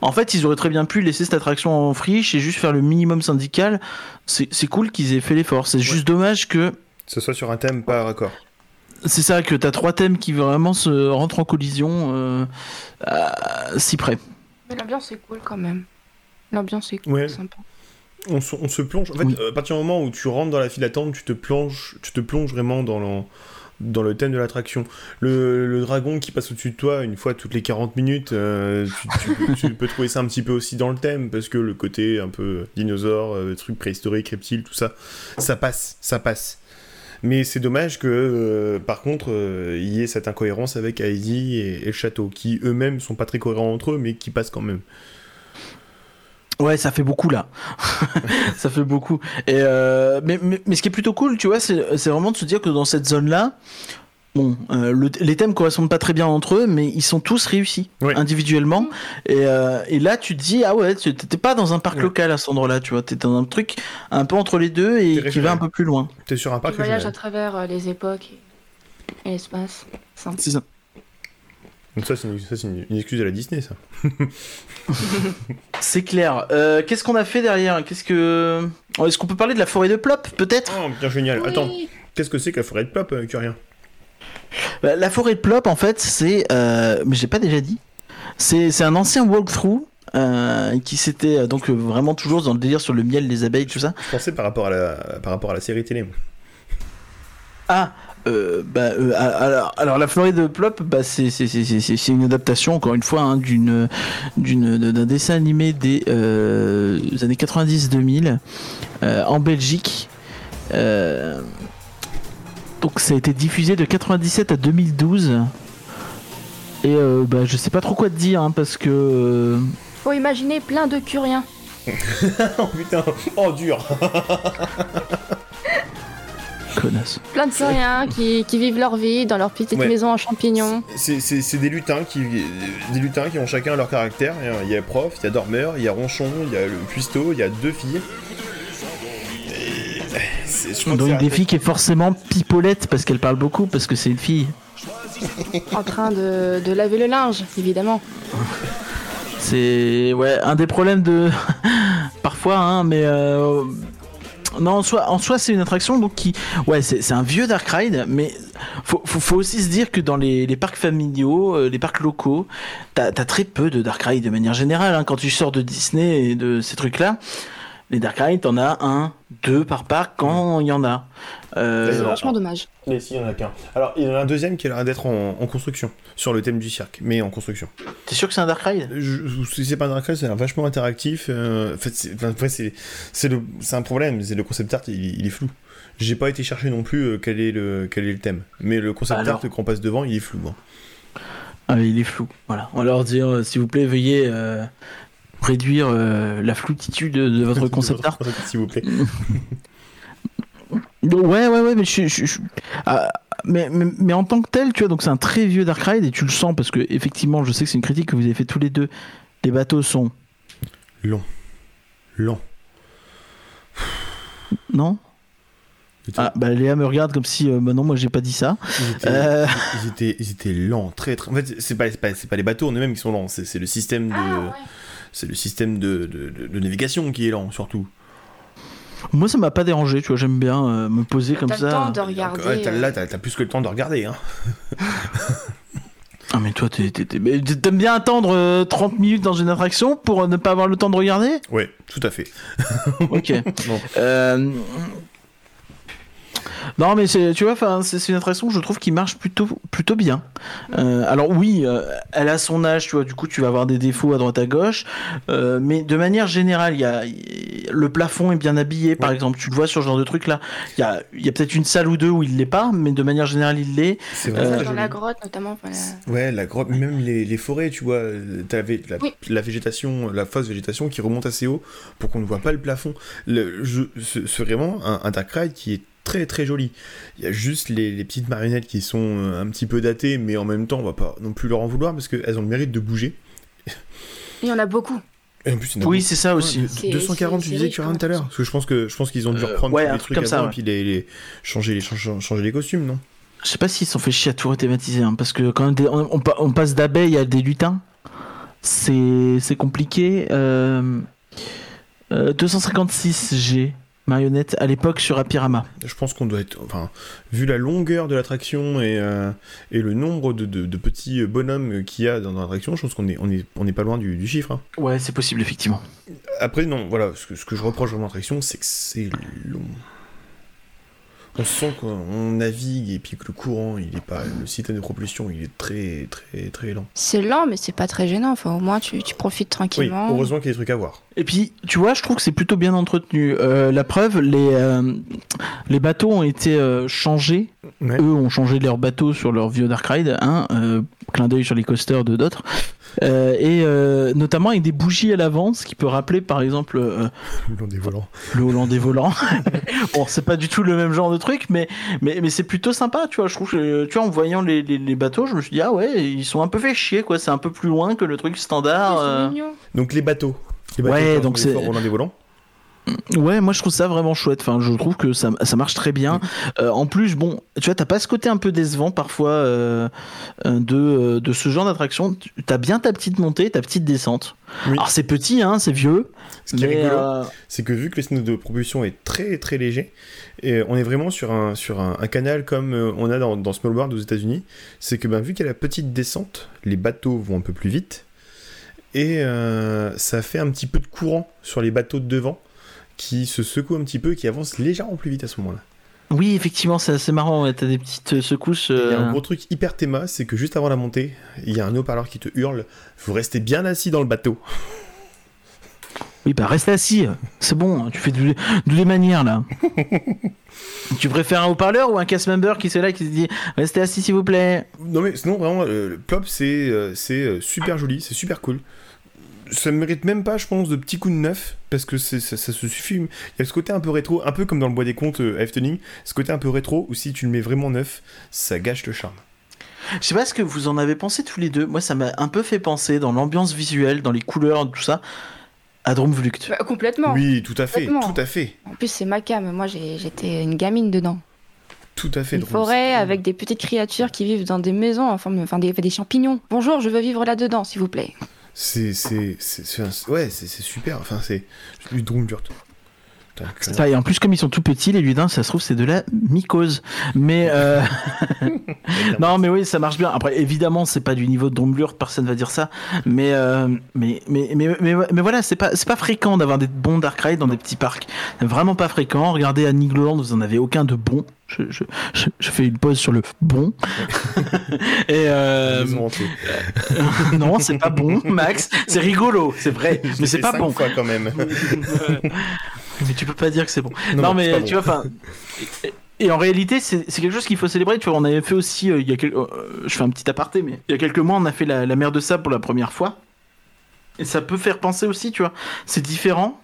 Speaker 3: en fait, ils auraient très bien pu laisser cette attraction en friche et juste faire le minimum syndical. C'est, c'est cool qu'ils aient fait l'effort. C'est juste dommage que
Speaker 2: Ce soit sur un thème pas raccord.
Speaker 3: C'est ça que t'as trois thèmes qui vraiment se rentrent en collision euh, à- si près.
Speaker 5: Mais l'ambiance est cool quand même. L'ambiance est cool,
Speaker 2: Ouais.
Speaker 5: sympa.
Speaker 2: on se, on se plonge. En fait,
Speaker 3: Oui.
Speaker 2: euh, à partir du moment où tu rentres dans la file d'attente, tu te plonges, tu te plonges vraiment dans le, dans le thème de l'attraction. Le, le dragon qui passe au-dessus de toi une fois toutes les 40 minutes, euh, tu, tu peux- tu peux trouver ça un petit peu aussi dans le thème parce que le côté un peu dinosaure, euh, truc préhistorique, reptile, tout ça, ça passe, ça passe. Mais c'est dommage que, euh, par contre, euh, il y ait cette incohérence avec Heidi et, château, qui eux-mêmes sont pas très cohérents entre eux, mais qui passent quand même.
Speaker 3: Ouais, ça fait beaucoup là. ça fait beaucoup. Euh, mais, mais, ce qui est plutôt cool, tu vois, c'est c'est vraiment de se dire que dans cette zone-là, bon, euh, le- les thèmes correspondent pas très bien entre eux, mais ils sont tous réussis individuellement. Et, euh, et là, tu te dis, ah ouais, tu t'étais pas dans un parc local à cet endroit-là, tu vois, t'es dans un truc un peu entre les deux et qui va un peu plus loin.
Speaker 2: T'es sur un
Speaker 5: Tu
Speaker 2: parc
Speaker 5: voyages à travers euh, les époques et, l'espace.
Speaker 3: C'est ça.
Speaker 2: Donc ça, c'est une, excuse à la Disney, ça.
Speaker 3: C'est clair. Euh, Qu'est-ce qu'on a fait derrière? Qu'est-ce que Oh, Est-ce qu'on peut parler de la forêt de Plop, peut-être?
Speaker 2: Oh, bien génial.
Speaker 5: Oui.
Speaker 2: Attends, qu'est-ce que c'est que la forêt de Plop, euh, que rien
Speaker 3: La forêt de Plop, en fait, c'est. euh, mais j'ai pas déjà dit. C'est un ancien walkthrough. euh, qui s'était euh, donc euh, vraiment toujours dans le délire sur le miel, les abeilles, tout ça.
Speaker 2: Je pensais par rapport à la, par rapport à la série télé.
Speaker 3: Ah, bah, alors, alors la forêt de Plop, bah, c'est une adaptation, encore une fois, hein, d'une d'une- d'un dessin animé des années 90-2000 euh, en Belgique. Donc ça a été diffusé de 97 à 2012. Et euh, bah, je sais pas trop quoi te dire, hein, parce que... euh,
Speaker 5: Faut imaginer plein de curiens.
Speaker 2: oh putain, oh dur.
Speaker 3: Connasse.
Speaker 5: Plein de sauriens qui, qui vivent leur vie dans leur petite
Speaker 2: Ouais.
Speaker 5: maison en champignons.
Speaker 2: C'est- C'est c'est des lutins qui des lutins qui ont chacun leur caractère. Il y a prof, il y a dormeur, il y a ronchon, il y a le cuistot, il y a deux filles.
Speaker 3: Donc
Speaker 2: c'est
Speaker 3: des filles qui est forcément pipolette parce qu'elle parle beaucoup, parce que c'est une fille.
Speaker 5: en train de, de laver le linge, évidemment.
Speaker 3: C'est ouais un des problèmes de parfois hein, mais euh, non en soi en soi c'est une attraction donc qui ouais c'est c'est un vieux dark ride mais faut, faut, faut aussi se dire que dans les, les parcs familiaux euh, les parcs locaux t'as as très peu de dark ride de manière générale hein. quand tu sors de Disney et de ces trucs là les dark rides t'en as un deux par parc quand il y en a Euh,
Speaker 2: C'est
Speaker 5: vachement dommage.
Speaker 2: Mais si, il y en a qu'un. Alors, il y en a un deuxième qui a l'air d'être en, en construction, sur le thème du cirque, mais en construction.
Speaker 3: t'es sûr que c'est un dark ride
Speaker 2: Je- Si c'est pas un Dark Ride, c'est un vachement interactif. euh, en fait, c'est enfin, un problème, c'est le concept art, il, il est flou. J'ai pas été chercher non plus euh, quel, est le, quel est le thème. Mais le concept
Speaker 3: Alors.
Speaker 2: art qu'on passe devant, il est flou. hein.
Speaker 3: Ah, il est flou. Voilà. On va leur dire, s'il vous plaît, veuillez euh, réduire euh, la floutitude de, de votre concept art.
Speaker 2: S'il vous plaît.
Speaker 3: Ouais, ouais, ouais, mais je, je- je- ah, mais, mais, mais en tant que tel, tu vois, donc c'est un très vieux Dark Ride et tu le sens parce que effectivement, je sais que c'est une critique que vous avez fait tous les deux. Les bateaux sont
Speaker 2: Long. Long.
Speaker 3: non? Ah bah Léa me regarde comme si euh, bah non, moi j'ai pas dit ça.
Speaker 2: Ils étaient,
Speaker 3: Euh.
Speaker 2: ils étaient, ils étaient lents, très très. En fait, c'est pas, c'est pas, c'est pas les bateaux en eux-mêmes qui sont lents, c'est c'est le système de,
Speaker 5: Ah,
Speaker 2: c'est le système de, de, de- de navigation qui est lent surtout.
Speaker 3: Moi ça m'a pas dérangé, tu vois, j'aime bien euh, me poser comme
Speaker 5: T'as
Speaker 3: ça.
Speaker 5: le temps de regarder.
Speaker 2: Ouais, t'as-
Speaker 5: euh,
Speaker 2: là, t'as t'as plus que le temps de regarder. Hein.
Speaker 3: Ah mais toi t'es- t'es- t'es- mais t'aimes bien attendre euh, 30 minutes dans une attraction pour euh, ne pas avoir le temps de regarder?
Speaker 2: Ouais, tout à fait.
Speaker 3: Ok.
Speaker 2: Bon.
Speaker 3: Euh, Non, mais c'est, tu vois, c'est c'est une attraction que je trouve qui marche plutôt, plutôt bien. Euh, alors oui, euh, elle a son âge, tu vois, du coup tu vas avoir des défauts à droite à gauche, euh, mais de manière générale, il y a, le plafond est bien habillé, par
Speaker 2: Ouais.
Speaker 3: exemple, tu le vois sur ce genre de truc là. Il y a, il y a peut-être une salle ou deux où il l'est pas, mais de manière générale il l'est.
Speaker 2: C'est
Speaker 3: Euh,
Speaker 2: vraiment
Speaker 5: dans la grotte notamment. voilà.
Speaker 2: Ouais, la grotte, même les, les forêts, tu vois, t'avais la,
Speaker 5: Oui.
Speaker 2: la végétation, la fausse végétation qui remonte assez haut pour qu'on ne voit pas le plafond. Le, je, c'est c'est vraiment un, un dark ride qui est très très joli. Il y a juste les, les petites marionnettes qui sont euh, un petit peu datées, mais en même temps, on va pas non plus leur en vouloir parce qu'elles ont le mérite de bouger.
Speaker 5: Il y en a beaucoup.
Speaker 2: Et en plus,
Speaker 3: Oui, c'est ça aussi.
Speaker 2: de-
Speaker 5: C'est-
Speaker 2: 240,
Speaker 5: c'est-
Speaker 2: tu disais que rien
Speaker 5: hein,
Speaker 2: tout à l'heure. Parce que je pense que je pense qu'ils ont dû
Speaker 3: Euh,
Speaker 2: reprendre
Speaker 3: ouais,
Speaker 2: tous
Speaker 3: un
Speaker 2: les
Speaker 3: truc
Speaker 2: trucs
Speaker 3: comme ça, ouais.
Speaker 2: et puis les, les- changer, les, changer, changer les costumes, non?
Speaker 3: Je sais pas s'ils se sont fait chier à tout rethématiser, hein, parce que quand on, on pa- on passe d'abeilles à des lutins, c'est c'est compliqué. Euh, euh, 256 G marionnettes à l'époque sur Apirama.
Speaker 2: Je pense qu'on doit être. Enfin, vu la longueur de l'attraction et, euh, et le nombre de, de- de petits bonhommes qu'il y a dans l'attraction, je pense qu'on est, on est, on est pas loin du, du chiffre. hein.
Speaker 3: Ouais, c'est possible effectivement.
Speaker 2: Après, non, voilà, ce que, ce que je reproche vraiment à l'attraction, c'est que c'est long. On sent qu'on navigue et puis que le courant, il est pas. Le système de propulsion, il est très, très, très lent.
Speaker 5: C'est lent, mais c'est pas très gênant. Enfin, au moins, tu, tu profites
Speaker 2: Oui,
Speaker 5: tranquillement.
Speaker 2: heureusement qu'il y a des trucs à voir.
Speaker 3: Et puis, tu vois, je trouve que c'est plutôt bien entretenu. Euh, la preuve, les, euh, les bateaux ont été euh, changés.
Speaker 2: Ouais.
Speaker 3: Eux ont changé leur bateau sur leur vieux Dark Ride. Hein, euh, clin d'œil sur les coasters de d'autres. Euh, et euh, notamment avec des bougies à l'avant, ce qui peut rappeler par exemple euh,
Speaker 2: Le long des volants.
Speaker 3: le Hollandais volant. bon, c'est pas du tout le même genre de truc, mais, mais, mais c'est plutôt sympa, tu vois. Je trouve que, tu vois, en voyant les, les, les bateaux, je me suis dit, ah ouais, ils sont un peu fait chier, quoi. C'est un peu plus loin que le truc standard. Euh.
Speaker 2: Donc les bateaux. Les bateaux
Speaker 3: Ouais, donc c'est-
Speaker 2: des volants.
Speaker 3: Ouais, moi je trouve ça vraiment chouette. Enfin, je trouve que ça, ça marche très bien. Euh, en plus, bon, tu vois, t'as pas ce côté un peu décevant parfois euh, euh, de, de ce genre d'attraction. Tu- T'as bien ta petite montée, ta petite descente.
Speaker 2: Oui.
Speaker 3: Alors c'est petit, hein, c'est vieux.
Speaker 2: Ce qui est rigolo,
Speaker 3: euh,
Speaker 2: c'est que vu que le système de propulsion est très très léger, et on est vraiment sur un, sur un, un canal comme on a dans, dans Small World aux États-Unis, c'est que ben, vu qu'il y a la petite descente, les bateaux vont un peu plus vite, et ça fait un petit peu de courant sur les bateaux de devant qui se secouent un petit peu et qui avancent légèrement plus vite à ce moment-là.
Speaker 3: oui, effectivement, c'est assez marrant. ouais, T'as des petites euh, secousses.
Speaker 2: Il y a
Speaker 3: euh,
Speaker 2: un gros truc hyper théma, c'est que juste avant la montée, il y a un haut-parleur qui te hurle Vous restez bien assis dans le bateau.
Speaker 3: Oui, bah reste assis. C'est bon, tu fais de, de les manières là. tu préfères un haut-parleur ou un cast member qui se là qui se dit restez assis s'il vous plaît?
Speaker 2: Non mais sinon vraiment, euh, le Plop c'est euh, euh, super joli, c'est super cool. Ça mérite même pas, je pense, de petits coups de neuf, parce que c'est, ça, ça se suffit. Il y a ce côté un peu rétro, un peu comme dans le bois des contes euh, Efteling, ce côté un peu rétro, où si tu le mets vraiment neuf, ça gâche le charme.
Speaker 3: Je sais pas ce que vous en avez pensé tous les deux. Moi, ça m'a un peu fait penser dans l'ambiance visuelle, dans les couleurs, tout ça, à Dromvlucht.
Speaker 5: Bah, complètement.
Speaker 2: Oui, tout à fait,
Speaker 5: Complètement.
Speaker 2: tout à fait,
Speaker 5: En plus, c'est ma cam. Moi, j'ai- j'étais une gamine dedans.
Speaker 2: tout à fait.
Speaker 5: Une
Speaker 2: drôle.
Speaker 5: forêt avec des petites créatures qui vivent dans des maisons, enfin, enfin des, des champignons. Bonjour, je veux vivre là-dedans, s'il vous plaît.
Speaker 2: C'est, c'est, c'est, ouais, c'est, super. Enfin, c'est du Drumjurt.
Speaker 3: Et en plus, comme ils sont tout petits, les ludins, ça se trouve, c'est de la mycose. Mais euh, non, mais oui, ça marche bien. Après, évidemment, c'est pas du niveau de Dromblurt, personne va dire ça. Mais euh, mais, mais, mais, mais, mais voilà, c'est pas, c'est pas fréquent d'avoir des bons Dark Ride dans des petits parcs. Vraiment pas fréquent. Regardez à Nigloland, vous en avez aucun de bon. Je, je, je, je fais une pause sur le bon. Et euh, non, c'est pas bon, Max. C'est rigolo, c'est vrai, mais c'est pas bon.
Speaker 2: quand même.
Speaker 3: Mais tu peux pas dire que c'est bon.
Speaker 2: Non,
Speaker 3: mais tu
Speaker 2: bon.
Speaker 3: vois, enfin. et- Et en réalité, c'est quelque chose qu'il faut célébrer. Tu vois, on avait fait aussi, euh, il y a quel- euh, je fais un petit aparté, mais il y a quelques mois, on a fait la, la mer de sable pour la première fois. Et ça peut faire penser aussi, tu vois. C'est différent.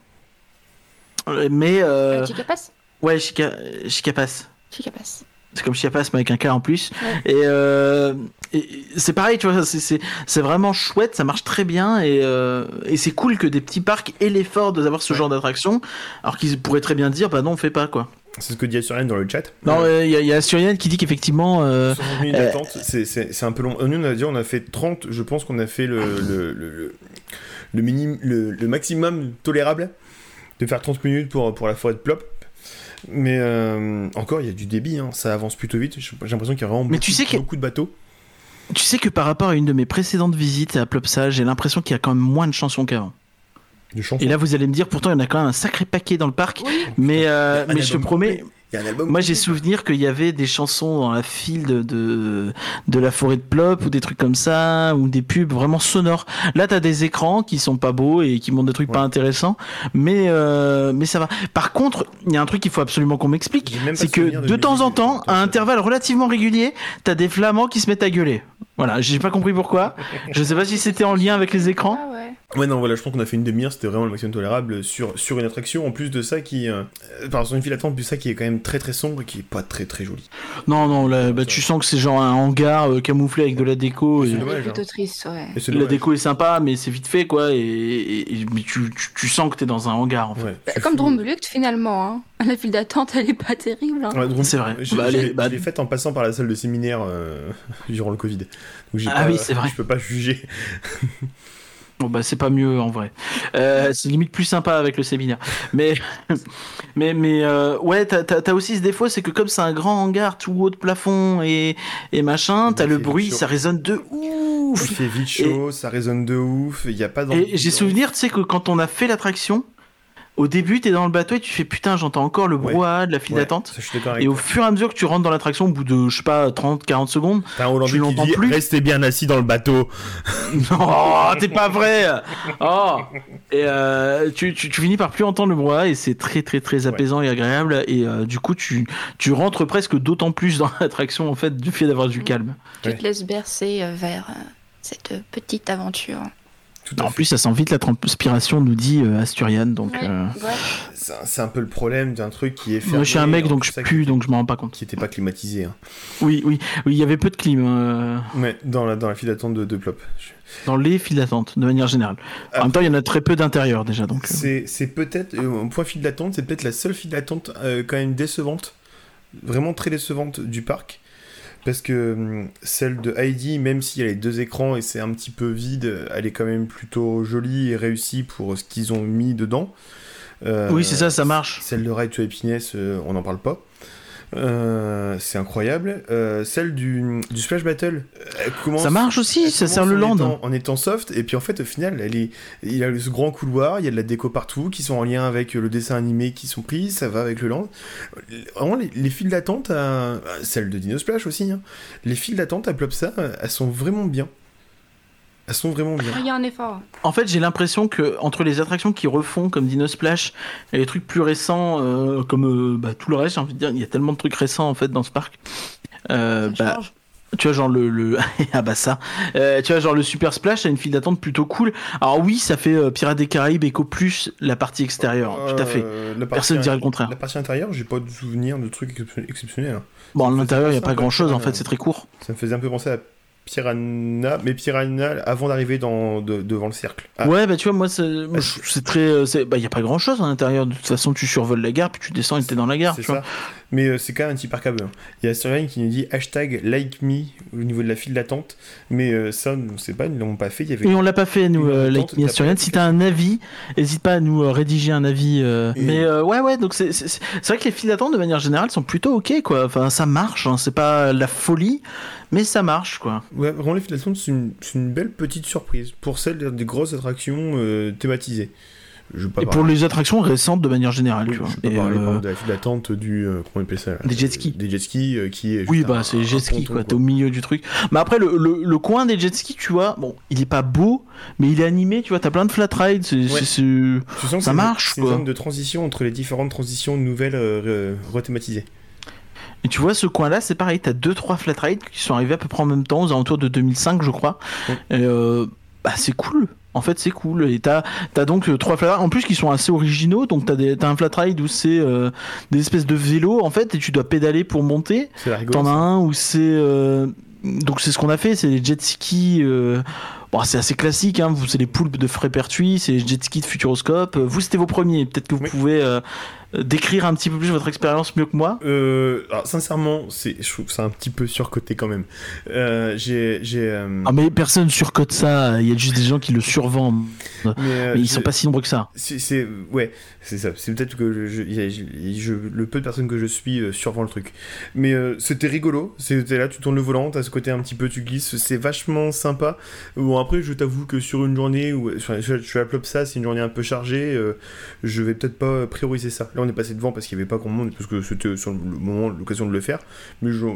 Speaker 3: Euh, Mais. Euh...
Speaker 5: Chicapas
Speaker 3: Ouais, Chica... Chicapas.
Speaker 5: Chicapas.
Speaker 3: C'est comme Chiapas, mais avec un K en plus.
Speaker 5: Ouais.
Speaker 3: Et, euh, et- c'est pareil, tu vois, c'est- c'est c'est vraiment chouette, ça marche très bien. Et, euh, et c'est cool que des petits parcs aient l'effort d'avoir ce
Speaker 2: Ouais.
Speaker 3: genre d'attraction, alors qu'ils pourraient très bien dire, bah non, on fait pas, quoi.
Speaker 2: C'est ce que dit Asurian dans le chat.
Speaker 3: Non,
Speaker 2: Euh,
Speaker 3: il y, a- y a Surian qui dit qu'effectivement. euh,
Speaker 2: 60 minutes
Speaker 3: euh,
Speaker 2: d'attente, c'est- c'est c'est un peu long. Nous, on a dit, on a fait 30, je pense qu'on a fait le, le, le, le, le minim- le, le maximum tolérable de faire 30 minutes pour, pour la forêt de Plop. Mais euh, encore, il y a du débit, hein, ça avance plutôt vite. J'ai l'impression qu'il y a vraiment
Speaker 3: Mais
Speaker 2: beaucoup,
Speaker 3: tu sais que-
Speaker 2: beaucoup de bateaux.
Speaker 3: Tu sais que par rapport à une de mes précédentes visites à Plopsa, j'ai l'impression qu'il y a quand même moins de chansons qu'avant. Et là, vous allez me dire, pourtant, il y en a quand même un sacré paquet dans le parc.
Speaker 5: Oui.
Speaker 3: Mais, euh, mais je te promets,
Speaker 2: complet. Il y a un album.
Speaker 3: Moi, j'ai souvenir qu'il y avait des chansons dans la file de, de, de la forêt de Plop ou des trucs comme ça, ou des pubs vraiment sonores. Là, t'as des écrans qui sont pas beaux et qui montrent des trucs pas intéressants, mais, euh, mais ça va. Par contre, il y a un truc qu'il faut absolument qu'on m'explique, c'est que
Speaker 2: de
Speaker 3: de temps en temps, à intervalles relativement réguliers, t'as des flamands qui se mettent à gueuler. Voilà, j'ai pas compris pourquoi. Je sais pas si c'était en lien avec les écrans.
Speaker 5: Ah ouais.
Speaker 2: Ouais, non, voilà, je pense qu'on a fait une demi-heure, c'était vraiment le maximum tolérable sur, sur une attraction. En plus de ça, qui. Euh, euh, par sur une file d'attente, plus ça qui est quand même très très sombre et qui est pas très très joli.
Speaker 3: Non, non, là, bah, tu sens que c'est genre un hangar euh, camouflé avec de la déco.
Speaker 2: C'est
Speaker 3: Et...
Speaker 2: dommage,
Speaker 5: plutôt
Speaker 2: hein.
Speaker 5: triste, ouais.
Speaker 2: Et c'est
Speaker 3: La
Speaker 2: dommage.
Speaker 3: déco est sympa, mais c'est vite fait, quoi. Et, et- et- mais tu, tu, tu sens que t'es dans un hangar, en fait.
Speaker 2: Ouais,
Speaker 5: Bah, comme. Drombeluct, finalement. Hein. La file d'attente, elle est pas terrible. hein.
Speaker 2: Ouais,
Speaker 3: C'est vrai.
Speaker 2: Je,
Speaker 3: Bah,
Speaker 2: je l'ai-
Speaker 3: bah-
Speaker 2: l'ai faite en passant par la salle de séminaire euh, durant le Covid. Donc j'ai
Speaker 3: Ah
Speaker 2: pas-
Speaker 3: oui, c'est vrai.
Speaker 2: Je peux pas juger.
Speaker 3: Bon, bah, c'est pas mieux, en vrai. Euh, c'est limite plus sympa avec le séminaire. Mais, mais, mais, euh, ouais, t'as, t'as, t'as aussi ce défaut, c'est que comme c'est un grand hangar tout haut de plafond et, et machin,
Speaker 2: Il
Speaker 3: t'as le bruit, ça résonne de
Speaker 2: Il
Speaker 3: ouf.
Speaker 2: fait vite chaud, ça résonne de ouf, il y a pas.
Speaker 3: Et j'ai souvenir, tu sais, que quand on a fait l'attraction, au début, t'es dans le bateau et tu fais putain, j'entends encore le
Speaker 2: Ouais.
Speaker 3: brouhaha de la file
Speaker 2: Ouais,
Speaker 3: d'attente. Et au
Speaker 2: toi.
Speaker 3: fur et à mesure que tu rentres dans l'attraction, au bout de, je sais pas, 30, 40 secondes, tu l'entends plus
Speaker 2: Restez bien assis dans le bateau.
Speaker 3: Oh, t'es pas vrai Oh Et euh, tu, tu, tu finis par plus entendre le brouhaha et c'est très très très apaisant et agréable et euh, du coup tu, tu rentres presque d'autant plus dans l'attraction en fait du fait d'avoir du calme.
Speaker 5: Tu
Speaker 2: Ouais.
Speaker 5: te laisses bercer euh, vers cette petite aventure.
Speaker 2: Tout
Speaker 3: En
Speaker 2: fait.
Speaker 3: plus ça sent vite la transpiration nous dit euh, Asturian donc
Speaker 5: Ouais,
Speaker 3: euh,
Speaker 5: ouais.
Speaker 2: C'est un- peu le problème d'un truc qui est fermé.
Speaker 3: moi je suis un mec donc je pue donc je m'en rends pas compte.
Speaker 2: Qui était pas climatisé. Hein.
Speaker 3: Oui oui oui il y avait peu de clim euh,
Speaker 2: Ouais, dans la, dans la file d'attente de, de Plop. Je-
Speaker 3: dans les files d'attente de manière générale. En même temps il y en a très peu d'intérieur déjà donc. euh,
Speaker 2: C'est c'est peut-être, euh, au point file d'attente, c'est peut-être la seule file d'attente euh, quand même décevante, vraiment très décevante du parc. Parce que hum, celle de Heidi, même si elle a les deux écrans et c'est un petit peu vide, elle est quand même plutôt jolie et réussie pour ce qu'ils ont mis dedans. Euh,
Speaker 3: Oui c'est ça ça marche.
Speaker 2: Celle de Ride to Happiness, euh, on n'en parle pas. Euh, c'est incroyable. Euh, celle du, du Splash Battle, commence,
Speaker 3: Ça marche aussi ça sert le land.
Speaker 2: étant- en étant soft, et puis en fait, au final, elle est, il y a ce grand couloir, il y a de la déco partout, qui sont en lien avec le dessin animé qui sont pris, ça va avec le land. Vraiment, les, les files d'attente, à... celle de Dino Splash aussi, hein. les files d'attente à Plopsa, elles sont vraiment bien. Elles sont vraiment bien.
Speaker 5: Il y a un effort.
Speaker 3: En fait, j'ai l'impression que entre les attractions qui refont comme Dino Splash et les trucs plus récents euh, comme euh, bah, tout le reste, j'ai envie de dire, il y a tellement de trucs récents en fait dans ce parc. Euh,
Speaker 5: Ça
Speaker 3: bah. Tu vois, genre le. le... ah bah ça. Euh, tu vois, genre le Super Splash a une file d'attente plutôt cool. Alors oui, ça fait euh, Pirates des Caraïbes Eco Plus la partie extérieure, tout à fait.
Speaker 2: La partie-
Speaker 3: Personne ne dirait le contraire.
Speaker 2: La partie intérieure, j'ai pas de souvenir de trucs excep- exceptionnels.
Speaker 3: Bon, à l'intérieur, il n'y a pas grand chose, en fait, c'est très court.
Speaker 2: Ça me faisait un peu penser à Piranha, mais Piranha avant d'arriver dans, de- devant le cercle. Ah,
Speaker 3: Ouais, bah tu vois, moi, c'est très. euh, Bah, il n'y a pas grand chose à l'intérieur. De toute façon, tu survoles la gare, puis tu descends et t'es dans la gare. tu vois.
Speaker 2: Mais euh, c'est quand même un petit parc à bœufs, hein. Il y a Sturgeon qui nous dit hashtag like me au niveau de la file d'attente, mais euh, ça, on sait pas, ils ne l'ont pas fait. Il y avait
Speaker 3: Et on l'a pas fait, nous, euh, Like Me Asturian. Si t'as un avis, n'hésite pas à nous euh, rédiger un avis. euh,
Speaker 2: Et-
Speaker 3: Mais euh, ouais, ouais, donc c'est vrai que les files d'attente, de manière générale, sont plutôt ok, quoi. Enfin, ça marche, hein. c'est pas la folie, mais ça marche, quoi.
Speaker 2: Ouais, vraiment, les files d'attente, c'est une, belle petite surprise pour celles des grosses attractions thématisées. Je veux pas
Speaker 3: Et
Speaker 2: parler-
Speaker 3: pour les attractions récentes, de manière générale,
Speaker 2: Oui,
Speaker 3: tu vois.
Speaker 2: je peux
Speaker 3: Et,
Speaker 2: parler par
Speaker 3: euh,
Speaker 2: de la file d'attente du. euh, comment on appelle ça là
Speaker 3: Des jet skis.
Speaker 2: Des jet skis euh, qui est.
Speaker 3: Oui, bah c'est jet ski,
Speaker 2: ponton,
Speaker 3: quoi. T'es au milieu du truc. Mais après, le, le, le coin des jet skis, tu vois, bon, il est pas beau, mais il est animé, tu vois. T'as plein de flat rides.
Speaker 2: Ouais. Tu sens
Speaker 3: Ça marche,
Speaker 2: C'est une zone de transition entre les différentes transitions nouvelles euh, re- rethématisées.
Speaker 3: Et tu vois, ce coin-là, c'est pareil. T'as deux, trois flat rides qui sont arrivés à peu près en même temps, aux alentours de 2005, je crois. Et euh, bah, c'est cool. En fait, c'est cool. Et t'as as donc euh, trois flat rides, en plus qui sont assez originaux. Donc t'as des- t'as un flat ride où c'est euh, des espèces de vélos, en fait, et tu dois pédaler pour monter. T'en as un où c'est. euh, Donc c'est ce qu'on a fait, c'est les jet skis. Bon, c'est assez classique, hein. c'est les poulpes de Frépertuis, c'est les jet skis de Futuroscope. Euh, Vous c'était vos premiers, peut-être que vous
Speaker 2: Oui.
Speaker 3: pouvez euh, euh, décrire un petit peu plus votre expérience mieux que moi.
Speaker 2: Euh, alors, sincèrement, je trouve que c'est un petit peu surcoté quand même. Euh, j'ai,
Speaker 3: Ah mais personne surcote ça, il y a juste des gens qui le survendent.
Speaker 2: mais,
Speaker 3: Mais ils sont pas si nombreux que ça.
Speaker 2: C'est, ouais, c'est ça. C'est peut-être que je, je- je- le peu de personnes que je suis survend le truc. Mais c'était rigolo. C'était là, tu tournes le volant, t'as ce côté un petit peu, tu glisses. C'est vachement sympa. Bon après, je t'avoue que sur une journée où je, suis à Plopsa, c'est une journée un peu chargée. euh, je vais peut-être pas prioriser ça. Là, on est passé devant parce qu'il y avait pas grand monde, parce que c'était sur le moment l'occasion de le faire. Mais je,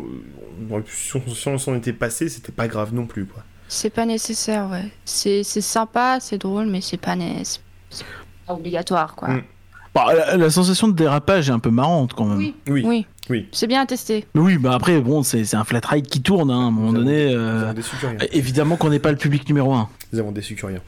Speaker 2: si on s'en était passé, c'était pas grave non plus quoi.
Speaker 5: C'est pas nécessaire, ouais. C'est c'est sympa, c'est drôle, mais c'est pas, pas obligatoire, quoi.
Speaker 2: Mm.
Speaker 3: Bon, la, la sensation de dérapage est un peu marrante quand même.
Speaker 5: Oui,
Speaker 2: Oui.
Speaker 5: oui.
Speaker 2: Oui.
Speaker 5: C'est bien à tester.
Speaker 3: Mais oui, bah après, bon, c'est c'est un flat ride qui tourne hein, à un moment
Speaker 2: Nous avons-
Speaker 3: donné.
Speaker 2: Nous
Speaker 3: euh,
Speaker 2: rien.
Speaker 3: Évidemment qu'on n'est pas le public numéro un.
Speaker 2: Nous avons déçu que rien.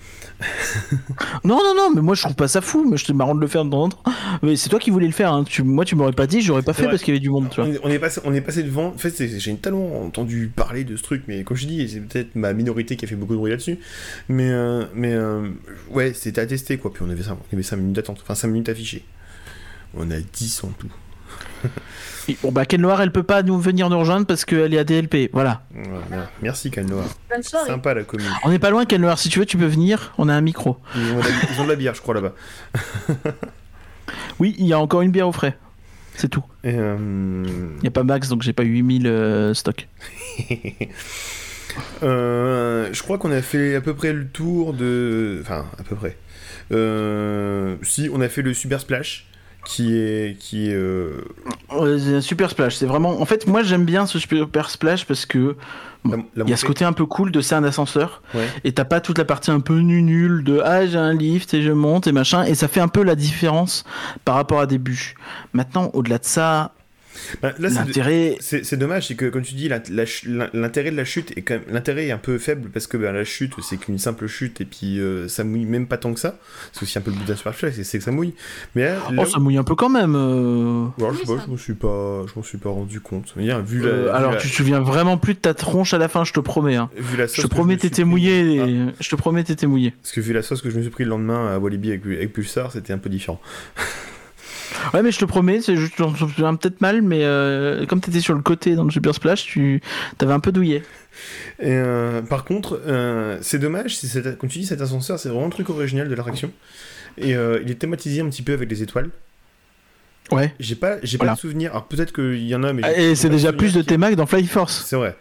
Speaker 3: Non, non, non, mais moi je trouve pas ça fou, mais je marrant de le faire de temps en temps. Mais c'est toi qui voulais le faire, hein. tu, moi tu m'aurais pas dit, j'aurais pas fait
Speaker 2: vrai.
Speaker 3: parce qu'il y avait du monde, tu vois.
Speaker 2: On est, passé, on est passé devant. En fait, c'est- j'ai tellement entendu parler de ce truc, mais comme je dis, c'est peut-être ma minorité qui a fait beaucoup de bruit là-dessus. Mais, euh, mais euh, ouais, c'était à tester quoi. Puis on avait, ça, on avait 5 minutes d'attente, enfin 5 minutes affichées. On a 10 en tout.
Speaker 3: Bon bah Ken Loire, elle peut pas nous venir nous rejoindre parce qu'elle est à DLP, voilà.
Speaker 2: Voilà. Merci Canoa. Sympa la commune.
Speaker 3: On n'est pas loin Ken Loire, si tu veux tu peux venir, on a un micro.
Speaker 2: Ils ont, de la, ils ont de la bière, je crois, là-bas.
Speaker 3: Oui, il y a encore une bière au frais. C'est tout.
Speaker 2: Euh,
Speaker 3: Il n'y a pas max donc j'ai pas 8000 euh, stocks.
Speaker 2: Euh, je crois qu'on a fait à peu près le tour de. Enfin, à peu près. Euh, si, on a fait le Super Splash, qui est. Qui est euh,
Speaker 3: un super splash, c'est vraiment. En fait, moi j'aime bien ce super splash parce que il y a ce côté un peu cool de c'est un ascenseur
Speaker 2: Ouais.
Speaker 3: et t'as pas toute la partie un peu nu nul de ah j'ai un lift et je monte et machin et ça fait un peu la différence par rapport à bûches. Maintenant, au-delà de ça,
Speaker 2: Bah, là,
Speaker 3: l'intérêt.
Speaker 2: C'est c'est dommage, c'est que comme tu dis, la- la l'intérêt de la chute est quand même l'intérêt est un peu faible parce que bah, la chute c'est qu'une simple chute et puis euh, ça mouille même pas tant que ça. C'est aussi un peu le but d'un super flash, c'est c'est que ça mouille. Mais là, là
Speaker 3: Oh, ça mouille un peu quand même. euh.
Speaker 2: je sais pas, je m'en suis pas, je m'en suis pas rendu compte. Vu la,
Speaker 3: Euh,
Speaker 2: vu
Speaker 3: alors, tu te souviens vraiment plus de ta tronche à la fin, je te promets. Hein.
Speaker 2: vu la
Speaker 3: Je te promets, t'étais
Speaker 2: pris-
Speaker 3: mouillé.
Speaker 2: Ah,
Speaker 3: et- Je te promets, t'étais mouillé.
Speaker 2: Parce que vu la sauce que je me suis pris le lendemain à Walibi avec, avec Pulsar, c'était un peu différent.
Speaker 3: Ouais, mais je te promets, c'est juste, souviens peut-être mal, mais euh, comme t'étais sur le côté dans le Super Splash, tu t'avais un peu douillé.
Speaker 2: Et euh, par contre, euh, c'est dommage, comme tu dis, cet ascenseur, c'est vraiment un truc original de l'attraction. Et euh, il est thématisé un petit peu avec les étoiles.
Speaker 3: Ouais.
Speaker 2: J'ai pas, j'ai
Speaker 3: Voilà.
Speaker 2: pas de souvenir. Alors peut-être qu'il y en a, mais. j'ai-
Speaker 3: Et c'est déjà plus de
Speaker 2: qui-
Speaker 3: thémaques dans Fly Force.
Speaker 2: C'est vrai.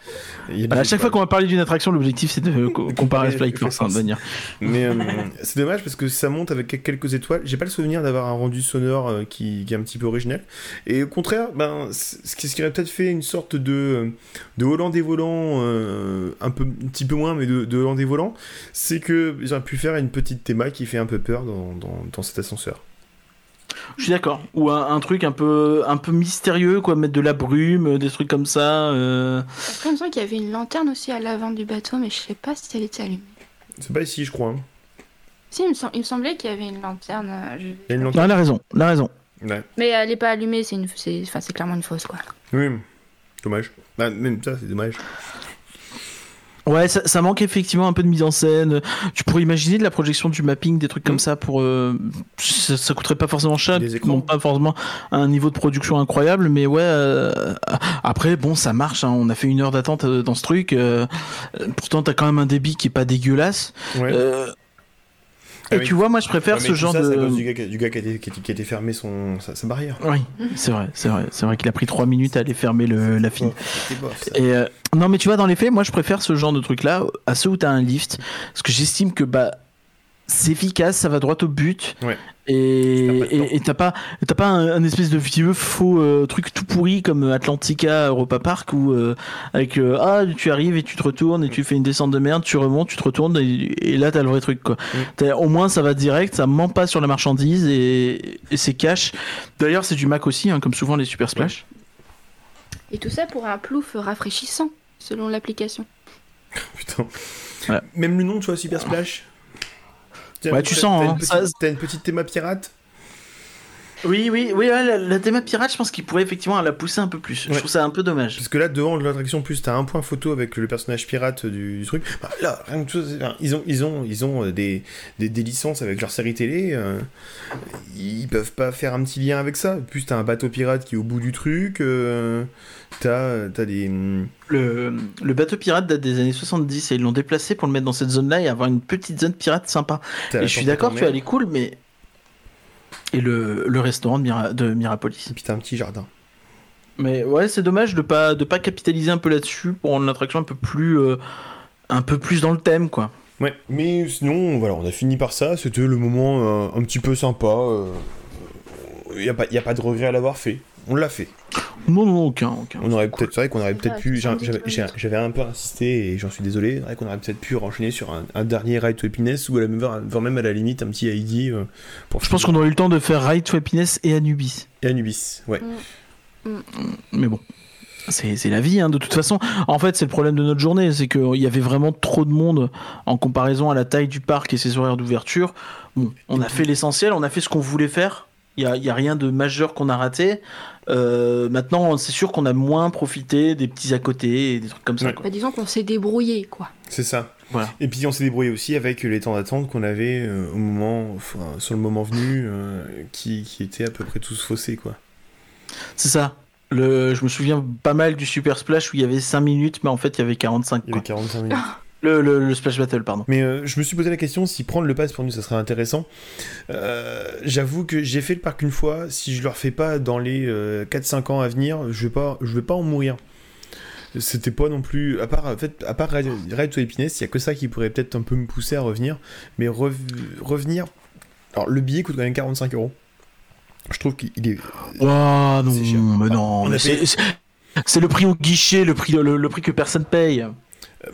Speaker 2: Il y a
Speaker 3: Voilà, à chaque fois qu'on va parler d'une attraction, l'objectif c'est de co- comparer Fly Force, hein, de
Speaker 2: Force.
Speaker 3: manière.
Speaker 2: Mais euh, c'est dommage parce que ça monte avec quelques étoiles. J'ai pas le souvenir d'avoir un rendu sonore euh, qui, qui est un petit peu original. Et au contraire, ben, ce qui aurait peut-être fait une sorte de, euh, de Hollandais volant, euh, un, peu, un petit peu moins, mais de, de Hollandais volant, c'est que j'aurais pu faire une petite théma qui fait un peu peur dans, dans, dans cet ascenseur.
Speaker 3: Je suis d'accord. Ou un, un truc un peu, un peu mystérieux, quoi, mettre de la brume, des trucs comme ça. euh.
Speaker 5: Après, il me semble qu'il y avait une lanterne aussi à l'avant du bateau, mais je sais pas si elle était allumée.
Speaker 2: C'est pas ici, je crois. hein.
Speaker 5: Si, il me, sem- il me semblait qu'il y avait une lanterne. euh, je-
Speaker 2: Il y a une
Speaker 3: Non,
Speaker 2: lanterne.
Speaker 3: elle a raison, elle a raison.
Speaker 2: Ouais.
Speaker 5: Mais elle est pas allumée, c'est une... enfin, c'est clairement une fausse, quoi.
Speaker 2: Oui, dommage. Bah, même ça, c'est dommage.
Speaker 3: Ouais, ça, ça manque effectivement un peu de mise en scène. Tu pourrais imaginer de la projection du mapping, des trucs comme ça pour. euh, ça, ça coûterait pas forcément cher, non, pas forcément un niveau de production incroyable, mais ouais. euh, après, bon, ça marche. hein, on a fait une heure d'attente euh, dans ce truc. euh, euh, pourtant, t'as quand même un débit qui est pas dégueulasse.
Speaker 2: Ouais. Ah
Speaker 3: et
Speaker 2: oui.
Speaker 3: tu vois, moi, je préfère
Speaker 2: Ouais,
Speaker 3: ce genre
Speaker 2: ça,
Speaker 3: de.
Speaker 2: c'est à cause du gars, qui- du gars qui, a été, qui, a été- fermé son, sa, sa barrière.
Speaker 3: Oui, c'est vrai, c'est vrai, c'est vrai qu'il a pris trois minutes à aller fermer le, la
Speaker 2: ça.
Speaker 3: Et euh, non, mais tu vois, dans les faits, moi je préfère ce genre de truc-là à ceux où t'as un lift, parce que j'estime que bah c'est efficace, ça va droit au but,
Speaker 2: Ouais.
Speaker 3: et t'as pas t'as pas un, un espèce de vieux faux euh, truc tout pourri comme Atlantica Europa Park où euh, avec euh, ah tu arrives et tu te retournes et tu fais une descente de merde, tu remontes, tu te retournes et, et là t'as le vrai truc quoi.
Speaker 2: Mm.
Speaker 3: Au moins ça va direct, ça ment pas sur la marchandise et, et c'est cash. D'ailleurs c'est du Mac aussi, hein, comme souvent les Super Splash.
Speaker 5: Et tout ça pour un plouf rafraîchissant, selon l'application.
Speaker 2: Putain.
Speaker 3: Ouais.
Speaker 2: Même le nom, tu vois, Super Splash. Tiens,
Speaker 3: Ouais, tu sens,
Speaker 2: T'as
Speaker 3: hein,
Speaker 2: une, petite- une petite théma pirate
Speaker 3: Oui, oui, oui, ouais, la, la théma pirate, je pense qu'il pourrait effectivement la pousser un peu plus.
Speaker 2: Ouais.
Speaker 3: Je trouve ça un peu dommage.
Speaker 2: Parce que là, devant l'attraction, plus t'as un point photo avec le personnage pirate du, du truc. Bah, là, rien que tout ils ont, ils ont, ils ont euh, des, des, des licences avec leur série télé. euh, ils peuvent pas faire un petit lien avec ça. Plus t'as un bateau pirate qui est au bout du truc. euh, t'as, t'as des. hum,
Speaker 3: Le, le bateau pirate date des années 70 et ils l'ont déplacé pour le mettre dans cette zone-là et avoir une petite zone pirate sympa.
Speaker 2: t'as
Speaker 3: Et je suis d'accord, tu vois, elle est cool, mais. Et le, le restaurant de, Mira- de Mirapolis.
Speaker 2: Et puis t'as un petit jardin.
Speaker 3: Mais ouais, c'est dommage de pas, de pas capitaliser un peu là-dessus pour rendre l'attraction un peu plus. euh, un peu plus dans le thème, quoi.
Speaker 2: Ouais, mais sinon, voilà, on a fini par ça. C'était le moment euh, un petit peu sympa. Il n'y a, pas- y a pas de regret à l'avoir fait. On l'a fait.
Speaker 3: Non, non, aucun, aucun.
Speaker 2: On aurait peut-être, c'est vrai qu'on aurait peut-être pu. J'avais, un peu insisté et j'en suis désolé. C'est vrai qu'on aurait peut-être pu enchaîner sur un, un dernier Ride to Happiness ou à la, voire voire même à la limite un petit ID euh, pour.
Speaker 3: Je pense qu'on aurait eu le temps de faire Ride to Happiness et Anubis.
Speaker 2: Et Anubis, ouais.
Speaker 3: Mais bon, c'est c'est la vie, hein, de toute façon. En fait, c'est le problème de notre journée, c'est qu'il y avait vraiment trop de monde en comparaison à la taille du parc et ses horaires d'ouverture. Bon, on a fait l'essentiel, on a fait ce qu'on voulait faire. Il n'y a, il y a rien de majeur qu'on a raté. Euh, maintenant, c'est sûr qu'on a moins profité des petits à côté et des trucs comme ça.
Speaker 2: Ouais.
Speaker 3: quoi.
Speaker 5: Bah, disons qu'on s'est débrouillé, quoi.
Speaker 2: C'est ça.
Speaker 3: Voilà.
Speaker 2: Et puis on s'est débrouillé aussi avec les temps d'attente qu'on avait euh, au moment, enfin, sur le moment venu, euh, qui, qui étaient à peu près tous faussés, quoi.
Speaker 3: C'est ça. Le, je me souviens pas mal du Super Splash où il y avait 5 minutes, mais en fait, il y avait 45.
Speaker 2: Il y
Speaker 3: quoi.
Speaker 2: avait 45 minutes.
Speaker 3: Le, le- le Splash Battle, pardon.
Speaker 2: Mais euh, je me suis posé la question si prendre le pass pour nous ça serait intéressant. Euh, J'avoue que j'ai fait le parc une fois. Si je le refais pas dans les euh, 4-5 ans à venir, je vais pas, je vais pas en mourir. C'était pas non plus. À part, en fait, à part to Happiness, il y a que ça qui pourrait peut-être un peu me pousser à revenir. Mais rev- revenir. Alors le billet coûte quand même 45 euros. Je trouve qu'il est.
Speaker 3: Oh non,
Speaker 2: C'est cher.
Speaker 3: mais non, le prix au guichet, le prix, le, le prix que personne paye.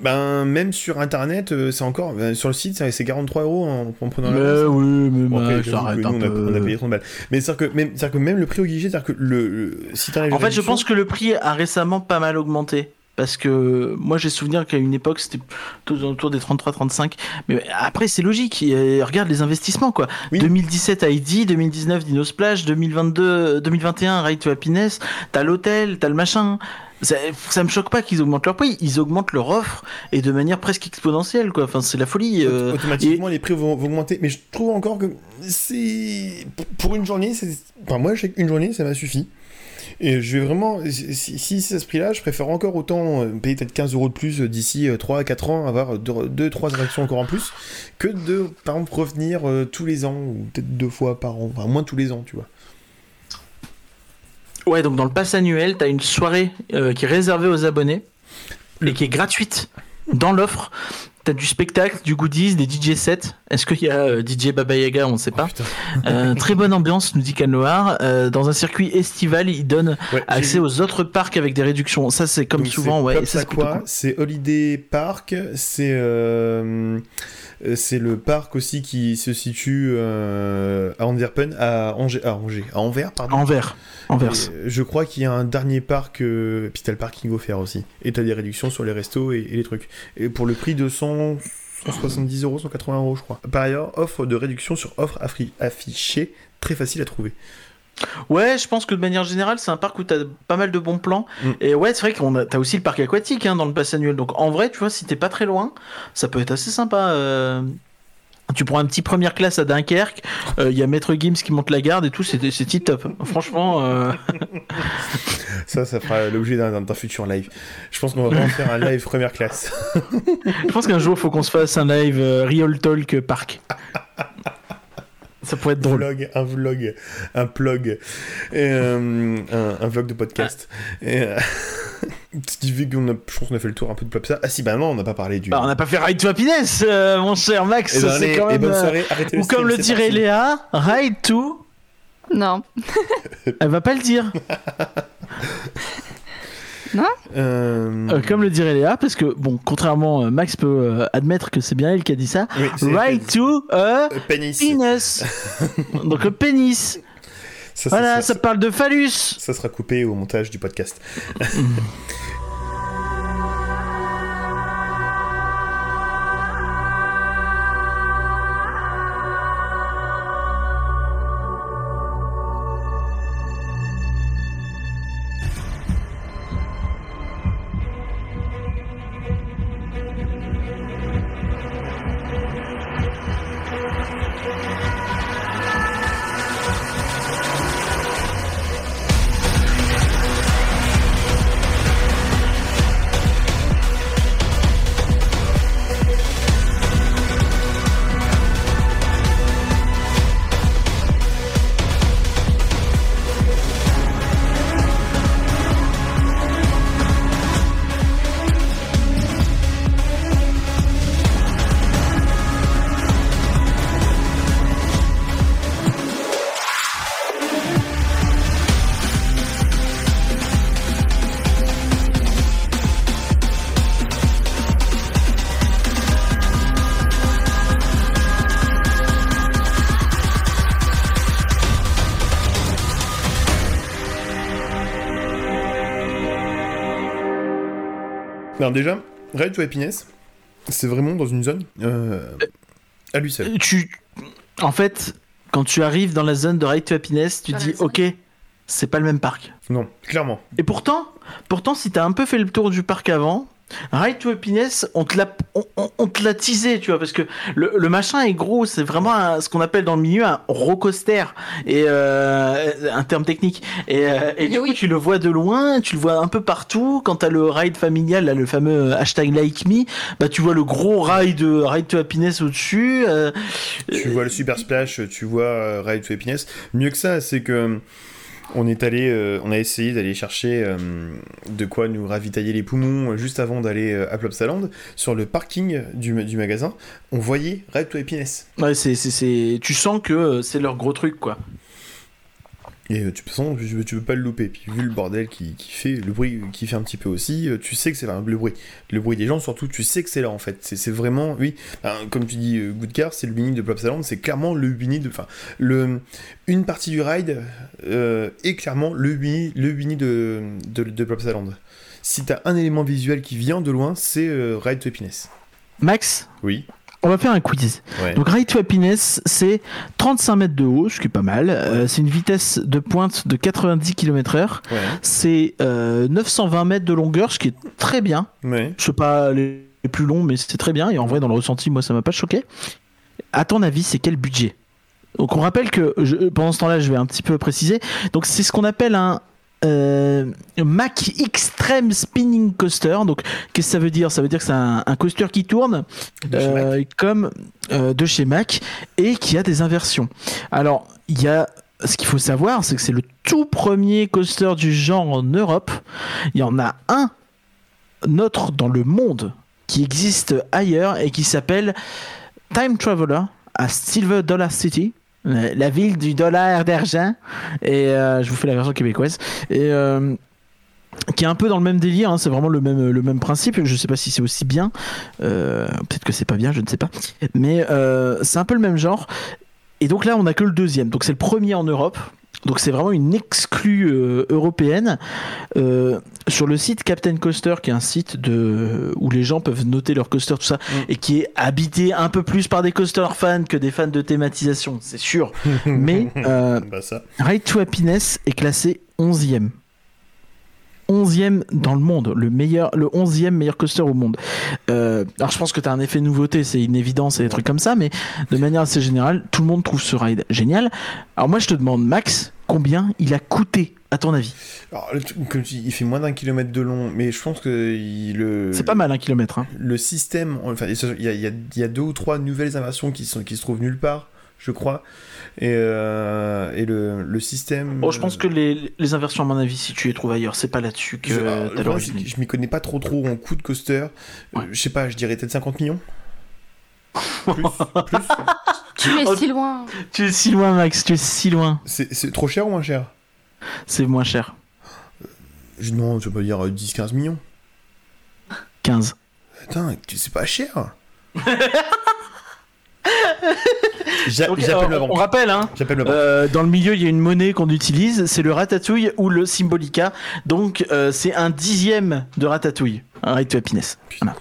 Speaker 2: Ben, même sur internet, euh, c'est encore. ben, sur le site, c'est c'est 43 euros en, en prenant
Speaker 3: Mais
Speaker 2: l'avance.
Speaker 3: oui, mais
Speaker 2: Bon, après,
Speaker 3: Max,
Speaker 2: j'avoue que
Speaker 3: arrête
Speaker 2: nous,
Speaker 3: un
Speaker 2: on, a,
Speaker 3: peu.
Speaker 2: on a payé 30 balles. Mais c'est-à-dire que, même- c'est-à-dire que même le prix au guichet, c'est-à-dire que le, le- si t'enlèves
Speaker 3: En
Speaker 2: les
Speaker 3: fait, je
Speaker 2: réductions-
Speaker 3: pense que le prix a récemment pas mal augmenté. Parce que moi, j'ai souvenir qu'à une époque, c'était plutôt autour des 33-35. Mais après, c'est logique. Et regarde les investissements, quoi.
Speaker 2: Oui.
Speaker 3: 2017 ID, 2019 Dino Splash, 2022, 2021 Ride to Happiness. T'as l'hôtel, t'as le machin. Ça, ça me choque pas qu'ils augmentent leur prix. Ils augmentent leur offre et de manière presque exponentielle, quoi. Enfin, c'est la folie. euh.
Speaker 2: automatiquement les prix vont, vont augmenter. Mais je trouve encore que c'est pour une journée, c'est enfin moi je sais qu'une journée ça m'a suffi. Et je vais vraiment, si, si c'est à ce prix-là, je préfère encore autant euh, payer peut-être 15 euros de plus euh, d'ici 3 à 4 ans, avoir 2-3 attractions encore en plus, que de, par exemple, revenir tous les ans, ou peut-être deux fois par an, enfin moins tous les ans, tu vois.
Speaker 3: Ouais, donc dans le pass annuel, t'as une soirée euh, qui est réservée aux abonnés et qui est gratuite dans l'offre. T'as du spectacle, du goodies, des DJ sets. Est-ce qu'il y a euh, DJ Baba Yaga On ne sait pas.
Speaker 2: Putain.
Speaker 3: Euh, très bonne ambiance, nous dit Cal Noir. Euh, dans un circuit estival, il donne
Speaker 2: Ouais, j'ai
Speaker 3: accès aux autres parcs avec des réductions. Ça, c'est comme
Speaker 2: Donc,
Speaker 3: souvent,
Speaker 2: c'est
Speaker 3: ouais. C'est cool.
Speaker 2: c'est Holiday Park, c'est c'est le parc aussi qui se situe à Antwerpen, à Angers, à Angers, à Anvers, pardon.
Speaker 3: Envers.
Speaker 2: Et, je crois qu'il y a un dernier parc, euh, puis t'as le parking offert aussi. Et t'as des réductions sur les restos et, et les trucs. Et pour le prix de 100, 170 euros, 180 euros, je crois. Par ailleurs, offre de réduction sur offre affichée, très facile à trouver.
Speaker 3: Ouais, je pense que de manière générale, c'est un parc où t'as pas mal de bons plans.
Speaker 2: Mm.
Speaker 3: Et ouais, c'est vrai qu'on a, t'as aussi le parc aquatique hein, dans le pass annuel. Donc en vrai, tu vois, si t'es pas très loin, ça peut être assez sympa. euh. Tu prends un petit première classe à Dunkerque, il y a Maître Gims qui monte la garde et tout, c'est tip top. Franchement, euh,
Speaker 2: Ça, ça fera l'objet d'un d'un futur live. Je pense qu'on va vraiment faire un live première classe.
Speaker 3: je pense qu'un jour, il faut qu'on se fasse un live euh, Real Talk Park. Ça pourrait être drôle.
Speaker 2: vlog, un vlog, un plug, et, euh, un, un vlog de podcast. Et, euh, ce qui fait qu'on a, je pense qu'on a fait le tour un peu de Plopsa. Ah si, bah non, on n'a pas parlé du.
Speaker 3: Bah, on n'a pas fait Ride to Happiness, euh, mon cher Max.
Speaker 2: Eh ben,
Speaker 3: c'est
Speaker 2: allez,
Speaker 3: quand
Speaker 2: et
Speaker 3: même,
Speaker 2: bonne
Speaker 3: euh,
Speaker 2: soirée, arrêtez
Speaker 3: Ou
Speaker 2: le stream,
Speaker 3: comme le dirait. Léa, Ride to.
Speaker 5: Non.
Speaker 3: Elle va pas le dire.
Speaker 2: Euh,
Speaker 3: Euh, comme le dirait Léa, parce que, bon, contrairement, euh, Max peut euh, admettre que c'est bien elle qui a dit ça.
Speaker 2: oui,
Speaker 3: Right to a
Speaker 2: pénis.
Speaker 3: penis. Donc le pénis.
Speaker 2: Ça, ça,
Speaker 3: Voilà,
Speaker 2: ça,
Speaker 3: ça parle de phallus.
Speaker 2: ça sera coupé au montage du podcast. Alors déjà, Ride to Happiness, c'est vraiment dans une zone euh, à lui seul.
Speaker 3: Tu... En fait, quand tu arrives dans la zone de Ride to Happiness, tu dis, ok, c'est pas le même parc.
Speaker 2: Non, clairement.
Speaker 3: Et pourtant, pourtant, si t'as un peu fait le tour du parc avant, Ride to Happiness, on te l'a, on, on- on te l'a teasé, tu vois, parce que le, le machin est gros, c'est vraiment un- ce qu'on appelle dans le milieu un rocoster, et euh, un terme technique. Et, euh, et du
Speaker 5: Oui.
Speaker 3: coup, tu le vois de loin, tu le vois un peu partout. Quand t'as le ride familial, là, le fameux hashtag like me, bah tu vois le gros ride, ride to Happiness au-dessus. euh,
Speaker 2: Tu vois le Super Splash, tu vois Ride to Happiness. Mieux que ça, c'est que on est allé, euh, on a essayé d'aller chercher euh, de quoi nous ravitailler les poumons euh, juste avant d'aller à Plopsaland. Sur le parking du, magasin, on voyait Ride to Happiness.
Speaker 3: Ouais, c'est, c'est, c'est, tu sens que c'est leur gros truc, quoi.
Speaker 2: Et euh, tu, de toute façon, tu, tu peux pas le louper. Puis vu le bordel qui, qui fait, le bruit qui fait un petit peu aussi, euh, tu sais que c'est là, le bruit. Le bruit des gens, surtout, tu sais que c'est là en fait. C'est c'est vraiment, oui, comme tu dis, euh, Good Car, c'est le Bini de Plopsaland, c'est clairement le Bini de. Enfin, le, une partie du ride euh, est clairement le Bini, le de, de, de Plopsaland. Si t'as un élément visuel qui vient de loin, c'est euh, Ride to Happiness.
Speaker 3: Max,
Speaker 2: Oui.
Speaker 3: On va faire un quiz.
Speaker 2: Ouais.
Speaker 3: Donc Ride to Happiness, c'est 35 mètres de haut, ce qui est pas mal. Euh, c'est une vitesse de pointe de 90 km/h.
Speaker 2: Ouais.
Speaker 3: C'est euh, 920 mètres de longueur, ce qui est très bien. Je sais pas les les plus longs, mais c'est très bien. Et en vrai, dans le ressenti, moi, ça m'a pas choqué. À ton avis, c'est quel budget? Donc on rappelle que je- pendant ce temps-là, je vais un petit peu préciser. Donc c'est ce qu'on appelle un euh, Mac Extreme Spinning Coaster. Donc qu'est-ce que ça veut dire? Ça veut dire que c'est un, un coaster qui tourne euh, comme euh, de chez Mac et qui a des inversions. Alors il y a ce qu'il faut savoir, c'est que c'est le tout premier coaster du genre en Europe. Il y en a un autre dans le monde qui existe ailleurs et qui s'appelle Time Traveler à Silver Dollar City. La la ville du dollar d'argent et euh, je vous fais la version québécoise et euh, qui est un peu dans le même délire, hein, c'est vraiment le même, le même principe. Je sais pas si c'est aussi bien, euh, peut-être que c'est pas bien, je ne sais pas, mais euh, c'est un peu le même genre. Et donc là, on a que le deuxième, donc c'est le premier en Europe. Donc c'est vraiment une exclue euh, européenne Euh, sur le site Captain Coaster, qui est un site de où les gens peuvent noter leurs coasters tout ça, et qui est habité un peu plus par des coaster fans que des fans de thématisation, c'est sûr. Mais euh,
Speaker 2: Bah ça.
Speaker 3: Ride to Happiness est classé 11e. 11e dans le monde, le meilleur, le 11e meilleur coaster au monde. Euh, alors je pense que tu as un effet nouveauté, c'est une évidence et des trucs comme ça, mais de manière assez générale, tout le monde trouve ce ride génial. Alors moi je te demande, Max, combien il a coûté à ton avis?
Speaker 2: Alors, le truc, comme tu dis, il fait moins d'un kilomètre de long, mais je pense que il- le.
Speaker 3: C'est pas mal un kilomètre. Hein.
Speaker 2: Le système, enfin, il y a, il y a- il y a deux ou trois nouvelles inversions qui, sont, qui se trouvent nulle part, je crois. Et, euh, et le, le système.
Speaker 3: Bon, je pense que les, les inversions, à mon avis, si tu les trouves ailleurs, c'est pas là-dessus que
Speaker 2: Je,
Speaker 3: euh,
Speaker 2: c'est que je m'y connais pas trop trop en coût de coaster. Euh, je sais pas, je dirais peut-être 50 millions. Plus, plus.
Speaker 5: Tu es
Speaker 3: Oh,
Speaker 5: si loin.
Speaker 3: Tu es si loin, Max, tu es si loin.
Speaker 2: C'est c'est trop cher ou moins cher?
Speaker 3: C'est moins cher.
Speaker 2: Je- Non, je peux dire euh, 10-15 millions.
Speaker 3: 15.
Speaker 2: Putain, c'est pas cher.
Speaker 3: Donc,
Speaker 2: J'appelle
Speaker 3: euh,
Speaker 2: banque.
Speaker 3: On rappelle, hein,
Speaker 2: banque.
Speaker 3: euh, dans le milieu, il y a une monnaie qu'on utilise, c'est le ratatouille ou le symbolica. Donc, euh, c'est un dixième de ratatouille. Un ride to happiness. Voilà.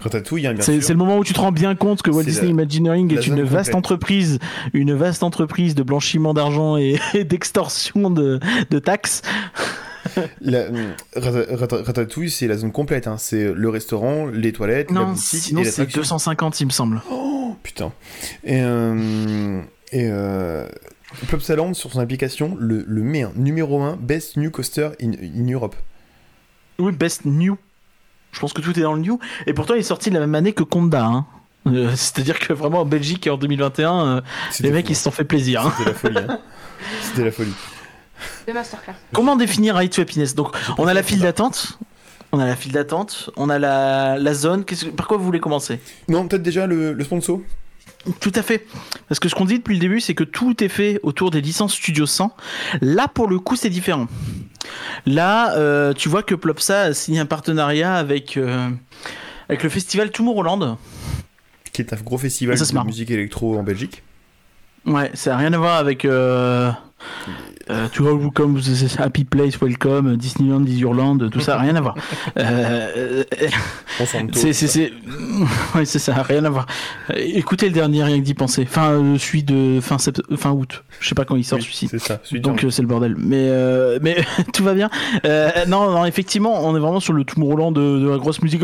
Speaker 2: Ratatouille, hein,
Speaker 3: C'est le moment où tu te rends bien compte que Walt Disney
Speaker 2: la-
Speaker 3: Imagineering est une vaste
Speaker 2: complète.
Speaker 3: entreprise, une vaste entreprise de blanchiment d'argent et, et d'extorsion de, de taxes.
Speaker 2: La- Rata- Ratatouille, c'est la zone complète. hein. C'est le restaurant, les toilettes, la
Speaker 3: Non,
Speaker 2: boutique
Speaker 3: sinon c'est
Speaker 2: l'attraction.
Speaker 3: 250, il me semble.
Speaker 2: Oh, putain. Et, euh, et euh, Plopsaland, sur son application, le, le met un numéro 1 Best New Coaster in, in Europe.
Speaker 3: Oui, Best New. Je pense que tout est dans le New. Et pourtant, il est sorti la même année que Conda. hein. Euh, C'est-à-dire que vraiment en Belgique et en 2021, euh, les mecs
Speaker 2: fou,
Speaker 3: ils se sont fait plaisir. hein.
Speaker 2: C'était la folie. hein. C'était la folie.
Speaker 5: De masterclass.
Speaker 3: Comment définir Ride to Happiness Donc, on a la file d'attente. On a la file d'attente. On a la, la zone. Que- Par quoi vous voulez commencer?
Speaker 2: Non, peut-être déjà le, le sponsor
Speaker 3: Tout à fait. Parce que ce qu'on dit depuis le début, c'est que tout est fait autour des licences Studio 100. Là, pour le coup, c'est différent. Là, euh, tu vois que Plopsa a signé un partenariat avec, euh, avec le festival Tomorrowland.
Speaker 2: qui est un gros festival
Speaker 3: Ça,
Speaker 2: de
Speaker 3: marrant.
Speaker 2: musique électro en Belgique.
Speaker 3: Ouais, ça n'a rien à voir avec. Euh, euh, to all who come, this is happy place, welcome, Disneyland is your land, tout ça, rien à voir. Euh, c'est, c'est. Ouais, ça, rien à voir. Euh, Écoutez le dernier, rien que d'y penser. Enfin, euh, celui de fin, sept- fin août. Je sais pas quand il sort
Speaker 2: Oui,
Speaker 3: celui-ci.
Speaker 2: C'est ça. celui
Speaker 3: Donc euh, c'est le bordel. Mais, mais tout va bien. Non, non, effectivement, on est vraiment sur le Tomorrowland de, de la grosse musique.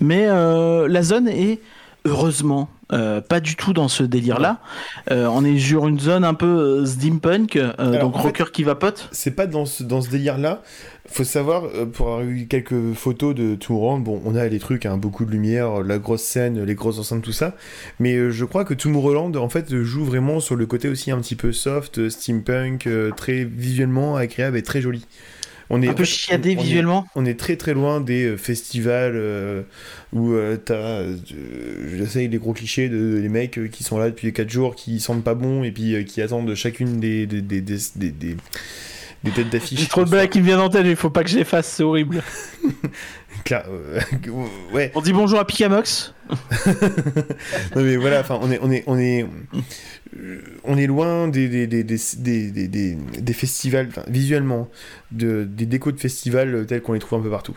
Speaker 3: Mais la zone est heureusement euh, pas du tout dans ce délire-là. Euh, on est sur une zone un peu euh, steampunk,
Speaker 2: Alors,
Speaker 3: donc
Speaker 2: fait-
Speaker 3: rocker qui vapote.
Speaker 2: c'est pas dans ce, dans ce délire-là. Faut savoir, pour avoir eu quelques photos de Tomorrowland, bon, on a les trucs, hein, beaucoup de lumière, la grosse scène, les grosses enceintes, tout ça. Mais je crois que Tomorrowland, en fait, joue vraiment sur le côté aussi un petit peu soft, steampunk, très visuellement agréable et très joli. On est,
Speaker 3: Un peu
Speaker 2: fait,
Speaker 3: chiadé
Speaker 2: on- on est-
Speaker 3: visuellement.
Speaker 2: on est très très loin des euh, festivals euh, où euh, t'as, euh, j'essaye les gros clichés de les mecs qui sont là depuis 4 jours, qui sentent pas bon et puis euh, qui attendent chacune des, des, des, des, des, des- des têtes d'affiche.
Speaker 3: J'ai trop de blagues qui me viennent en tête, il faut pas que je les fasse, c'est horrible.
Speaker 2: Euh, ouais,
Speaker 3: On dit bonjour à Pikamox.
Speaker 2: non mais voilà, enfin on est, on est, on est, on est loin des, des, des, des, des, des- des- des festivals, visuellement, de, des décos de festivals tels qu'on les trouve un peu partout.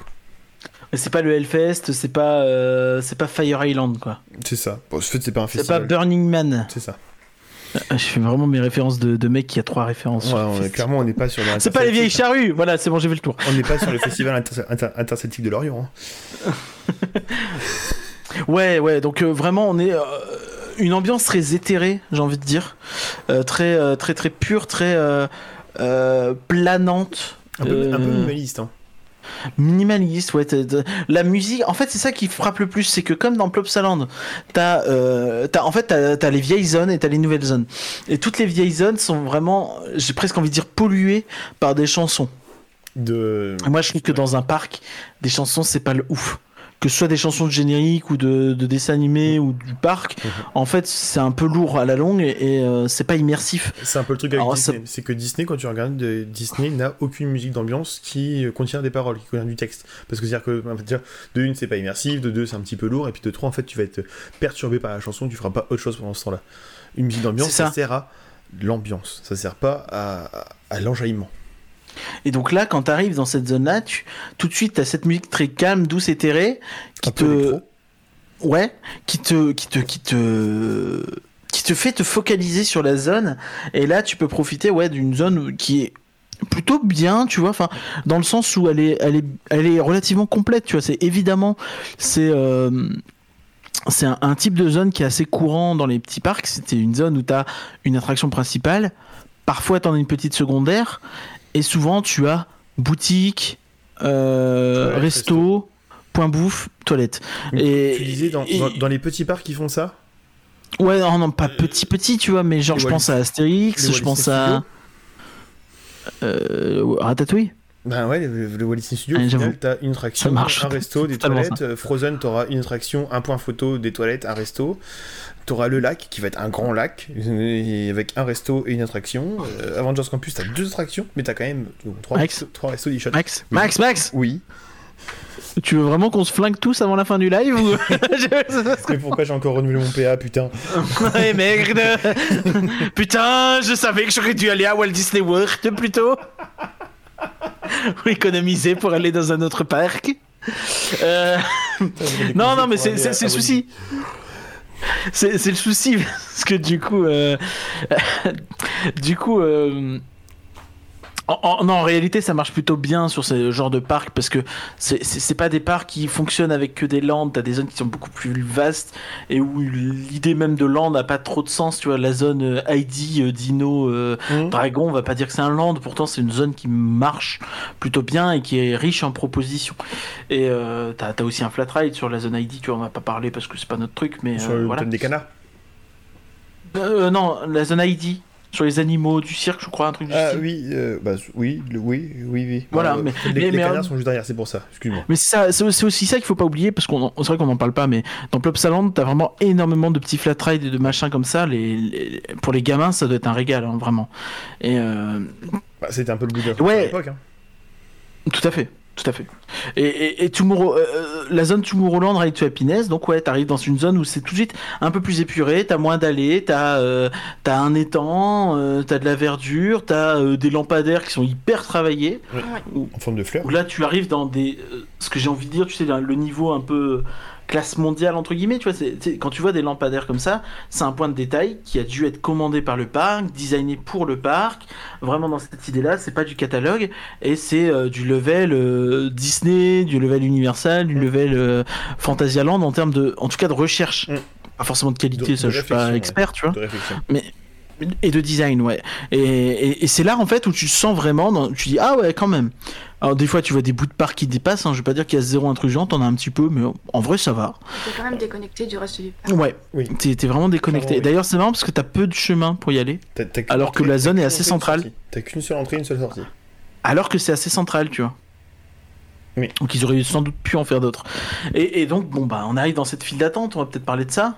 Speaker 3: Mais c'est pas le Hellfest, c'est pas, euh, c'est pas Fire Island, quoi.
Speaker 2: C'est ça. Bon, en fait, c'est pas un
Speaker 3: C'est pas
Speaker 2: festival.
Speaker 3: Burning Man.
Speaker 2: C'est ça.
Speaker 3: Euh, Je fais vraiment mes références de, de mec qui a trois références.
Speaker 2: Ouais,
Speaker 3: sur
Speaker 2: on est-
Speaker 3: Fest.
Speaker 2: clairement, on n'est pas sur
Speaker 3: C'est pas les vieilles charrues, voilà, c'est bon, j'ai fait le tour.
Speaker 2: On n'est pas sur le festival inter- inter- interceltique de Lorient. hein.
Speaker 3: Ouais, ouais, donc euh, vraiment, on est euh, une ambiance très éthérée, j'ai envie de dire, Euh, très, très, très pure, très planante.
Speaker 2: Un peu, un peu minimaliste. Hein.
Speaker 3: Minimaliste, ouais. La musique, en fait, c'est ça qui frappe le plus, c'est que comme dans Plopsaland, t'as, euh, t'as, en fait, t'as, t'as les vieilles zones et t'as les nouvelles zones. Et toutes les vieilles zones sont vraiment, j'ai presque envie de dire, polluées par des chansons.
Speaker 2: de.
Speaker 3: Moi, je trouve que dans un parc, des chansons, c'est pas le ouf. Que ce soit des chansons de générique ou de, de dessins animés ou du parc, en fait, c'est un peu lourd à la longue et, et, euh, c'est pas immersif.
Speaker 2: C'est un peu le truc avec
Speaker 3: Alors,
Speaker 2: Disney. C'est que Disney, quand tu regardes, de- Disney n'a aucune musique d'ambiance qui euh, contient des paroles, qui contient du texte. Parce que c'est-à-dire que, en fait, déjà, de une, c'est pas immersif, de deux, c'est un petit peu lourd, et puis de trois, en fait, tu vas être perturbé par la chanson, tu feras pas autre chose pendant ce temps-là. Une musique d'ambiance, ça. sert à l'ambiance, ça sert pas à, à- à l'enjaillement.
Speaker 3: Et donc là, quand t'arrives dans cette zone-là, tu, tout de suite, t'as cette musique très calme, douce, éthérée, qui
Speaker 2: Un
Speaker 3: te, ouais, qui te, qui te, qui te, qui te fait te focaliser sur la zone. Et là, tu peux profiter, ouais, d'une zone qui est plutôt bien, tu vois, enfin, dans le sens où elle est, elle est, elle est relativement complète, tu vois. C'est évidemment, c'est, euh, c'est un, un type de zone qui est assez courant dans les petits parcs. C'était une zone où tu as une attraction principale, parfois tu en as une petite secondaire, et souvent tu as boutique, euh,
Speaker 2: Ouais,
Speaker 3: resto, point bouffe, toilette. Et,
Speaker 2: tu disais, dans,
Speaker 3: et-
Speaker 2: dans- dans les petits parcs qui font ça,
Speaker 3: Ouais, non, non, pas petit, petit, tu vois, mais genre
Speaker 2: les
Speaker 3: je pense à Astérix, je pense à. Euh, Ratatouille
Speaker 2: ben ouais, le, le Walt Disney Studio,
Speaker 3: Ouais,
Speaker 2: au final, t'as une attraction, un resto, des toilettes. Euh, Frozen, t'auras une attraction, un point photo, des toilettes, un resto. T'auras le lac, qui va être un grand lac, avec un resto et une attraction. Euh, Avengers Campus, t'as deux attractions, mais t'as quand même trois,
Speaker 3: Max
Speaker 2: trois restos d'e-shot.
Speaker 3: Max. Max, Max
Speaker 2: Oui,
Speaker 3: Tu veux vraiment qu'on se flingue tous avant la fin du live ou...
Speaker 2: mais pourquoi j'ai encore renouvelé mon PA, putain
Speaker 3: Ouais, merde Putain, je savais que j'aurais dû aller à Walt Disney World plutôt Ou économiser pour aller dans un autre parc. Euh, Non, non, mais c'est le souci. C'est c'est le souci, parce que du coup, euh, du coup, euh, en, en- non, en réalité, ça marche plutôt bien sur ce genre de parc parce que c'est- pas des parcs qui fonctionnent avec que des landes. T'as des zones qui sont beaucoup plus vastes et où l'idée même de land n'a pas trop de sens. Tu vois, la zone euh, Heidi, euh, Dino, euh,
Speaker 2: Mhm.
Speaker 3: Dragon, on va pas dire que c'est un land. Pourtant, c'est une zone qui marche plutôt bien et qui est riche en propositions. Et euh, t'as as aussi un flat ride sur la zone Heidi. Tu vois, on va pas parler parce que c'est pas notre truc, mais
Speaker 2: Sur
Speaker 3: euh,
Speaker 2: le
Speaker 3: voilà.
Speaker 2: thème des canards?
Speaker 3: Euh, non, la zone Heidi. Sur les animaux du cirque, je crois, un truc du
Speaker 2: Ah
Speaker 3: style.
Speaker 2: oui, euh, bah oui, le- oui, oui, oui.
Speaker 3: Voilà,
Speaker 2: Euh,
Speaker 3: mais-
Speaker 2: les,
Speaker 3: mais-
Speaker 2: les canards sont juste derrière, c'est pour ça, excuse-moi.
Speaker 3: Mais c'est aussi ça qu'il faut pas oublier parce qu'on c'est vrai qu'on en parle pas, mais dans Plopsaland, t'as vraiment énormément de petits flat rides et de machins comme ça. Les, les- pour les gamins, ça doit être un régal, hein, vraiment. Et euh,
Speaker 2: Bah, c'était un peu le bout de
Speaker 3: Ouais.
Speaker 2: à l'époque. Hein.
Speaker 3: tout à fait, tout à fait. Et, et, et Tomorrow- euh, euh, la zone Tomorrowland Ride to Happiness, donc ouais, t'arrives dans une zone où c'est tout de suite un peu plus épuré, t'as moins d'allées, t'as euh, t'as un étang, euh, t'as de la verdure, t'as euh, des lampadaires qui sont hyper travaillés.
Speaker 2: En forme de fleurs.
Speaker 3: Où là, tu arrives dans des. euh, ce que j'ai envie de dire, tu sais, le niveau un peu classe mondiale, entre guillemets, tu vois, c'est, quand tu vois des lampadaires comme ça, c'est un point de détail qui a dû être commandé par le parc, designé pour le parc. Vraiment, dans cette idée-là, c'est pas du catalogue, et c'est euh, du level euh, Disney, du level Universal, du level euh, Fantasyland en termes de. En tout cas, de recherche.
Speaker 2: Mm.
Speaker 3: Pas forcément de qualité,
Speaker 2: De-
Speaker 3: ça,
Speaker 2: de
Speaker 3: je suis pas expert, tu vois. Mais et de design, ouais. Et, et, et c'est là en fait où tu sens vraiment, dans- tu dis ah ouais quand même. Alors des fois tu vois des bouts de parc qui dépassent. Hein, je vais pas dire qu'il y a zéro intrusion, t'en as un petit peu, mais en vrai ça va.
Speaker 5: T'es quand même déconnecté du reste du parc.
Speaker 3: Ouais.
Speaker 2: Oui.
Speaker 3: T'es t'es vraiment déconnecté.
Speaker 2: Oui.
Speaker 3: D'ailleurs c'est marrant parce que t'as peu de chemin pour y aller,
Speaker 2: T'as- t'as qu'une
Speaker 3: Alors que la zone est assez centrale.
Speaker 2: T'as qu'une seule entrée, une seule sortie.
Speaker 3: alors que c'est assez central, tu vois.
Speaker 2: Oui.
Speaker 3: Donc ils auraient sans doute pu en faire d'autres. Et, et donc bon bah on arrive dans cette file d'attente, on va peut-être parler de ça.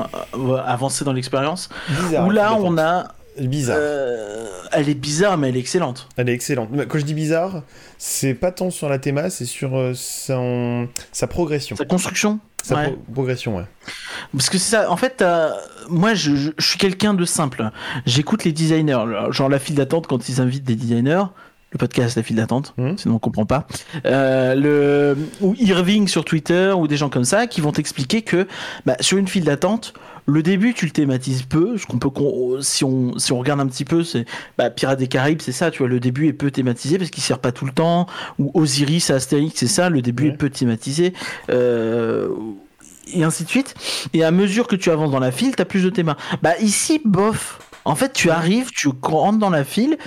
Speaker 3: Euh, va avancer dans l'expérience.
Speaker 2: Bizarre.
Speaker 3: Où là on a,
Speaker 2: Bizarre.
Speaker 3: euh, elle est bizarre mais elle est excellente.
Speaker 2: Elle est excellente. Quand je dis bizarre, c'est pas tant sur la théma, c'est sur euh, son... sa progression.
Speaker 3: Sa construction.
Speaker 2: Sa
Speaker 3: ouais.
Speaker 2: pro- progression, ouais.
Speaker 3: Parce que c'est ça, en fait, euh, moi je, je- je suis quelqu'un de simple. J'écoute les designers, genre la file d'attente quand ils invitent des designers, le podcast La file d'attente,
Speaker 2: Mhm.
Speaker 3: sinon on comprend pas. Euh, le, ou Irving sur Twitter, ou des gens comme ça, qui vont t'expliquer que bah, sur une file d'attente, le début tu le thématises peu, ce qu'on peut, si, on, si on regarde un petit peu, c'est bah, Pirates des Caraïbes, c'est ça, tu vois, le début est peu thématisé parce qu'il sert pas tout le temps, ou Osiris à Astérix, c'est ça, le début
Speaker 2: Ouais.
Speaker 3: est peu thématisé. Euh, et ainsi de suite. Et à mesure que tu avances dans la file, t'as plus de thémas. Bah ici, bof. En fait, tu arrives, tu rentres dans la file,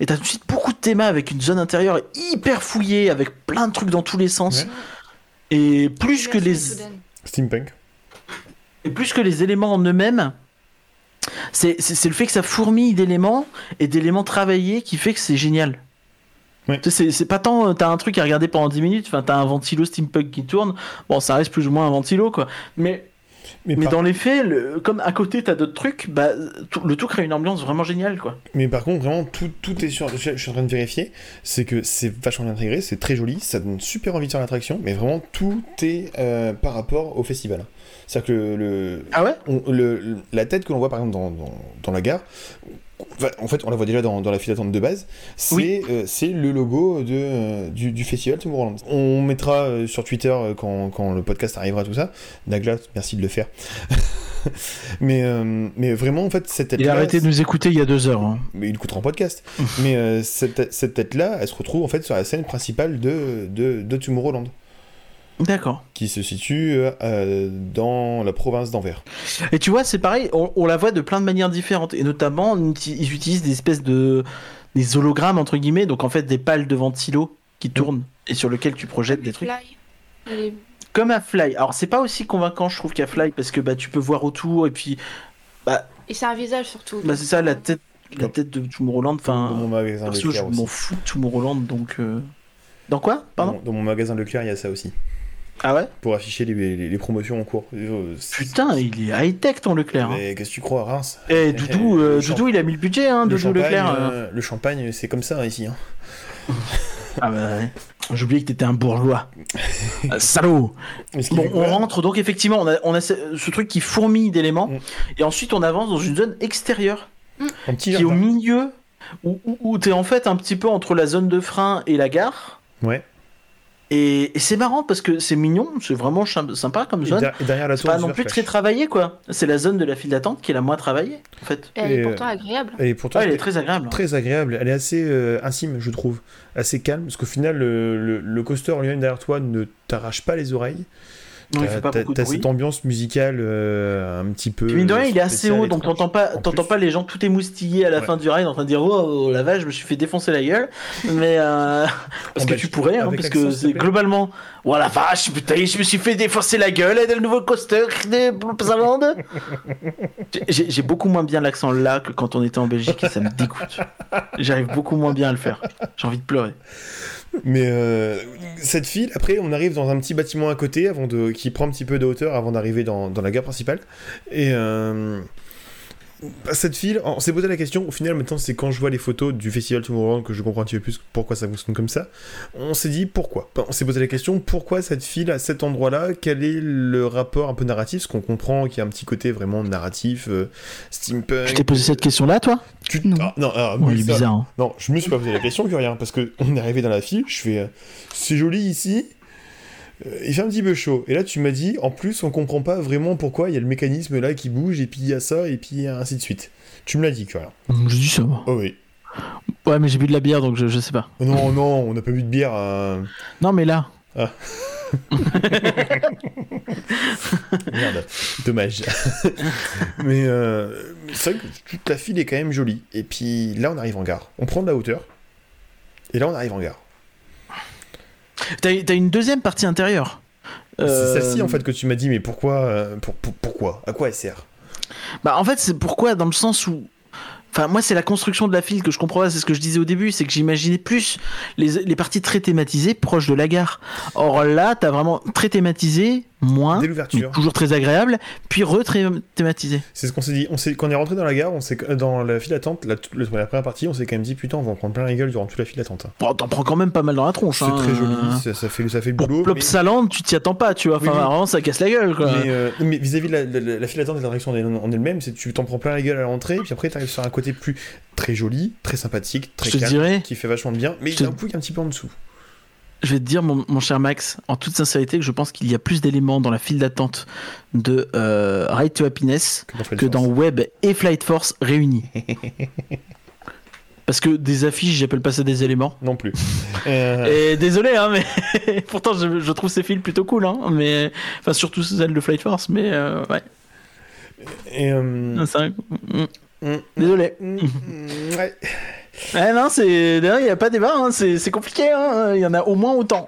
Speaker 3: et t'as tout de suite beaucoup de thémas avec une zone intérieure hyper fouillée, avec plein de trucs dans tous les sens.
Speaker 2: Ouais.
Speaker 3: Et plus que les.
Speaker 2: Steampunk.
Speaker 3: et plus que les éléments en eux-mêmes, c'est c'est- c'est le fait que ça fourmille d'éléments et d'éléments travaillés qui fait que c'est génial.
Speaker 2: Ouais.
Speaker 3: C'est pas tant, euh, t'as un truc à regarder pendant 10 minutes, enfin t'as un ventilo steampunk qui tourne, bon ça reste plus ou moins un ventilo quoi. Mais,
Speaker 2: Mais,
Speaker 3: mais
Speaker 2: par,
Speaker 3: dans les faits, le- comme à côté t'as d'autres trucs, bah, tout- le tout crée une ambiance vraiment géniale quoi.
Speaker 2: mais par contre, vraiment, tout, tout est sur. Je, je suis en train de vérifier. C'est que c'est vachement bien intégré, c'est très joli, ça donne super envie de faire l'attraction, mais vraiment, tout est euh, par rapport au festival. C'est-à-dire que le, le-
Speaker 3: Ah ouais?
Speaker 2: on- le- la tête que l'on voit par exemple dans, dans, dans la gare, en fait on la voit déjà dans, dans la file d'attente de base, c'est
Speaker 3: Oui.
Speaker 2: euh, le logo de, euh, du, du festival Tomorrowland. On mettra euh, sur Twitter quand, quand le podcast arrivera tout ça. Nagla, merci de le faire. mais, mais vraiment en fait cette tête
Speaker 3: Il a arrêté de nous écouter il y a deux heures. hein.
Speaker 2: mais il coûtera en podcast. mais cette, cette tête-là, elle se retrouve en fait sur la scène principale de, de, de Tomorrowland,
Speaker 3: D'accord.
Speaker 2: qui se situe euh, dans la province d'Anvers.
Speaker 3: Et tu vois, c'est pareil, on, on la voit de plein de manières différentes. Et notamment, ils utilisent des espèces de. des hologrammes, entre guillemets, donc en fait des pales de ventilo qui tournent et sur lesquelles tu projettes des trucs.
Speaker 5: Fly.
Speaker 3: Comme à Fly. Alors, c'est pas aussi convaincant, je trouve, qu'à Fly, parce que bah, tu peux voir autour et puis.
Speaker 5: Et c'est un visage surtout.
Speaker 3: Bah, c'est ça, la tête, la tête de Tomorrowland.
Speaker 2: Dans mon
Speaker 3: Enfin,
Speaker 2: magasin
Speaker 3: perso, je m'en fous de Tomorrowland, donc. euh, Dans quoi? Pardon?
Speaker 2: Dans, dans mon magasin Leclerc, il y a ça aussi.
Speaker 3: Ah ouais
Speaker 2: Pour afficher les, les- les promotions en cours. Euh,
Speaker 3: Putain, il est high-tech ton Leclerc. hein.
Speaker 2: Qu'est-ce que tu crois, Reims
Speaker 3: Eh, Doudou,
Speaker 2: le
Speaker 3: euh, Doudou, il a mis le budget, hein,
Speaker 2: le
Speaker 3: Doudou Leclerc. euh.
Speaker 2: le champagne, c'est comme ça ici. hein.
Speaker 3: Ah bah ouais. J'ai oublié que t'étais un bourgeois. Euh, salaud Bon, on rentre donc effectivement, on a, on a ce, ce truc qui fourmille d'éléments,
Speaker 2: Mm.
Speaker 3: et ensuite on avance dans une zone extérieure
Speaker 2: Un petit
Speaker 3: qui est au milieu, où, où, où t'es en fait un petit peu entre la zone de frein et la gare.
Speaker 2: Ouais.
Speaker 3: Et, et c'est marrant parce que c'est mignon, c'est vraiment sympa comme zone.
Speaker 2: et derrière la
Speaker 3: C'est
Speaker 2: tour
Speaker 3: pas non plus très travaillé quoi. C'est la zone de la file d'attente qui est la moins travaillée en fait.
Speaker 5: Elle est
Speaker 2: Et,
Speaker 5: pourtant agréable.
Speaker 2: Elle est pourtant
Speaker 3: Ouais, elle est très agréable. hein.
Speaker 2: très agréable. Elle est assez euh, intime, je trouve. Assez calme. Parce qu'au final, le, le, le coaster en lui-même derrière toi ne t'arrache pas les oreilles.
Speaker 3: Non, il
Speaker 2: T'as-
Speaker 3: fait pas
Speaker 2: t'as-
Speaker 3: beaucoup de
Speaker 2: T'as
Speaker 3: bruit.
Speaker 2: cette ambiance musicale euh, un petit peu.
Speaker 3: Puis mine de rien, il est assez haut, donc t'entends pas,
Speaker 2: En
Speaker 3: t'entends pas les gens tout émoustillés à la
Speaker 2: Ouais.
Speaker 3: fin du ride en train de dire oh, oh, la vache, je me suis fait défoncer la gueule. Mais euh, parce que tu pourrais, hein, parce que c'est globalement oh la vache, putain, je me suis fait défoncer la gueule et le nouveau coaster des j'ai beaucoup moins bien l'accent là que quand on était en Belgique et ça me dégoûte. J'arrive beaucoup moins bien à le faire. J'ai envie de pleurer.
Speaker 2: Mais euh, cette file, après, on arrive dans un petit bâtiment à côté avant de, qui prend un petit peu de hauteur avant d'arriver dans, dans la gare principale. Et euh, cette file, on s'est posé la question. Au final, maintenant, c'est quand je vois les photos du festival Tomorrowland que je comprends un petit peu plus pourquoi ça fonctionne comme ça. On s'est dit pourquoi. On s'est posé la question pourquoi cette file à cet endroit-là? Quel est le rapport un peu narratif? Parce qu'on comprend qu'il y a un petit côté vraiment narratif, euh, steampunk.
Speaker 3: Je t'ai posé cette question là, toi?
Speaker 2: Tu-
Speaker 5: Non.
Speaker 2: Ah, non, alors,
Speaker 3: Oh,
Speaker 2: oui, ça-
Speaker 3: bizarre. hein.
Speaker 2: non, je me suis pas posé la question que rien, parce que on est arrivé dans la file, je fais euh, c'est joli ici, il fait un petit peu chaud. Et là, tu m'as dit, en plus, on comprend pas vraiment pourquoi il y a le mécanisme là qui bouge, et puis il y a ça, et puis ainsi de suite. Tu me l'as dit, que rien.
Speaker 3: Je dis ça. moi.
Speaker 2: Oh oui.
Speaker 3: Ouais, mais j'ai bu de la bière donc je, je sais pas.
Speaker 2: Non, non, on n'a pas bu de bière. euh,
Speaker 3: Non, mais là.
Speaker 2: Merde, dommage. Mais euh, c'est vrai que toute la file est quand même jolie. Et puis là, on arrive en gare. On prend de la hauteur. Et là, on arrive en gare.
Speaker 3: T'as t'as une deuxième partie intérieure.
Speaker 2: C'est
Speaker 3: Euh,
Speaker 2: celle-ci, en fait, que tu m'as dit, mais pourquoi, euh, pour, pour- pourquoi? À quoi elle sert?
Speaker 3: Bah en fait c'est pourquoi dans le sens où Enfin, moi, c'est la construction de la file que je comprends pas. C'est ce que je disais au début, c'est que j'imaginais plus les, les parties très thématisées proches de la gare. Or là, t'as vraiment très thématisé, moins, mais toujours très agréable, puis re-thématisé.
Speaker 2: C'est ce qu'on s'est dit. On s'est, quand on est rentré dans la gare, on s'est, dans la file d'attente, la, la première partie, on s'est quand même dit putain, on va en prendre plein la gueule durant toute la file d'attente. hein.
Speaker 3: Bon, t'en prends quand même pas mal dans la tronche.
Speaker 2: C'est
Speaker 3: hein.
Speaker 2: très joli, ça, ça fait, ça fait le
Speaker 3: Pour
Speaker 2: boulot.
Speaker 3: Plopsaland, tu t'y attends pas, tu vois.
Speaker 2: Oui,
Speaker 3: Enfin,
Speaker 2: oui.
Speaker 3: vraiment, ça casse la gueule, quoi.
Speaker 2: Mais, euh, mais vis-à-vis de la, la- la- la file d'attente et de l'attraction en en elle-même, c'est tu t'en prends plein la gueule à l'entrée, puis après t'arrives sur un côté plus très joli, très sympathique, très calme,
Speaker 3: dirais,
Speaker 2: qui fait vachement de bien, mais d'un coup il y a un petit peu en dessous.
Speaker 3: Je vais te dire, mon, mon cher Max, en toute sincérité, que je pense qu'il y a plus d'éléments dans la file d'attente de euh, Ride to Happiness
Speaker 2: Que dans,
Speaker 3: que. Web et Flight Force réunis. Parce que des affiches, j'appelle pas ça des éléments.
Speaker 2: Non plus. Euh,
Speaker 3: Et désolé, hein, mais pourtant je, je trouve ces fils plutôt cool, hein, mais enfin surtout celle de Flight Force, mais euh, ouais.
Speaker 2: et, euh,
Speaker 3: Désolé.
Speaker 2: ouais.
Speaker 3: Ouais, non, c'est d'ailleurs il y a pas débat, hein, c'est c'est compliqué, hein, il y en a au moins autant.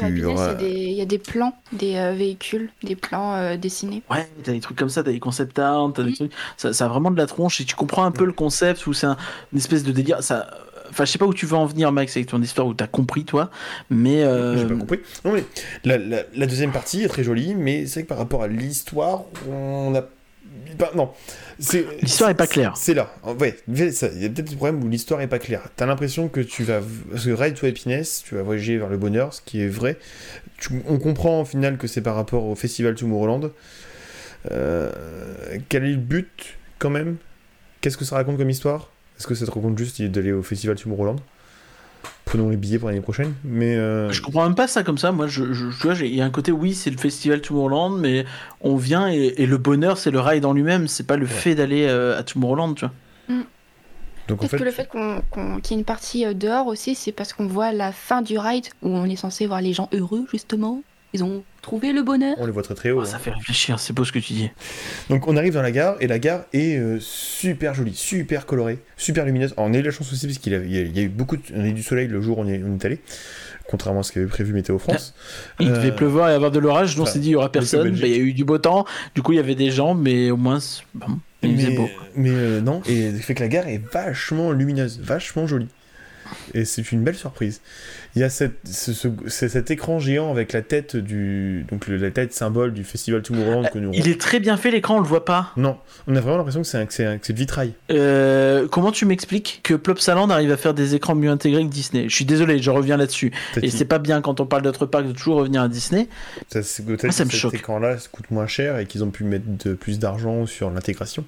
Speaker 5: Happiness,
Speaker 2: ouais.
Speaker 5: il y a des- il y a des plans des euh, véhicules, des plans euh, dessinés.
Speaker 3: Ouais, t'as des trucs comme ça, t'as des concept art, t'as des trucs. Ça, ça a vraiment de la tronche et tu comprends un peu le concept où c'est un- une espèce de délire. Ça, Enfin, je sais pas où tu veux en venir, Max, avec ton histoire, où t'as compris, toi, mais. euh,
Speaker 2: J'ai pas compris. Non, mais la, la- la deuxième partie est très jolie, mais c'est vrai que par rapport à l'histoire, on a. pas- non.
Speaker 3: L'histoire est pas claire.
Speaker 2: C'est là. Ouais, il y a peut-être des problèmes où l'histoire est pas claire. T'as l'impression que tu vas. Parce que Ride to Happiness, tu vas voyager vers le bonheur, ce qui est vrai. Tu- On comprend au final que c'est par rapport au festival Tomorrowland. Euh, quel est le but, quand même? Qu'est-ce que ça raconte comme histoire? Est-ce que ça te raconte juste d'aller au festival Tomorrowland? Prenons les billets pour l'année prochaine. Mais. euh,
Speaker 3: Je comprends même pas ça comme ça. Moi, je, je- tu vois, j'ai- il y a un côté, oui, c'est le festival Tomorrowland, mais on vient et, et le bonheur, c'est le ride en lui-même. C'est pas le fait d'aller euh, à Tomorrowland, tu vois.
Speaker 2: Donc en
Speaker 5: Peut-être
Speaker 2: fait.
Speaker 5: que le fait qu'on, qu'on- qu'il y ait une partie euh, dehors aussi, c'est parce qu'on voit la fin du ride où on est censé voir les gens heureux, justement. Ils ont trouvé le bonheur.
Speaker 2: On les voit très très haut.
Speaker 3: Oh, ça
Speaker 2: hein.
Speaker 3: fait réfléchir, c'est beau ce que tu dis.
Speaker 2: Donc on arrive dans la gare et la gare est euh, super jolie, super colorée, super lumineuse. Alors, on a eu la chance aussi parce qu'il y, a- y eu beaucoup de, on a eu du soleil le jour où on est, on est allé, contrairement à ce qu'avait prévu Météo France.
Speaker 3: Il
Speaker 2: Euh,
Speaker 3: devait pleuvoir et avoir de l'orage, donc on s'est dit il y aura personne. Bah, Il y a eu du beau temps, du coup il y avait des gens, mais au moins c'est- bon, il faisait
Speaker 2: mais
Speaker 3: beau.
Speaker 2: mais, euh, non, et ça fait que la gare est vachement lumineuse, vachement jolie. Et c'est une belle surprise. Il y a cette, ce- ce- c'est cet écran géant avec la tête du donc le- la tête symbole du festival Tomorrowland que nous.
Speaker 3: Il est très bien fait l'écran, on le voit pas.
Speaker 2: Non, on a vraiment l'impression que c'est le vitrail.
Speaker 3: Euh, comment tu m'expliques que Plopsaland arrive à faire des écrans mieux intégrés que Disney? Je suis désolé, je reviens là-dessus. Et c'est pas bien quand on parle d'autres parcs de toujours revenir à Disney.
Speaker 2: Ça, peut-être
Speaker 3: Moi, ça me
Speaker 2: cet écran-là coûte moins cher et qu'ils ont pu mettre de, plus d'argent sur l'intégration.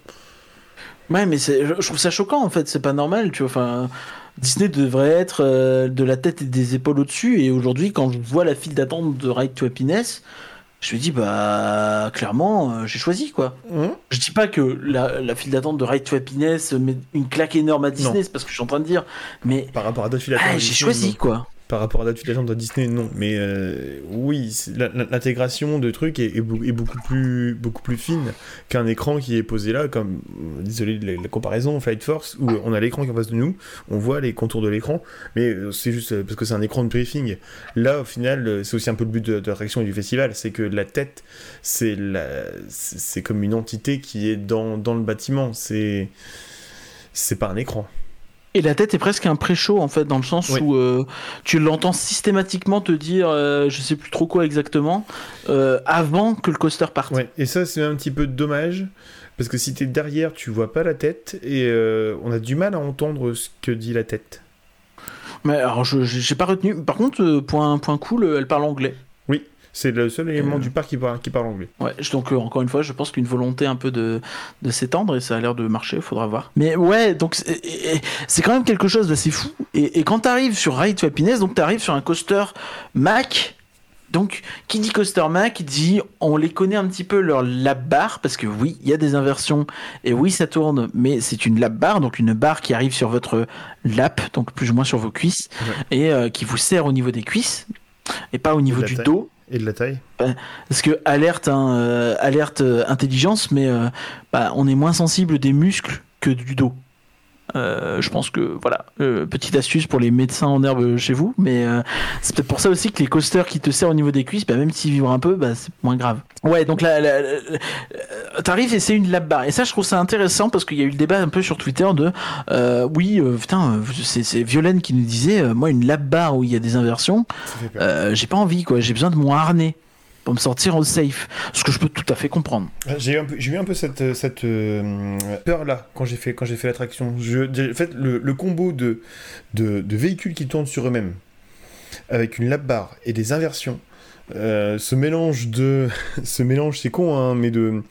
Speaker 3: Ouais, mais je trouve ça choquant en fait, c'est pas normal, tu vois. Enfin, Disney devrait être euh, de la tête et des épaules au-dessus. Et aujourd'hui, quand je vois la file d'attente de Ride to Happiness, je me dis, bah, clairement, euh, j'ai choisi quoi. Je dis pas que la, la file d'attente de Ride to Happiness met une claque énorme à Disney, c'est parce que je suis en train de dire. Mais
Speaker 2: Par rapport à d'autres files d'attente
Speaker 3: ah,
Speaker 2: de
Speaker 3: j'ai choisi quoi.
Speaker 2: Par rapport à d'autres d'attente de Disney, non. Mais euh, oui, l'intégration de trucs est, est beau- est beaucoup, plus, fine qu'un écran qui est posé là, comme, désolé la, la comparaison, Flight Force, où on a l'écran qui est en face de nous, on voit les contours de l'écran, mais euh, c'est juste euh, parce que c'est un écran de briefing. Là, au final, c'est aussi un peu le but de, de l'attraction et du festival, c'est que la tête, c'est comme une entité qui est dans, dans le bâtiment. C'est pas un écran.
Speaker 3: Et la tête est presque un pré-show en fait, dans le sens
Speaker 2: Oui.
Speaker 3: où euh, tu l'entends systématiquement te dire, euh, je sais plus trop quoi exactement, euh, avant que le coaster parte.
Speaker 2: Ouais, et ça, c'est un petit peu dommage. Parce que si t'es derrière, tu vois pas la tête. Et on a du mal à entendre ce que dit la tête.
Speaker 3: Mais alors, je j'ai pas retenu. Par contre, point, point cool, elle parle anglais.
Speaker 2: C'est le seul élément
Speaker 3: Euh.
Speaker 2: du parc qui parle, qui parle anglais.
Speaker 3: Ouais, donc euh, encore une fois, je pense qu'une volonté un peu de, de s'étendre et ça a l'air de marcher, faudra voir. Mais ouais, donc c'est quand même quelque chose d'assez fou. Et, et quand t'arrives sur Ride to Happiness, donc t'arrives sur un coaster Mac. Donc, qui dit coaster Mac dit on les connaît un petit peu leur lap bar parce que oui, il y a des inversions et oui, ça tourne, mais c'est une lap bar, donc une barre qui arrive sur votre lap, donc plus ou moins sur vos cuisses et euh, qui vous sert au niveau des cuisses et pas au niveau du dos.
Speaker 2: Et de la taille
Speaker 3: Parce que alerte, hein, euh, alerte euh, intelligence, mais euh, bah, on est moins sensible des muscles que du dos. Euh, je pense que voilà, euh, petite astuce pour les médecins en herbe chez vous, mais euh, c'est peut-être pour ça aussi que les coasters qui te serrent au niveau des cuisses, bah, même s'ils vibrent un peu, bah, c'est moins grave. Ouais, donc là, t'arrives et c'est une lap bar. Et ça, je trouve ça intéressant parce qu'il y a eu le débat un peu sur Twitter de oui, putain, c'est, Violaine qui nous disait, moi, une lap bar où il y a des inversions, j'ai pas envie, quoi. J'ai besoin de mon harnais pour me sortir au safe. Ce que je peux tout à fait comprendre.
Speaker 2: J'ai eu un peu, j'ai eu un peu cette, cette euh, peur-là quand j'ai fait, quand fait l'attraction. En fait, le, le combo de, de, de véhicules qui tournent sur eux-mêmes, avec une lap bar et des inversions, euh, ce mélange de. ce mélange, c'est con, hein, mais de,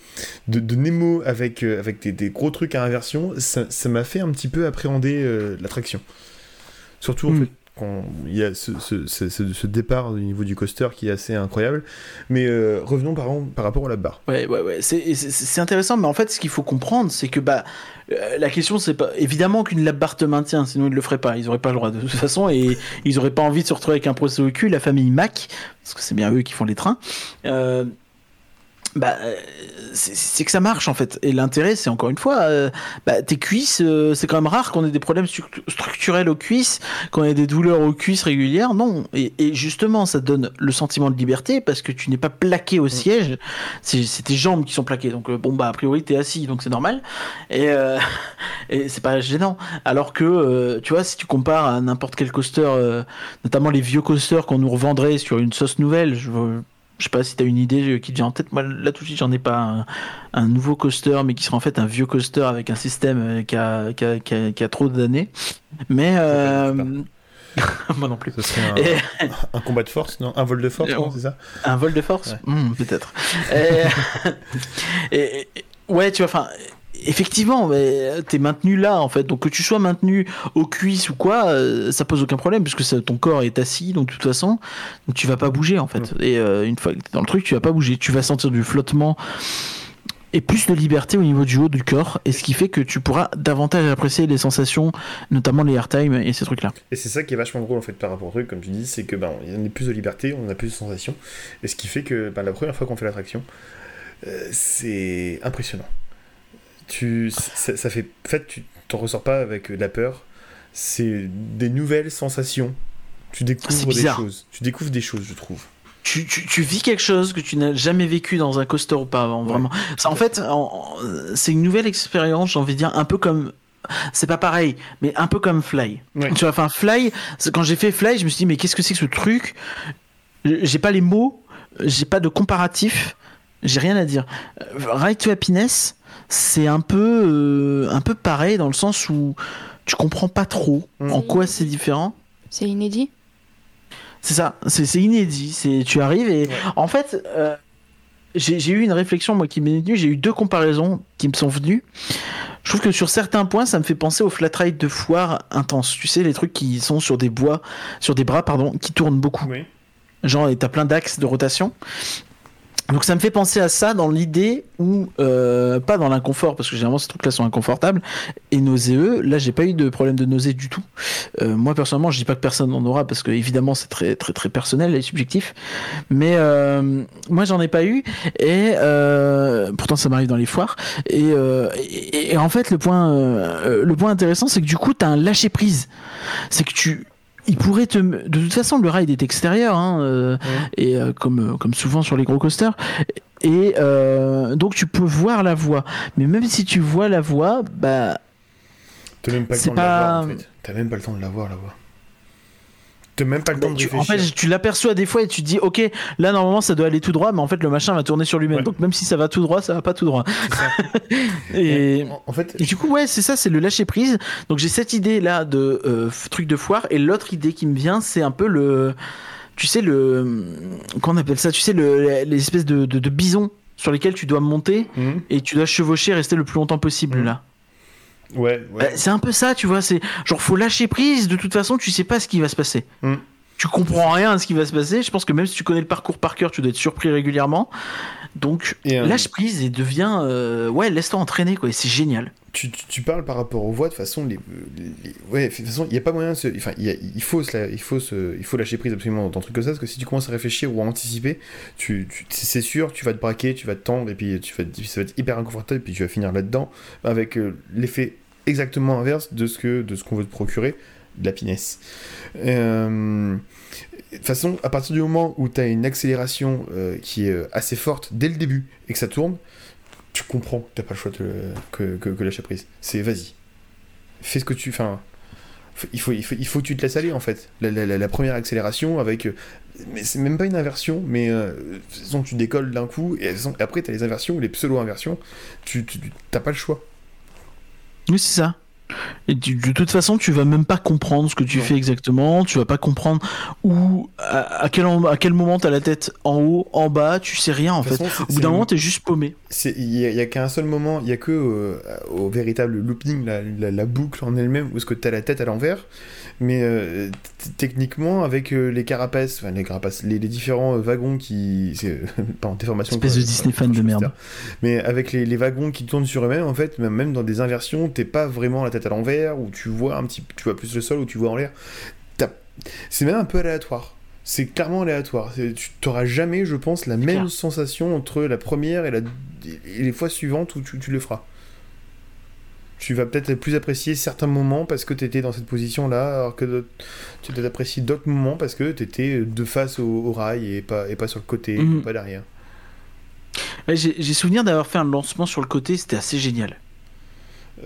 Speaker 2: de, de Nemo avec, euh, avec des, des gros trucs à inversion, ça m'a fait un petit peu appréhender euh, l'attraction. Surtout, en
Speaker 3: Mm.
Speaker 2: fait, il y a ce, ce, ce- départ au niveau du coaster qui est assez incroyable. Mais euh, revenons par, par rapport à la barre.
Speaker 3: Ouais, ouais, ouais. C'est, intéressant, mais en fait, ce qu'il faut comprendre, c'est que bah, euh, la question, c'est pas évidemment qu'une lap bar te maintient, sinon ils le feraient pas. Ils auraient pas le droit de toute façon, et ils auraient pas envie de se retrouver avec un procès au cul. La famille Mac, parce que c'est bien eux qui font les trains. Euh, bah, euh, c'est- que ça marche en fait. Et l'intérêt, c'est encore une fois, euh, bah, tes cuisses, euh, c'est quand même rare qu'on ait des problèmes stru- structurels aux cuisses, qu'on ait des douleurs aux cuisses régulières. Non. Et, et justement, ça donne le sentiment de liberté parce que tu n'es pas plaqué au siège. C'est tes jambes qui sont plaquées. Donc, euh, bon, bah, a priori, t'es assis, donc c'est normal. Et, et c'est pas gênant. Alors que, tu vois, si tu compares à n'importe quel coaster, notamment les vieux coasters qu'on nous revendrait sur une sauce nouvelle, je vois- je sais pas si tu as une idée euh, qui te vient en tête. Moi, là tout de suite, j'en ai pas un, un nouveau coaster, mais qui sera en fait un vieux coaster avec un système euh, qui a, qui a, qui a- qui a trop d'années. Mais. euh, Moi non plus.
Speaker 2: Ce serait un,
Speaker 3: Et-
Speaker 2: un combat de force, non? Un vol de force, c'est ça?
Speaker 3: Un vol de force?
Speaker 2: Ouais.
Speaker 3: Hmm, Peut-être. et, et- et- ouais, tu vois, enfin. Effectivement, t'es maintenu là en fait. Donc que tu sois maintenu aux cuisses ou quoi, euh, ça pose aucun problème puisque ça- ton corps est assis. Donc de toute façon, donc tu vas pas bouger en fait. Et euh, une fois que t'es dans le truc, tu vas pas bouger. Tu vas sentir du flottement et plus de liberté au niveau du haut du corps. Et ce qui fait que tu pourras davantage apprécier les sensations, notamment les airtime et ces trucs là.
Speaker 2: Et c'est ça qui est vachement drôle en fait par rapport au truc, comme tu dis, c'est que ben on a plus de liberté, on a plus de sensations, et ce qui fait que ben, la première fois qu'on fait l'attraction, euh, c'est impressionnant. Tu, ça, ça fait, en fait, tu t'en ressors pas avec de la peur, c'est des nouvelles sensations. Tu découvres des choses. Tu découvres des choses, je trouve.
Speaker 3: tu, tu, tu vis quelque chose que tu n'as jamais vécu dans un coaster auparavant, vraiment. Ça, en fait, c'est une nouvelle expérience, j'ai envie de dire, un peu comme. C'est pas pareil, mais un peu comme Fly.
Speaker 2: Ouais.
Speaker 3: Tu vois, enfin, Fly, quand j'ai fait Fly, je me suis dit, mais qu'est-ce que c'est que ce truc? J'ai pas les mots, j'ai pas de comparatif, j'ai rien à dire. Ride to Happiness, c'est un peu, euh, un peu pareil dans le sens où tu comprends pas trop
Speaker 2: Mm.
Speaker 3: en quoi c'est différent.
Speaker 5: C'est inédit?
Speaker 3: C'est ça, c'est inédit. C'est tu arrives et en fait, euh, j'ai eu une réflexion moi qui m'est venue. J'ai eu deux comparaisons qui me sont venues. Je trouve que sur certains points, ça me fait penser au flat ride de foire intense. Tu sais, les trucs qui sont sur des bois, sur des bras, pardon, qui tournent beaucoup.
Speaker 2: Oui.
Speaker 3: Genre, et t'as plein d'axes de rotation. Donc ça me fait penser à ça dans l'idée où, euh, pas dans l'inconfort, parce que généralement ces trucs-là sont inconfortables et nauséeux. Là, j'ai pas eu de problème de nausée du tout. Euh, moi personnellement, je dis pas que personne n'en aura, parce que évidemment c'est très très très personnel et subjectif. Mais euh, moi j'en ai pas eu et euh, pourtant ça m'arrive dans les foires. Et, euh, et, en fait le point euh, le point intéressant c'est que du coup t'as un lâcher prise. C'est que tu il pourrait te. De toute façon, le ride est extérieur, hein, euh, et euh, comme, euh, comme souvent sur les gros coasters. Et euh, donc, tu peux voir la voie. Mais même si tu vois la voie, bah.
Speaker 2: T'as même pas le temps de la voir,
Speaker 3: pas-
Speaker 2: en fait. T'as même pas le temps de la voir, la voix. T'as même pas le temps de
Speaker 3: tu- en
Speaker 2: réfléchir.
Speaker 3: fait, tu l'aperçois des fois et tu te dis, ok, là normalement ça doit aller tout droit, mais en fait le machin va tourner sur lui-même.
Speaker 2: Ouais.
Speaker 3: Donc même si ça va tout droit, ça va pas tout droit. Et,
Speaker 2: En- fait,
Speaker 3: et du coup, ouais, c'est ça, c'est le lâcher prise. Donc j'ai cette idée là de euh, truc de foire, et l'autre idée qui me vient, c'est un peu le, tu sais le, qu'on appelle ça, tu sais le, les espèces de, de, de bisons sur lesquels tu dois monter
Speaker 2: Mhm.
Speaker 3: et tu dois chevaucher, rester le plus longtemps possible
Speaker 2: Mhm.
Speaker 3: là.
Speaker 2: Ouais,
Speaker 3: Bah, c'est un peu ça, tu vois. C'est genre faut lâcher prise. De toute façon, tu sais pas ce qui va se passer.
Speaker 2: Mm.
Speaker 3: Tu comprends rien à ce qui va se passer. Je pense que même si tu connais le parcours par cœur, tu dois être surpris régulièrement. Donc
Speaker 2: Et, euh,
Speaker 3: lâche prise et deviens euh, ouais, laisse-toi entraîner quoi. C'est génial.
Speaker 2: tu, tu, tu parles par rapport aux voix de toute façon les, les- ouais de façon il y a pas moyen de se, enfin il, y a- il faut se il faut se, il faut lâcher prise absolument dans un truc comme ça parce que si tu commences à réfléchir ou à anticiper tu, tu- c'est sûr tu vas te braquer tu vas te tendre et puis tu vas ça va être hyper inconfortable et puis tu vas finir là dedans avec euh, l'effet exactement inverse de ce que de ce qu'on veut te procurer de la pinesse Euh, de toute façon, à partir du moment où tu as une accélération euh, qui est euh, assez forte dès le début et que ça tourne, tu comprends que t'as pas le choix de, que, que, que lâcher prise. C'est vas-y. Fais ce que tu. Enfin. Il faut, il, faut, il faut que tu te laisses aller en fait. La, première accélération avec. Mais c'est même pas une inversion, mais euh, de toute façon, tu décolles d'un coup et, après tu as les inversions les pseudo-inversions. Tu- t'as pas le choix.
Speaker 3: Oui, c'est ça. Et tu- de toute façon, tu vas même pas comprendre ce que tu
Speaker 2: Non.
Speaker 3: fais exactement. Tu vas pas comprendre où, à, à quel, à quel moment t'as la tête en haut, en bas. Tu sais rien en fait.
Speaker 2: façon,
Speaker 3: Au bout d'un moment, t'es juste paumé.
Speaker 2: Il y a, a qu'un seul moment, il y a que euh, au véritable looping, la, la- la boucle en elle-même, où est-ce que tu as la tête à l'envers. Mais euh, techniquement, avec euh, les carapaces, enfin les carapaces, les, les différents wagons qui. C'est pas en déformation.
Speaker 3: Espèce
Speaker 2: quoi,
Speaker 3: de Disney fan de merde.
Speaker 2: Mais avec les, les wagons qui tournent sur eux-mêmes, en fait, même- dans des inversions, t'es pas vraiment la tête à l'envers, ou tu vois un petit, tu vois plus le sol, ou tu vois en l'air. C'est même un peu aléatoire. C'est clairement aléatoire. Tu n'auras jamais, je pense, la même
Speaker 3: clair.
Speaker 2: sensation entre la première et, la, et les fois suivantes où tu, tu le feras. Tu vas peut-être plus apprécier certains moments parce que tu étais dans cette position-là, alors que tu peut-être apprécier d'autres moments parce que tu étais de face au, au rail et pas, et pas sur le côté,
Speaker 3: Mhm.
Speaker 2: pas derrière.
Speaker 3: Ouais, j'ai souvenir d'avoir fait un lancement sur le côté, c'était assez génial.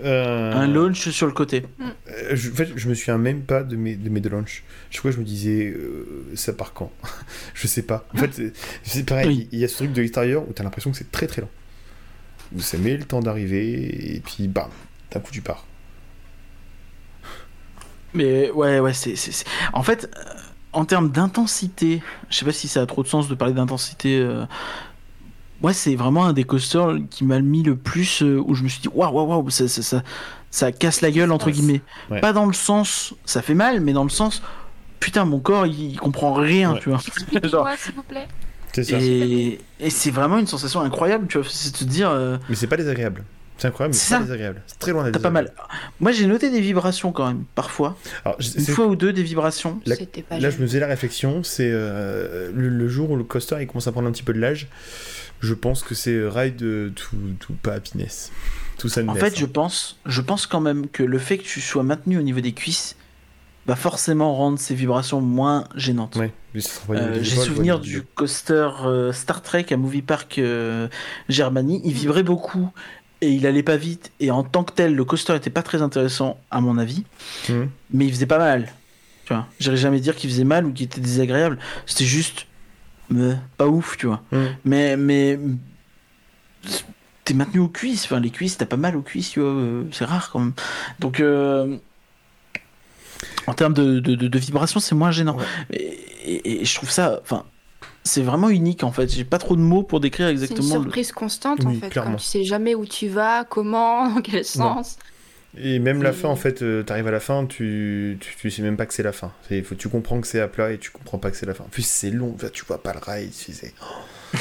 Speaker 2: Euh,
Speaker 3: Un launch sur le côté.
Speaker 2: euh, je, en fait, je me souviens même pas de mes, de mes de launch. Je crois que je me disais, euh, ça part quand? Je sais pas. En fait, c'est- pareil,
Speaker 3: Oui.
Speaker 2: il y a ce truc de l'extérieur où tu as l'impression que c'est très très lent. Où ça met le temps d'arriver et puis bam, d'un coup tu pars.
Speaker 3: Mais ouais, ouais, c'est. En fait, en termes d'intensité, je sais pas si ça a trop de sens de parler d'intensité. euh, Ouais, c'est vraiment un des coasters qui m'a mis le plus. euh, où je me suis dit, waouh, waouh, waouh, ça, ça, ça, ça casse la gueule, entre guillemets.
Speaker 2: ouais.
Speaker 3: Pas dans le sens, ça fait mal, mais dans le sens, putain, mon corps, il, il comprend rien,
Speaker 2: Ouais.
Speaker 3: tu vois. Genre,
Speaker 5: s'il vous plaît.
Speaker 2: C'est ça.
Speaker 3: et et c'est vraiment une sensation incroyable, tu vois. C'est de te dire. euh,
Speaker 2: Mais c'est pas désagréable. C'est incroyable, mais
Speaker 3: C'est
Speaker 2: désagréable. C'est très loin d'être
Speaker 3: T'as pas mal.
Speaker 2: désagréable.
Speaker 3: Moi, j'ai noté des vibrations quand même, parfois.
Speaker 2: Alors,
Speaker 3: Une fois ou deux, des vibrations.
Speaker 2: La-
Speaker 5: C'était pas
Speaker 2: Là, je me faisais la réflexion, c'est euh, le, le jour où le coaster il commence à prendre un petit peu de l'âge. Je pense que c'est ride de tout, tout pas happiness. Tout ça
Speaker 3: En fait, je pense, je pense quand même que le fait que tu sois maintenu au niveau des cuisses va forcément rendre ces vibrations moins gênantes.
Speaker 2: Ouais,
Speaker 3: Euh, J'ai souvenir du coaster euh, Star Trek à Movie Park euh, Germany. Il vibrait beaucoup et il allait pas vite. Et en tant que tel, le coaster était pas très intéressant à mon avis,
Speaker 2: Mhm.
Speaker 3: mais il faisait pas mal. Tu vois, j'irais jamais dire qu'il faisait mal ou qu'il était désagréable. C'était juste pas ouf, tu vois.
Speaker 2: Mhm.
Speaker 3: Mais mais t'es maintenu aux cuisses. Enfin, les cuisses, t'as pas mal aux cuisses, tu vois. euh, C'est rare quand même. Donc euh, en termes de, de, de- de vibration, c'est moins gênant.
Speaker 2: Ouais.
Speaker 3: Et, et- et je trouve ça, enfin, c'est vraiment unique en fait. J'ai pas trop de mots pour décrire
Speaker 5: C'est une
Speaker 3: exactement. le-
Speaker 5: surprise constante en
Speaker 2: Oui,
Speaker 5: fait.
Speaker 2: clairement.
Speaker 5: Quand tu sais jamais où tu vas, comment, dans quel sens.
Speaker 2: Et même la fin, en fait, euh, t'arrives à la fin, tu, tu, tu sais même pas que c'est la fin. Faut, tu comprends que c'est à plat et tu comprends pas que c'est la fin. En plus, c'est long, Enfin, tu vois pas le rail, tu sais. oh,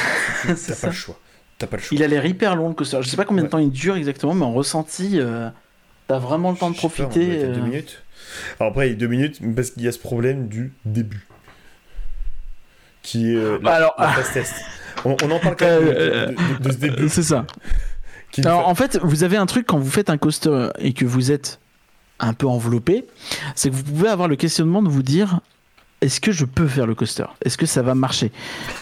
Speaker 2: T'as
Speaker 3: ça.
Speaker 2: pas le choix. T'as pas le choix.
Speaker 3: Il a l'air hyper long le coaster. Je sais pas combien de temps il dure exactement, mais en ressenti, euh, t'as vraiment le temps de
Speaker 2: pas,
Speaker 3: profiter.
Speaker 2: être à deux
Speaker 3: euh,
Speaker 2: minutes. Alors après, il y a deux minutes parce qu'il y a ce problème du début. Qui est euh, la,
Speaker 3: Alors,
Speaker 2: la
Speaker 3: ah.
Speaker 2: test. On, on en parle quand même de-
Speaker 3: Euh,
Speaker 2: de, de- de ce début.
Speaker 3: C'est ça. Alors en fait, vous avez un truc quand vous faites un coaster et que vous êtes un peu enveloppé, c'est que vous pouvez avoir le questionnement de vous dire est-ce que je peux faire le coaster? Est-ce que ça va marcher?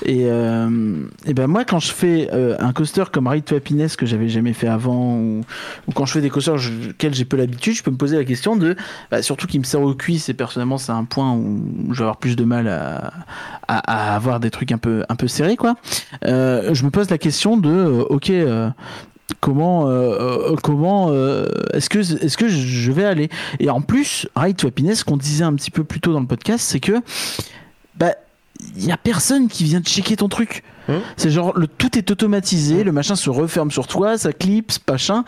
Speaker 3: Et, euh, et ben moi quand je fais euh, un coaster comme Ride to Happiness que j'avais jamais fait avant ou, ou quand je fais des coasters auxquels j'ai peu l'habitude, je peux me poser la question de bah, surtout qui me sert aux cuisses et personnellement c'est un point où je vais avoir plus de mal à, à, à avoir des trucs un peu un peu serrés quoi. Euh, je me pose la question de ok comment euh, euh, comment euh, est-ce que est-ce que je vais aller? Et en plus Ride to Happiness ce qu'on disait un petit peu plus tôt dans le podcast c'est que bah il y a personne qui vient checker ton truc.
Speaker 2: Hum.
Speaker 3: c'est genre le tout est automatisé le machin se referme sur toi ça clipse machin.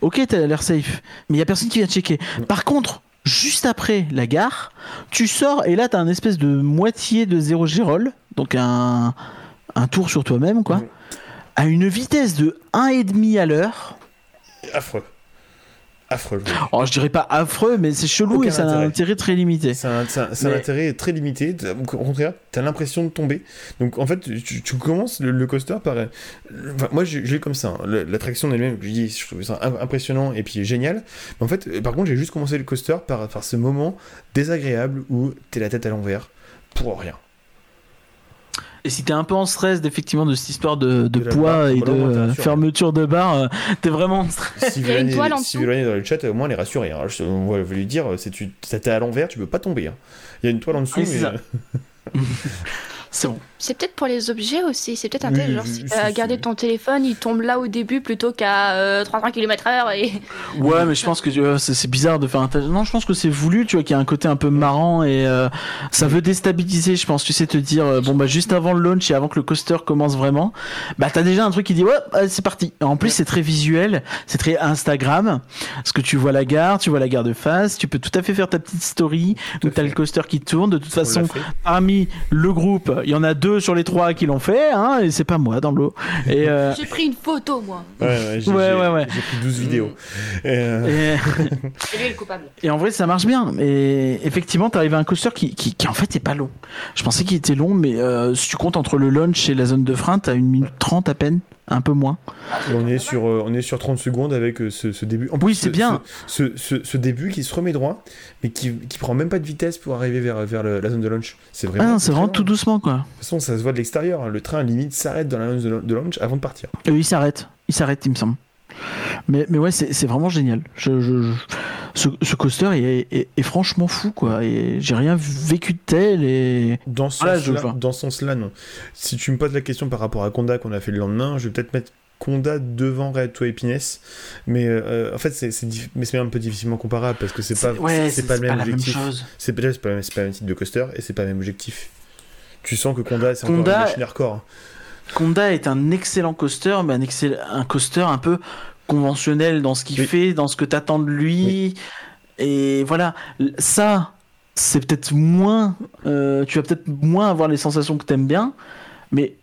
Speaker 3: Ok t'as l'air safe mais il y a personne qui vient checker. Par contre juste après la gare tu sors et là t'as un espèce de moitié de zéro gyrole donc un un tour sur toi-même quoi. À une vitesse de 1,5 à l'heure.
Speaker 2: Affreux. Affreux. je.
Speaker 3: Oh, je dirais pas affreux, mais c'est chelou
Speaker 2: Aucun
Speaker 3: et ça a un
Speaker 2: intérêt.
Speaker 3: très limité.
Speaker 2: C'est un, un- intérêt très limité. Au contraire, t'as l'impression de tomber. Donc en fait, tu, tu commences le, le coaster par. enfin, moi, j'ai j'ai eu comme ça. hein. L'attraction elle-même, je dis, je trouve ça im- impressionnant et puis génial. Mais en fait, euh, par contre, j'ai juste commencé le coaster par, par ce moment désagréable où t'es la tête à l'envers pour rien.
Speaker 3: Et si t'es un peu en stress d'effectivement de cette histoire de, de
Speaker 2: De la
Speaker 3: poids
Speaker 2: barre,
Speaker 3: et de
Speaker 2: t'es
Speaker 3: euh, fermeture de barre, euh, t'es vraiment en stress.
Speaker 2: Si Vélanie- si dans le chat, au moins elle est rassurée. hein. Je- on va lui dire, c'est tu tête à l'envers, tu peux pas tomber. hein. Il y a une toile en dessous,
Speaker 3: c'est
Speaker 2: mais euh,
Speaker 3: C'est bon.
Speaker 5: C'est peut-être pour les objets aussi. C'est peut-être
Speaker 2: Oui,
Speaker 5: intelligent.
Speaker 2: oui,
Speaker 5: Si t'as
Speaker 2: si,
Speaker 5: gardé ton téléphone, il tombe là au début plutôt qu'à euh, 300 km/h. Et...
Speaker 3: Ouais, mais je pense que vois, c'est bizarre de faire un tel- Non, je pense que c'est voulu, tu vois, qu'il y a un côté un peu marrant et euh, ça veut déstabiliser, je pense. Tu sais, te dire, euh, bon, bah, juste avant le launch et avant que le coaster commence vraiment, bah, t'as déjà un truc qui dit, ouais, c'est parti. En plus, c'est très visuel, c'est très Instagram. Parce que tu vois la gare, tu vois la gare de face, tu peux tout à fait faire ta petite story où t'as le coaster qui tourne. De toute
Speaker 2: on
Speaker 3: façon, parmi le groupe, Il y en a deux sur les trois qui l'ont fait, hein, et c'est pas moi dans l'eau. Et, euh,
Speaker 5: J'ai pris une photo, moi.
Speaker 2: Ouais, ouais, j'ai
Speaker 3: Ouais,
Speaker 2: j'ai-
Speaker 3: ouais,
Speaker 2: pris 12 vidéos. Et, euh,
Speaker 3: et-
Speaker 5: C'est lui le coupable.
Speaker 3: Et en vrai, ça marche bien. Et effectivement, t'arrives à un coaster qui, qui, qui, en fait est pas long. Je pensais qu'il était long, mais euh, si tu comptes entre le launch et la zone de frein, t'as une minute trente à peine, un peu moins.
Speaker 2: on, est sur, euh, on est sur 30 secondes avec euh, ce, ce début. En
Speaker 3: Oui,
Speaker 2: plus,
Speaker 3: c'est
Speaker 2: ce-
Speaker 3: bien.
Speaker 2: Ce, ce, début qui se remet droit, mais qui, qui prend même pas de vitesse pour arriver vers, vers le- la zone de launch. C'est
Speaker 3: Ah
Speaker 2: vraiment.
Speaker 3: non, c'est vraiment tout doucement, quoi.
Speaker 2: De toute façon, ça se voit de l'extérieur. hein. Le train, limite, s'arrête dans la zone de- de launch avant de partir.
Speaker 3: Et il s'arrête. Il s'arrête, il me semble. Mais, mais ouais, c'est vraiment génial. Je, je- je- ce, ce coaster est, est- est franchement fou, quoi. Et j'ai rien vécu de tel. Et
Speaker 2: Dans ce
Speaker 3: je
Speaker 2: sens-là, non. Si tu me poses la question par rapport à Conda qu'on a fait le lendemain, je vais peut-être mettre Conda devant Red to Happiness, mais euh, en fait c'est mais un peu difficilement comparable parce que c'est pas
Speaker 3: ouais,
Speaker 2: c'est pas le même objectif. C'est pas, le même- c'est pas le même type de coaster et c'est pas le même objectif. Tu sens que Conda c'est encore une machine hardcore.
Speaker 3: Conda est un excellent coaster, mais un, excell- un coaster un peu conventionnel dans ce qu'il
Speaker 2: Oui.
Speaker 3: fait, dans ce que t'attends de lui. Et voilà, ça, c'est peut-être moins. euh, tu vas peut-être moins avoir les sensations que t'aimes bien, mais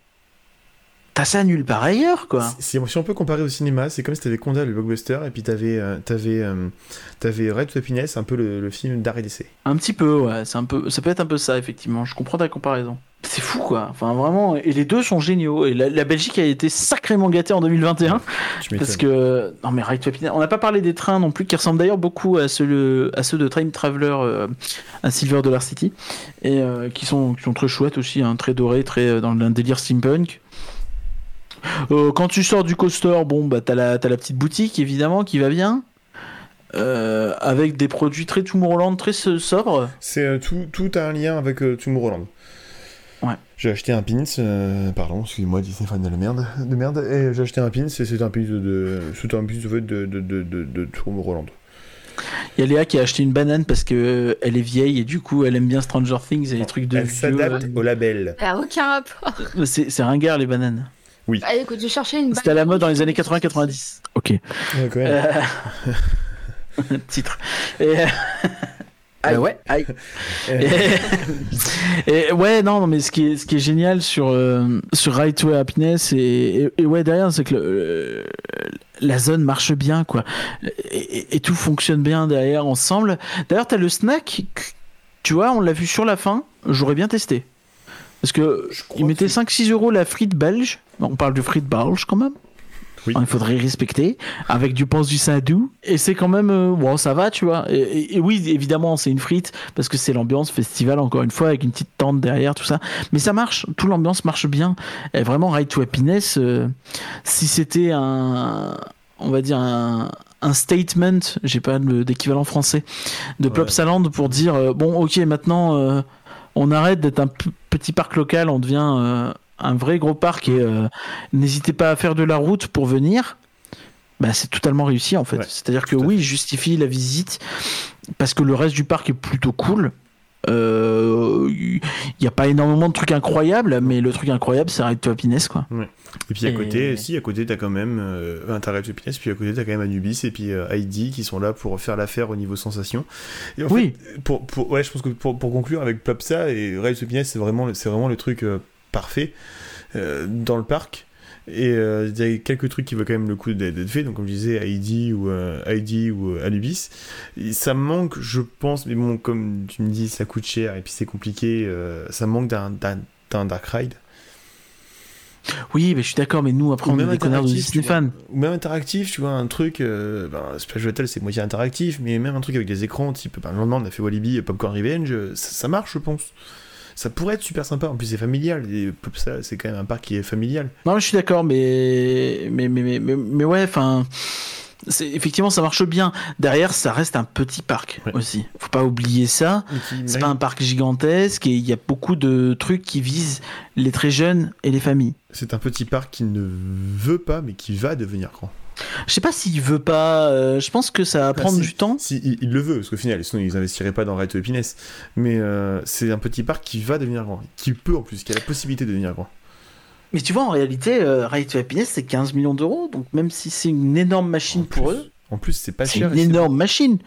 Speaker 3: t'as ça nulle part ailleurs, quoi.
Speaker 2: Si, si on peut comparer au cinéma, c'est comme si t'avais Conda le blockbuster et puis t'avais euh, t'avais euh, t'avais Red to Happiness, un peu le, le film d'arrêt d'essai.
Speaker 3: Un petit peu, ouais. C'est un peu, ça peut être un peu ça, effectivement. Je comprends ta comparaison. C'est fou, quoi. Enfin, vraiment. Et les deux sont géniaux. Et la, la Belgique a été sacrément gâtée en 2021.
Speaker 2: Tu
Speaker 3: Parce que non mais Ride to Happiness, on n'a pas parlé des trains non plus qui ressemblent d'ailleurs beaucoup à ceux à ceux de Time Traveler euh, à Silver Dollar City et euh, qui sont qui sont très chouettes aussi, hein, très dorés, très euh, dans un délire steampunk. Euh, quand tu sors du coaster, bon bah t'as la t'as la petite boutique évidemment qui va bien. euh, avec des produits très Tomorrowland, très so- sobres.
Speaker 2: C'est euh, tout, tout a un lien avec euh, Tomorrowland.
Speaker 3: Ouais.
Speaker 2: J'ai acheté un pins, euh, pardon, excusez-moi, Disney fan de la merde, de merde, et j'ai acheté un pins, et c'est un pins de, de, c'est un pins de, de, de, de, de, de Tomorrowland.
Speaker 3: Il y a Léa qui a acheté une banane parce que euh, elle est vieille et du coup elle aime bien Stranger Things et les trucs de
Speaker 2: Elle
Speaker 3: vieux,
Speaker 2: s'adapte
Speaker 3: euh,
Speaker 2: au label.
Speaker 5: Ça a aucun rapport.
Speaker 3: C'est c'est ringard les bananes.
Speaker 5: Ah, écoute, je cherchais une
Speaker 3: C'était à la mode dans les années 80-90. Ok.
Speaker 2: Même.
Speaker 3: Euh, Titre. Et... euh,
Speaker 2: Aïe.
Speaker 3: euh, ouais, aïe. Et, et ouais, non, non, mais ce qui est, ce qui est génial sur, euh, sur Ride to Happiness et, et, et ouais, derrière, c'est que le- euh, la zone marche bien, quoi. Et, et- et tout fonctionne bien derrière, ensemble. D'ailleurs, t'as le snack, tu vois, on l'a vu sur la fin, j'aurais bien testé. Parce que
Speaker 2: Je crois
Speaker 3: il mettait
Speaker 2: que-
Speaker 3: 5-6 euros la frite belge. On parle de frite belge quand même.
Speaker 2: Oui.
Speaker 3: Il faudrait respecter. Avec du pense du sadou. Et c'est quand même. euh, bon, ça va, tu vois. Et, et- et oui, évidemment, c'est une frite. Parce que c'est l'ambiance festival, encore une fois, avec une petite tente derrière, tout ça. Mais ça marche. Tout l'ambiance marche bien. Et vraiment, Ride to Happiness, euh, si c'était un. On va dire un. Un statement, j'ai pas d'équivalent français, de
Speaker 2: Ouais.
Speaker 3: Plopsaland pour dire euh, bon, ok, maintenant euh, on arrête d'être un petit parc local, on devient euh, un vrai gros parc et euh, n'hésitez pas à faire de la route pour venir. Bah, c'est totalement réussi en fait.
Speaker 2: Ouais,
Speaker 3: C'est-à-dire que
Speaker 2: à
Speaker 3: oui, il justifie la visite parce que le reste du parc est plutôt cool. Euh, Il n'y a pas énormément de trucs incroyables, mais le truc incroyable, c'est Ride to Happiness quoi.
Speaker 2: Et puis à
Speaker 3: Et-
Speaker 2: côté, si, à côté, t'as quand même euh, enfin, t'as Red to Happiness, puis à côté, t'as quand même Anubis et puis euh, Heidi qui sont là pour faire l'affaire au niveau sensation. Et en
Speaker 3: Oui.
Speaker 2: fait, pour, pour, ouais, je pense que pour, pour conclure avec Plopsa et Red to Happiness, c'est vraiment, le- c'est vraiment le truc euh, parfait euh, dans le parc. Et euh, il y a quelques trucs qui valent quand même le coup d'être fait, donc comme je disais, Heidi ou, euh, Heidi ou euh, Anubis. Et ça manque, je pense, mais bon, comme tu me dis, ça coûte cher et puis c'est compliqué, euh, ça manque d'un- Dark Ride.
Speaker 3: Oui, mais je suis d'accord, mais nous après
Speaker 2: Ou
Speaker 3: on est des connards de Disney fans.
Speaker 2: Ou même interactif, tu vois, un truc. Euh, ben, Splash Battle, c'est moitié interactif, mais même un truc avec des écrans, type. Ben, le lendemain, on a fait Walibi, Popcorn Revenge, euh, ça, ça marche, je pense. Ça pourrait être super sympa. En plus, c'est familial. C'est quand même un parc qui est familial.
Speaker 3: Non, je suis d'accord, mais... Mais, mais, mais, mais, ouais, enfin. Effectivement, ça marche bien. Derrière, ça reste un petit parc
Speaker 2: Ouais.
Speaker 3: aussi. Faut pas oublier ça. C'est pas un parc gigantesque et il y a beaucoup de trucs qui visent les très jeunes et les familles.
Speaker 2: C'est un petit parc qui ne veut pas, mais qui va devenir grand.
Speaker 3: Je sais pas s'il veut pas. euh, je pense que ça va prendre
Speaker 2: si.
Speaker 3: du temps.
Speaker 2: Si, il, il le veut, parce qu'au final, sinon, ils investiraient pas dans Red to Happiness. Mais euh, c'est un petit parc qui va devenir grand. Qui peut, en plus, qui a la possibilité de devenir grand.
Speaker 3: Mais tu vois, en réalité, euh, Ride to Happiness, c'est 15 millions d'euros. Donc même si c'est une énorme machine
Speaker 2: En
Speaker 3: pour
Speaker 2: plus.
Speaker 3: eux,
Speaker 2: En plus, c'est pas
Speaker 3: c'est une énorme machine.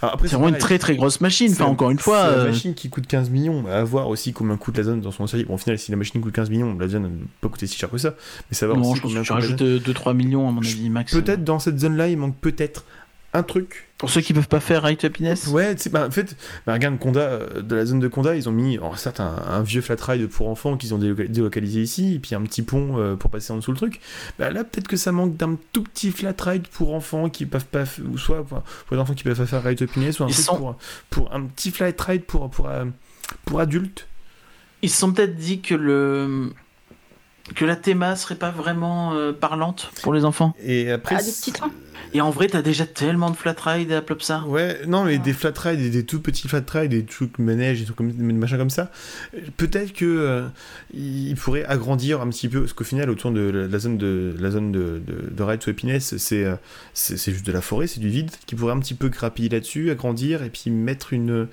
Speaker 3: C'est vraiment une très très grosse machine. Enfin, encore une fois.
Speaker 2: c'est la
Speaker 3: euh,
Speaker 2: machine qui coûte 15 millions. À voir aussi combien coûte la zone dans son série. Bon, au final, si la machine coûte 15 millions, la zone ne peut pas coûter si cher que ça. Mais ça va
Speaker 3: non,
Speaker 2: aussi
Speaker 3: je pense que tu rajoutes
Speaker 2: zone.
Speaker 3: 2-3 millions, à mon avis, max.
Speaker 2: Peut-être dans cette zone-là, il manque peut-être un truc.
Speaker 3: Pour ceux qui peuvent pas faire Right to Happiness.
Speaker 2: Ouais, bah, en fait, bah, regarde, Conda, euh, de la zone de Conda, ils ont mis, alors, certes, un, un vieux flat ride pour enfants qu'ils ont déloca- délocalisé ici, et puis un petit pont euh, pour passer en dessous le truc. Bah, là, peut-être que ça manque d'un tout petit flat ride pour enfants qui peuvent pas, ou soit pour, pour les enfants qui peuvent pas faire Ride to Happiness, ou un
Speaker 3: sont-
Speaker 2: pour, pour un petit flat ride pour, pour, euh, pour adultes.
Speaker 3: Ils se sont peut-être dit que le que la théma serait pas vraiment euh, parlante pour les enfants?
Speaker 2: Et après.
Speaker 5: Ah, des petits trains.
Speaker 3: Et en vrai, t'as déjà tellement de flat ride à Plopsa.
Speaker 2: Ouais, non, mais des flat rides, des, des tout petits flat rides, des trucs manèges, des trucs comme, des machins comme ça. euh, Peut-être que euh, il pourrait agrandir un petit peu, parce qu'au final, autour de la, la zone de la zone de, de, de ride to happiness, c'est euh, c'est c'est juste de la forêt, c'est du vide, qui pourrait un petit peu grappiller là-dessus, agrandir et puis mettre une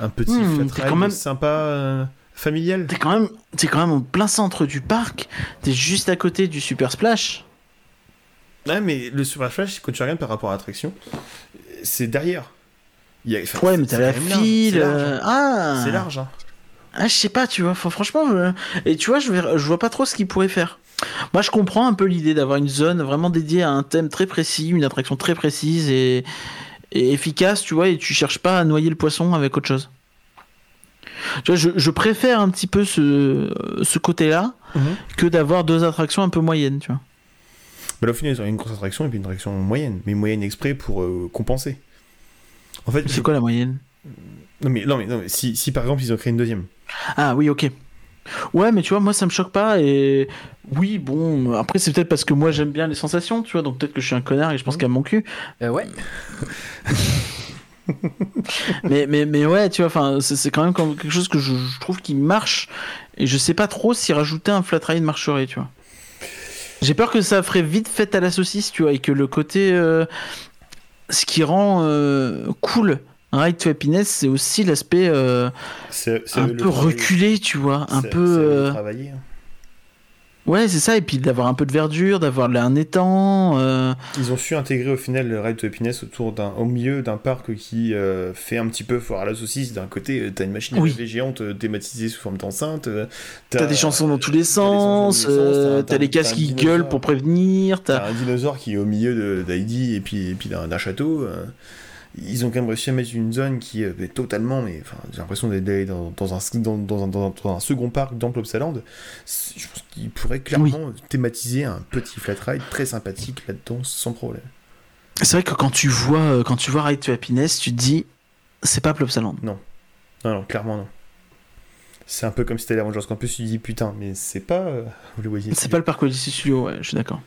Speaker 2: un petit
Speaker 3: Hmm,
Speaker 2: flat ride
Speaker 3: quand même-
Speaker 2: sympa, euh, familial.
Speaker 3: T'es quand même, t'es quand même au plein centre du parc. T'es juste à côté du Super Splash.
Speaker 2: Ouais, mais le Super Flash, quand tu regardes par rapport à l'attraction, c'est derrière. Il y a- enfin,
Speaker 3: Ouais, mais t'as la file.
Speaker 2: C'est large,
Speaker 3: euh,
Speaker 2: hein.
Speaker 3: Ah.
Speaker 2: C'est large, hein.
Speaker 3: Ah, je sais pas, tu vois. Franchement, je- et tu vois, je, je vois pas trop ce qu'ils pourraient faire. Moi, je comprends un peu l'idée d'avoir une zone vraiment dédiée à un thème très précis, une attraction très précise et, et efficace, tu vois, et tu cherches pas à noyer le poisson avec autre chose. Je, je préfère un petit peu ce, ce côté-là
Speaker 2: Mhm.
Speaker 3: que d'avoir deux attractions un peu moyennes, tu vois.
Speaker 2: Bah là, au final, ils ont une grosse attraction et puis une attraction moyenne, mais moyenne exprès pour euh, compenser. En fait,
Speaker 3: C'est quoi la moyenne?
Speaker 2: Non mais, non, mais, non, mais si, si par exemple ils ont créé une deuxième,
Speaker 3: Ah oui, ok. Ouais, mais tu vois, moi ça me choque pas et oui, bon, après c'est peut-être parce que moi j'aime bien les sensations, tu vois, donc peut-être que je suis un connard et je pense qu'à mon cul.
Speaker 7: Euh, ouais.
Speaker 3: mais, mais, mais ouais, tu vois, enfin, c'est quand même quelque chose que je, je trouve qui marche et je sais pas trop si rajouter un flat ride marcherait, tu vois. J'ai peur que ça ferait vite fête à la saucisse, tu vois, et que le côté. euh, ce qui rend euh, cool un Ride to Happiness, c'est aussi l'aspect euh, un peu reculé, tu vois, un peu.
Speaker 2: hein.
Speaker 3: Ouais, c'est ça, et puis d'avoir un peu de verdure, d'avoir un étang. euh,
Speaker 2: Ils ont su intégrer au final le Ride to Happiness autour d'un, au milieu d'un parc qui euh, fait un petit peu foire à la saucisse. D'un côté, euh, t'as une machine à
Speaker 3: Oui.
Speaker 2: laver géante thématisée sous forme d'enceinte.
Speaker 3: T'as des chansons dans tous les sens,
Speaker 2: t'as les
Speaker 3: casques qui gueulent pour prévenir,
Speaker 2: T'as un dinosaure qui est au milieu de- d'Heidi et puis, et puis d'un, d'un château. euh, ils ont quand même réussi à mettre une zone qui euh, est totalement, mais enfin, j'ai l'impression d'aller dans, dans, un, dans, dans un, dans un- dans un second parc dans Plopsaland. Je pense qu'ils pourraient clairement thématiser un petit flat ride très sympathique là-dedans sans problème.
Speaker 3: C'est vrai que quand tu vois, euh, quand tu vois Ride to Happiness, tu te dis, c'est pas Plopsaland.
Speaker 2: Non, non, clairement non. C'est un peu comme si t'allais à Rangers Campus, tu dis putain, mais c'est pas euh, le
Speaker 3: C'est pas le parc Odyssey Studio, ouais, je suis d'accord.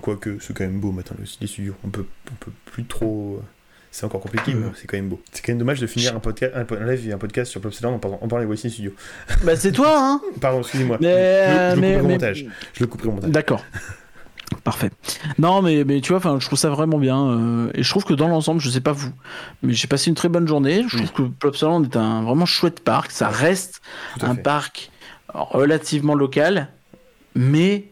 Speaker 2: Quoique, c'est quand même beau maintenant, le- les studios. On peut, on peut plus trop. euh, C'est encore compliqué, mais c'est quand même beau. C'est quand même dommage de finir un, podcast, un, live et un podcast sur Plopsaland en parlant, en parlant Disney Studios.
Speaker 3: Bah c'est toi, hein
Speaker 2: Pardon, excusez-moi.
Speaker 3: Mais,
Speaker 2: je,
Speaker 3: euh,
Speaker 2: je le
Speaker 3: mais-
Speaker 2: couperai au
Speaker 3: mais-
Speaker 2: montage. Je le couperai au montage.
Speaker 3: D'accord. Parfait. Non, mais, mais tu vois, enfin, je trouve ça vraiment bien. euh, et je trouve que dans l'ensemble, je sais pas vous, mais j'ai passé une très bonne journée. Je trouve que Plopsaland est un vraiment chouette parc. Ça reste un
Speaker 2: fait.
Speaker 3: parc relativement local, mais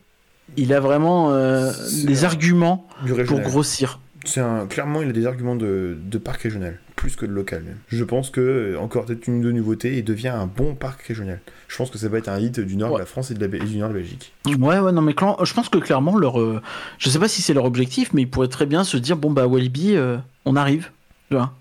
Speaker 3: il a vraiment euh, des arguments pour grossir.
Speaker 2: C'est un, clairement, il a des arguments de, de parc régional, plus que de local même. Je pense que, euh, encore peut-être une de nouveautés, il devient un bon parc régional. Je pense que ça va être un hit du nord
Speaker 3: Ouais.
Speaker 2: de la France et, de la, et du nord de la Belgique.
Speaker 3: Ouais, ouais, non, mais clan- je pense que clairement, leur, euh, je sais pas si c'est leur objectif, mais ils pourraient très bien se dire bon, bah, Walibi, euh, on arrive. Tu vois.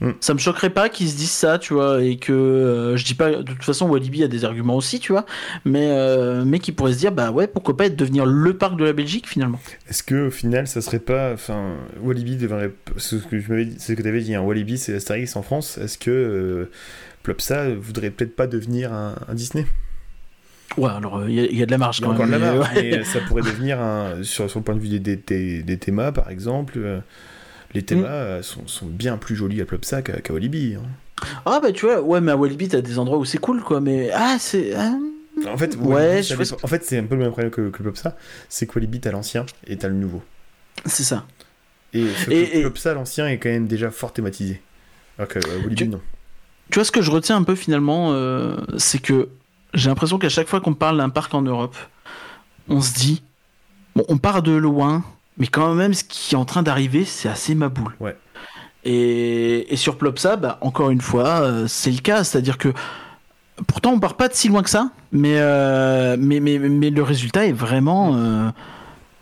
Speaker 2: Mm.
Speaker 3: Ça me choquerait pas qu'ils se disent ça, tu vois, et que euh, je dis pas, de toute façon, Walibi a des arguments aussi, tu vois, mais, euh, mais qu'ils pourraient se dire bah ouais, pourquoi pas être devenir le parc de la Belgique finalement.
Speaker 2: Est-ce que au final, ça serait pas. Enfin, Walibi devrait. C'est ce que m'avais ce tu avais dit, hein, Walibi, c'est Astérix en France. Est-ce que euh, Plopsa voudrait peut-être pas devenir un, un Disney?
Speaker 3: Ouais, alors il y, a- y a de la marge quand
Speaker 2: encore de
Speaker 3: même. mais
Speaker 2: marge,
Speaker 3: ouais.
Speaker 2: mais ça pourrait devenir un. Sur, sur le point de vue des, des, des, des thémas, par exemple. Les thémas
Speaker 3: Mm.
Speaker 2: euh, sont, sont bien plus jolis à Plopsa qu'à qu'à Walibi. hein.
Speaker 3: Ah bah tu vois, ouais, mais à Walibi, t'as des endroits où c'est cool, quoi, mais ah, c'est. ah,
Speaker 2: En fait,
Speaker 3: Ouais, je
Speaker 2: en fait, c'est un peu le même problème que, que Plopsa. C'est que Walibi, t'as l'ancien et t'as le nouveau.
Speaker 3: c'est ça.
Speaker 2: Et,
Speaker 3: Et-
Speaker 2: Plopsa, l'ancien, est quand même déjà fort thématisé. Alors que euh, Walibi,
Speaker 3: Tu-
Speaker 2: non.
Speaker 3: Tu vois, ce que je retiens un peu finalement, euh, c'est que j'ai l'impression qu'à chaque fois qu'on parle d'un parc en Europe, on se dit, bon, on part de loin, mais quand même, ce qui est en train d'arriver, c'est assez maboule.
Speaker 2: Ouais.
Speaker 3: Et, et sur Plopsa, bah, encore une fois, euh, c'est le cas. C'est-à-dire que pourtant, on part pas de si loin que ça, mais, euh, mais, mais, mais le résultat est vraiment. euh,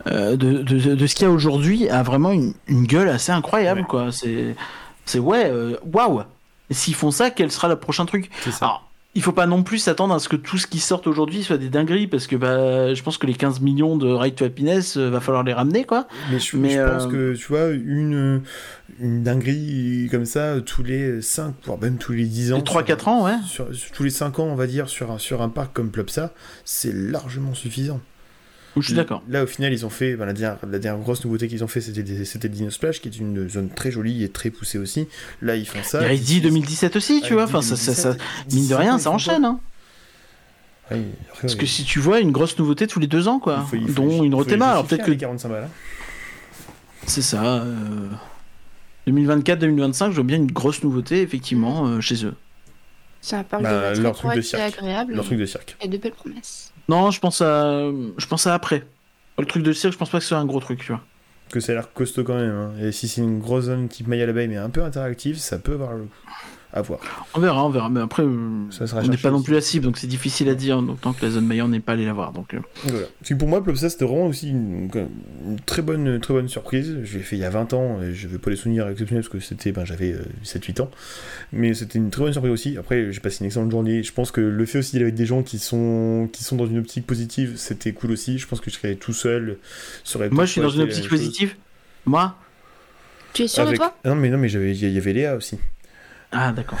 Speaker 3: de, de, de ce qu'il y a aujourd'hui a vraiment une, une gueule assez incroyable
Speaker 2: Ouais.
Speaker 3: quoi c'est ouais waouh Et s'ils font ça quel sera le prochain truc?
Speaker 2: C'est ça.
Speaker 3: alors il faut pas non plus s'attendre à ce que tout ce qui sort aujourd'hui soit des dingueries parce que bah, je pense que les 15 millions de Right to Happiness euh, va falloir les ramener quoi
Speaker 2: Mais je,
Speaker 3: Mais,
Speaker 2: je pense
Speaker 3: euh,
Speaker 2: que, tu vois, une, une dinguerie comme ça, tous les 5, voire même tous les 10 ans.
Speaker 3: 3-4 ans ouais
Speaker 2: Sur, sur tous les 5 ans, on va dire, sur un, sur un parc comme Plopsa, c'est largement suffisant.
Speaker 3: Je suis d'accord
Speaker 2: Là, au final, ils ont fait. ben, la, dernière, la dernière grosse nouveauté qu'ils ont fait, c'était des- c'était le Dino Splash, qui est une zone très jolie et très poussée aussi. Là, ils font ça.
Speaker 3: il
Speaker 2: d'ici-
Speaker 3: dit 2017 aussi tu vois enfin ça, ça, ça-
Speaker 2: 2017,
Speaker 3: mine de rien ça enchaîne hein.
Speaker 2: Ouais, après,
Speaker 3: parce que
Speaker 2: ouais,
Speaker 3: si tu vois une grosse nouveauté tous les deux ans quoi
Speaker 2: il faut- il faut-
Speaker 3: dont
Speaker 2: il faut
Speaker 3: une Rotema alors peut-être que
Speaker 2: les 45 balles. hein.
Speaker 3: C'est ça. euh, 2024-2025, je vois bien une grosse nouveauté, effectivement, euh, chez eux.
Speaker 5: Un parc
Speaker 2: Bah,
Speaker 5: de
Speaker 2: leur truc de cirque.
Speaker 5: agréable.
Speaker 2: Leur truc de cirque.
Speaker 5: Et de belles promesses.
Speaker 3: Non, je pense à, je pense à après. Le truc de cirque, je pense pas que ce soit un gros truc, tu vois.
Speaker 2: Que ça a l'air costaud quand même. hein. Et si c'est une grosse zone type Maya l'abeille, mais un peu interactive, ça peut avoir le coup. À voir.
Speaker 3: On verra, on verra. Mais après, euh,
Speaker 2: Ça sera
Speaker 3: on n'est pas non plus la cible, donc c'est difficile à dire. D'autant que la zone Mayan n'est pas allé la voir. Donc, euh,
Speaker 2: Voilà. Parce que pour moi, Plopsa, c'était vraiment aussi une, une très, bonne, très bonne surprise. Je l'ai fait il y a 20 ans, et je vais pas les souvenirs exceptionnels parce que c'était, ben, j'avais euh, 7-8 ans. Mais c'était une très bonne surprise aussi. Après, j'ai passé une excellente journée. Je pense que le fait aussi d'aller avec des gens qui sont, qui sont dans une optique positive, c'était cool aussi. Je pense que je serais tout seul.
Speaker 3: moi, je suis dans une optique positive. Moi
Speaker 5: Tu es sûr
Speaker 2: Avec-
Speaker 5: de toi?
Speaker 2: Non, mais non, mais j'avais- il y avait Léa aussi.
Speaker 3: Ah, d'accord.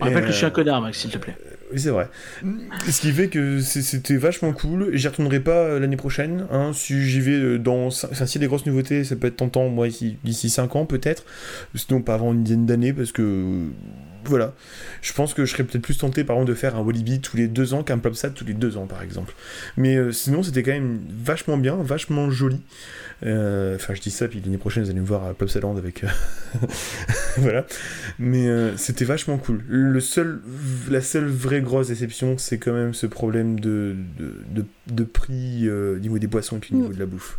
Speaker 3: On rappelle que je suis un
Speaker 2: euh,
Speaker 3: connard, Max, s'il te plaît.
Speaker 2: Oui, c'est vrai. Ce qui fait que c'était vachement cool. J'y retournerai pas euh, l'année prochaine. Hein, si j'y vais euh, dans. Enfin, s'il y a des grosses nouveautés, ça peut être tentant, moi, ici- d'ici 5 ans peut-être. Sinon, pas avant une dizaine d'années, parce que. Voilà. Je pense que je serais peut-être plus tenté, par exemple, de faire un Walibi tous les 2 ans qu'un Plopsat tous les 2 ans, par exemple. Mais euh, sinon, c'était quand même vachement bien, vachement joli. Euh, Enfin, je dis ça, puis l'année prochaine, vous allez me voir à Plopsaland avec. euh, voilà. Mais euh, c'était vachement cool. Le seul, la seule vraie grosse déception, c'est quand même ce problème de, de, de, de prix au niveau des boissons et puis au niveau de la bouffe.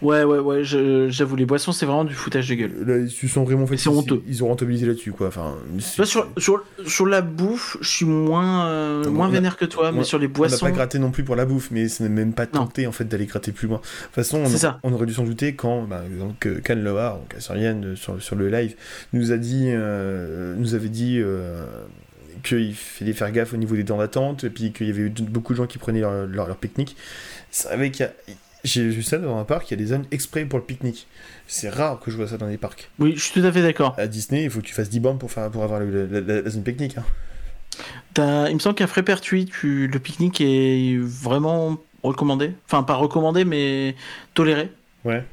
Speaker 3: Ouais, ouais, ouais, j'avoue, les boissons, c'est vraiment du foutage de gueule.
Speaker 2: Là, ils se sont vraiment fait.
Speaker 3: C'est honteux.
Speaker 2: Ils ont rentabilisé là-dessus, quoi. Enfin,
Speaker 3: Toi, sur, sur, sur la bouffe, je suis moins, euh,
Speaker 2: On
Speaker 3: moins
Speaker 2: a-
Speaker 3: vénère que toi,
Speaker 2: on-
Speaker 3: mais sur les
Speaker 2: On n'a
Speaker 3: boissons.
Speaker 2: pas gratté non plus pour la bouffe, mais ce n'est même pas
Speaker 3: Non.
Speaker 2: tenté en fait d'aller gratter plus loin. De toute façon, on,
Speaker 3: C'est ça.
Speaker 2: on aurait dû s'en douter quand bah, donc, Can Loa, donc sur, sur le live, nous a dit, euh, nous avait dit euh, qu'il fallait faire gaffe au niveau des temps d'attente, et puis qu'il y avait eu beaucoup de gens qui prenaient leur, leur, leur pique-nique. C'est vrai qu'il y a- J'ai vu ça dans un parc, il y a des zones exprès pour le pique-nique. C'est rare que je vois ça dans les parcs.
Speaker 3: Oui, je suis tout à fait d'accord.
Speaker 2: À Disney, il faut que tu fasses 10 bornes pour, faire, pour avoir le- la, la- la zone pique-nique. hein.
Speaker 3: Il me semble qu'à Frépertuis, tu... le pique-nique est vraiment recommandé. Enfin, pas recommandé, mais toléré.
Speaker 2: Ouais.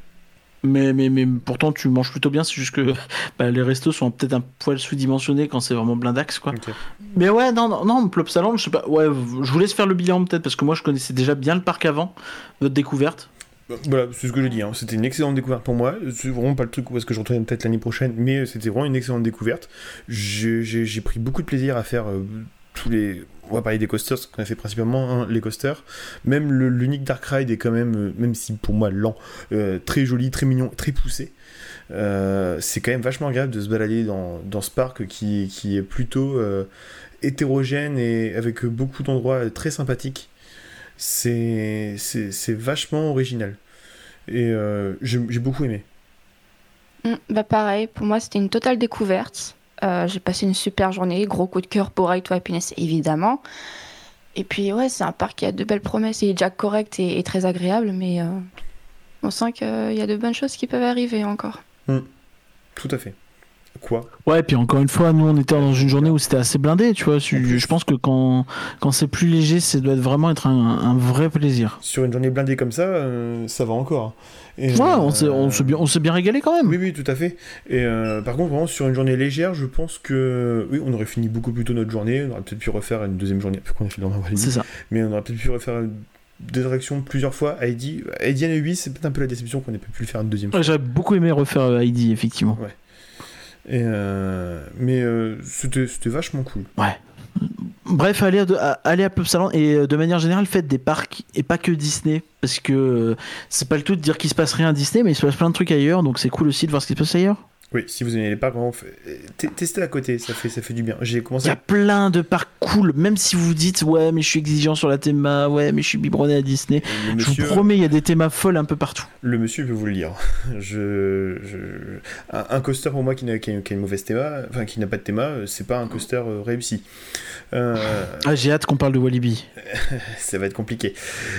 Speaker 3: Mais, mais, mais pourtant, tu manges plutôt bien. C'est juste que bah, les restos sont peut-être un poil sous-dimensionnés quand c'est vraiment blindax, quoi.
Speaker 2: Ok.
Speaker 3: Mais ouais, non, non, non, Plopsaland, je sais pas. Ouais, je vous laisse faire le bilan peut-être parce que moi, je connaissais déjà bien le parc avant votre découverte.
Speaker 2: Voilà, c'est ce que je dis. hein. C'était une excellente découverte pour moi. C'est vraiment pas le truc où est-ce que je retourne peut-être l'année prochaine, mais c'était vraiment une excellente découverte. J'ai pris beaucoup de plaisir à faire euh, tous les. On va parler des coasters, parce qu'on a fait principalement les coasters. Même l'unique Dark Ride est quand même, euh, même si pour moi lent, euh, très joli, très mignon, très poussé. Euh, c'est quand même vachement agréable de se balader dans, dans ce parc qui, qui est plutôt hétérogène et avec beaucoup d'endroits très sympathiques. C'est vachement original. Et j'ai j'ai beaucoup aimé.
Speaker 5: Mm, Bah pareil, pour moi c'était une totale découverte. Euh, j'ai passé une super journée, gros coup de cœur pour Right to Happiness évidemment. Et puis ouais, c'est un parc qui a de belles promesses, il est déjà correct et, et très agréable, mais euh, on sent qu'il y a de bonnes choses qui peuvent arriver encore.
Speaker 2: Tout à fait. Quoi?
Speaker 3: Ouais, et puis encore une fois, nous on était dans une journée où c'était assez blindé, tu vois. Je, je pense que quand, quand c'est plus léger, ça doit être vraiment être un, un vrai plaisir.
Speaker 2: Sur une journée blindée comme ça, euh, ça va encore. Et,
Speaker 3: Ouais, on s'est on s'est bien, bien régalé quand même.
Speaker 2: Oui, oui, tout à fait. Et euh, par contre, vraiment, sur une journée légère, je pense que. Oui, on aurait fini beaucoup plus tôt notre journée. On aurait peut-être pu refaire une deuxième journée. Qu'on a fait dans ma Walibi.
Speaker 3: C'est ça.
Speaker 2: Mais on aurait peut-être pu refaire une- des attractions plusieurs fois. Heidi, Heidi et 8, c'est peut-être un peu la déception qu'on n'ait pas pu le faire une deuxième fois.
Speaker 3: Ouais, J'aurais beaucoup aimé refaire euh, Heidi, effectivement.
Speaker 2: Et euh, mais euh, c'était vachement cool.
Speaker 3: Ouais. Bref, allez à, allez et euh, de manière générale, faites des parcs et pas que Disney. Parce que euh, c'est pas le tout de dire qu'il se passe rien à Disney, mais il se passe plein de trucs ailleurs, donc c'est cool aussi de voir ce qui se passe ailleurs.
Speaker 2: Oui, si vous aimez les parcs, vraiment, testez à côté, ça fait, ça fait du bien. J'ai
Speaker 3: Il
Speaker 2: commencé
Speaker 3: y a plein de parcs cool, même si vous dites ouais mais je suis exigeant sur la théma, ouais mais je suis biberonné à Disney.
Speaker 2: le
Speaker 3: Je vous promets, il y a des thémas folles un peu partout.
Speaker 2: le monsieur peut vous le dire. Je, je- un, un coaster pour moi qui n'a qui a, qui a une mauvaise théma, enfin qui n'a pas de théma, euh, c'est pas un coaster euh, réussi. Euh,
Speaker 3: Ah, j'ai hâte qu'on parle de Walibi.
Speaker 2: ça va être compliqué.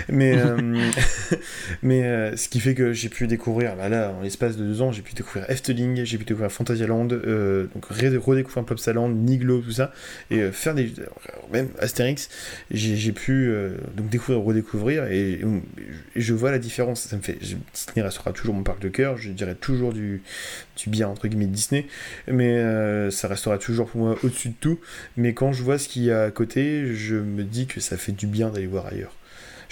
Speaker 2: Mais, euh, mais euh, ce qui fait que j'ai pu découvrir, là, en l'espace de deux ans, j'ai pu découvrir Efteling, j'ai pu découvrir Fantasyland, euh, donc redécouvrir Plopsaland, Niglo, tout ça, et euh, faire des. Même Astérix, j'ai j'ai pu euh, donc découvrir, redécouvrir, et, et je vois la différence. Ça me fait. Disney restera toujours mon parc de cœur, je dirais toujours du, du bien, entre guillemets, Disney, mais ça restera toujours pour moi au-dessus de tout. Mais quand je vois ce qu'il y a à côté, je me dis que ça fait du bien d'aller voir ailleurs.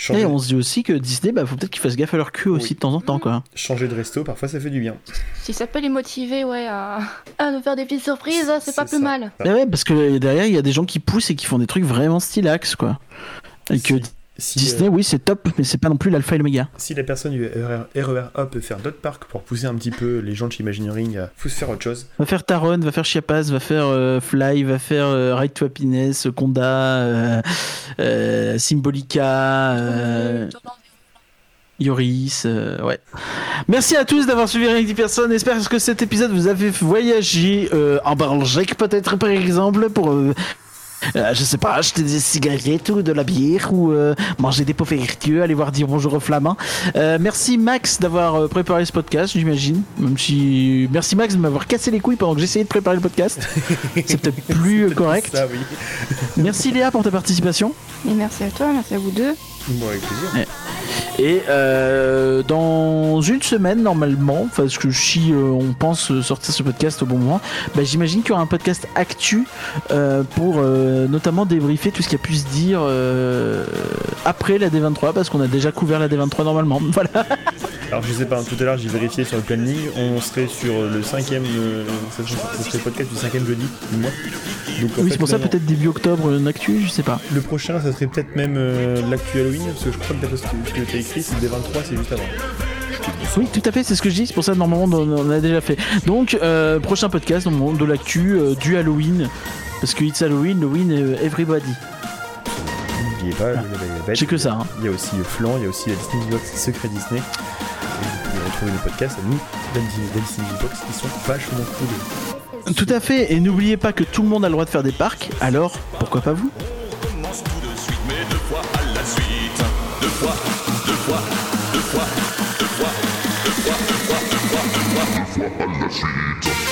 Speaker 2: Changer,
Speaker 3: Et on se dit aussi que Disney, bah, faut peut-être qu'ils fassent gaffe à leur cul aussi
Speaker 2: Oui.
Speaker 3: de temps en temps, quoi.
Speaker 2: changer de resto, parfois ça fait du bien.
Speaker 5: Si ça peut les motiver, ouais, à, à nous faire des petites surprises, c'est pas plus
Speaker 2: ça.
Speaker 5: mal.
Speaker 3: Mais ouais, parce que derrière, il y a des gens qui poussent et qui font des trucs vraiment stylax, quoi. Et que
Speaker 2: Si,
Speaker 3: Disney,
Speaker 2: euh,
Speaker 3: oui, c'est top, mais c'est pas non plus l'alpha et l'oméga.
Speaker 2: si la personne du RER RER A peut faire d'autres parcs pour pousser un petit peu les gens de chez Imagineering à se faire autre chose,
Speaker 3: Va faire Taron, va faire Chiapas, va faire euh, Fly, va faire euh, Ride to Happiness, Conda, euh, Symbolica, Yoris, euh, ouais. Merci à tous d'avoir suivi Rien que 10 personnes. J'espère que cet épisode vous a fait voyager euh, en Belgique, peut-être par exemple, pour. euh, euh, je sais pas, acheter des cigarettes ou de la bière ou euh, manger des pots vertueux, aller voir dire bonjour aux flamands. Euh, merci Max d'avoir euh, préparé ce podcast, j'imagine. Même si merci Max de m'avoir cassé les couilles pendant que j'essayais de préparer le podcast. C'est peut-être plus correct.
Speaker 2: Ça oui.
Speaker 3: Merci Léa pour ta participation.
Speaker 5: Et merci à toi, merci à vous deux.
Speaker 2: Bon avec plaisir.
Speaker 3: Et euh, dans une semaine normalement, parce que si euh, on pense sortir ce podcast au bon moment, bah, j'imagine qu'il y aura un podcast actu euh, pour notamment débriefer tout ce qui a pu se dire après la D23, parce qu'on a déjà couvert la D23 normalement. Voilà.
Speaker 2: Alors je sais pas, tout à l'heure j'ai vérifié sur le planning, on serait sur le cinquième, ça serait le podcast du cinquième jeudi du mois. Donc,
Speaker 3: oui, c'est pour ça peut-être début octobre une actu, je sais pas.
Speaker 2: Le prochain, ça serait peut-être même euh, parce que je crois que d'après ce que tu as écrit, c'est le D23, c'est juste avant.
Speaker 3: Oui, tout à fait, c'est ce que je dis, c'est pour ça normalement on on a déjà fait. Donc, euh, prochain podcast, normalement, de l'actu, euh, du Halloween, parce que it's Halloween, Halloween, euh, everybody.
Speaker 2: N'oubliez pas, Bête.
Speaker 3: J'ai que ça. hein.
Speaker 2: Il y a aussi le Flan, il y a aussi la Disney Box Secret Disney. Et vous pouvez retrouver nos podcasts à nous, la Disney la Disney Box, qui sont vachement cool.
Speaker 3: Tout à fait, et n'oubliez pas que tout le monde a le droit de faire des parcs, alors pourquoi pas vous?
Speaker 1: Fois, deux fois, deux fois, deux fois, deux fois, deux fois, deux fois, deux fois à la suite.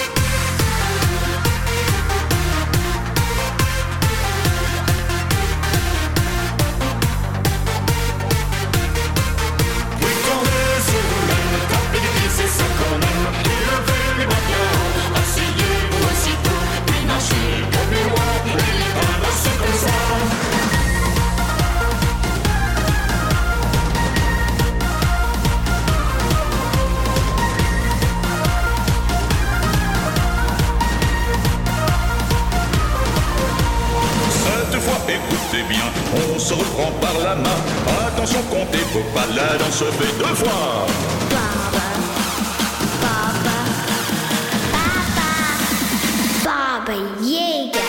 Speaker 1: bien, on se reprend par la main. Attention, comptez vos pas, la danse fait deux fois. Baba, Baba, Baba, Baba.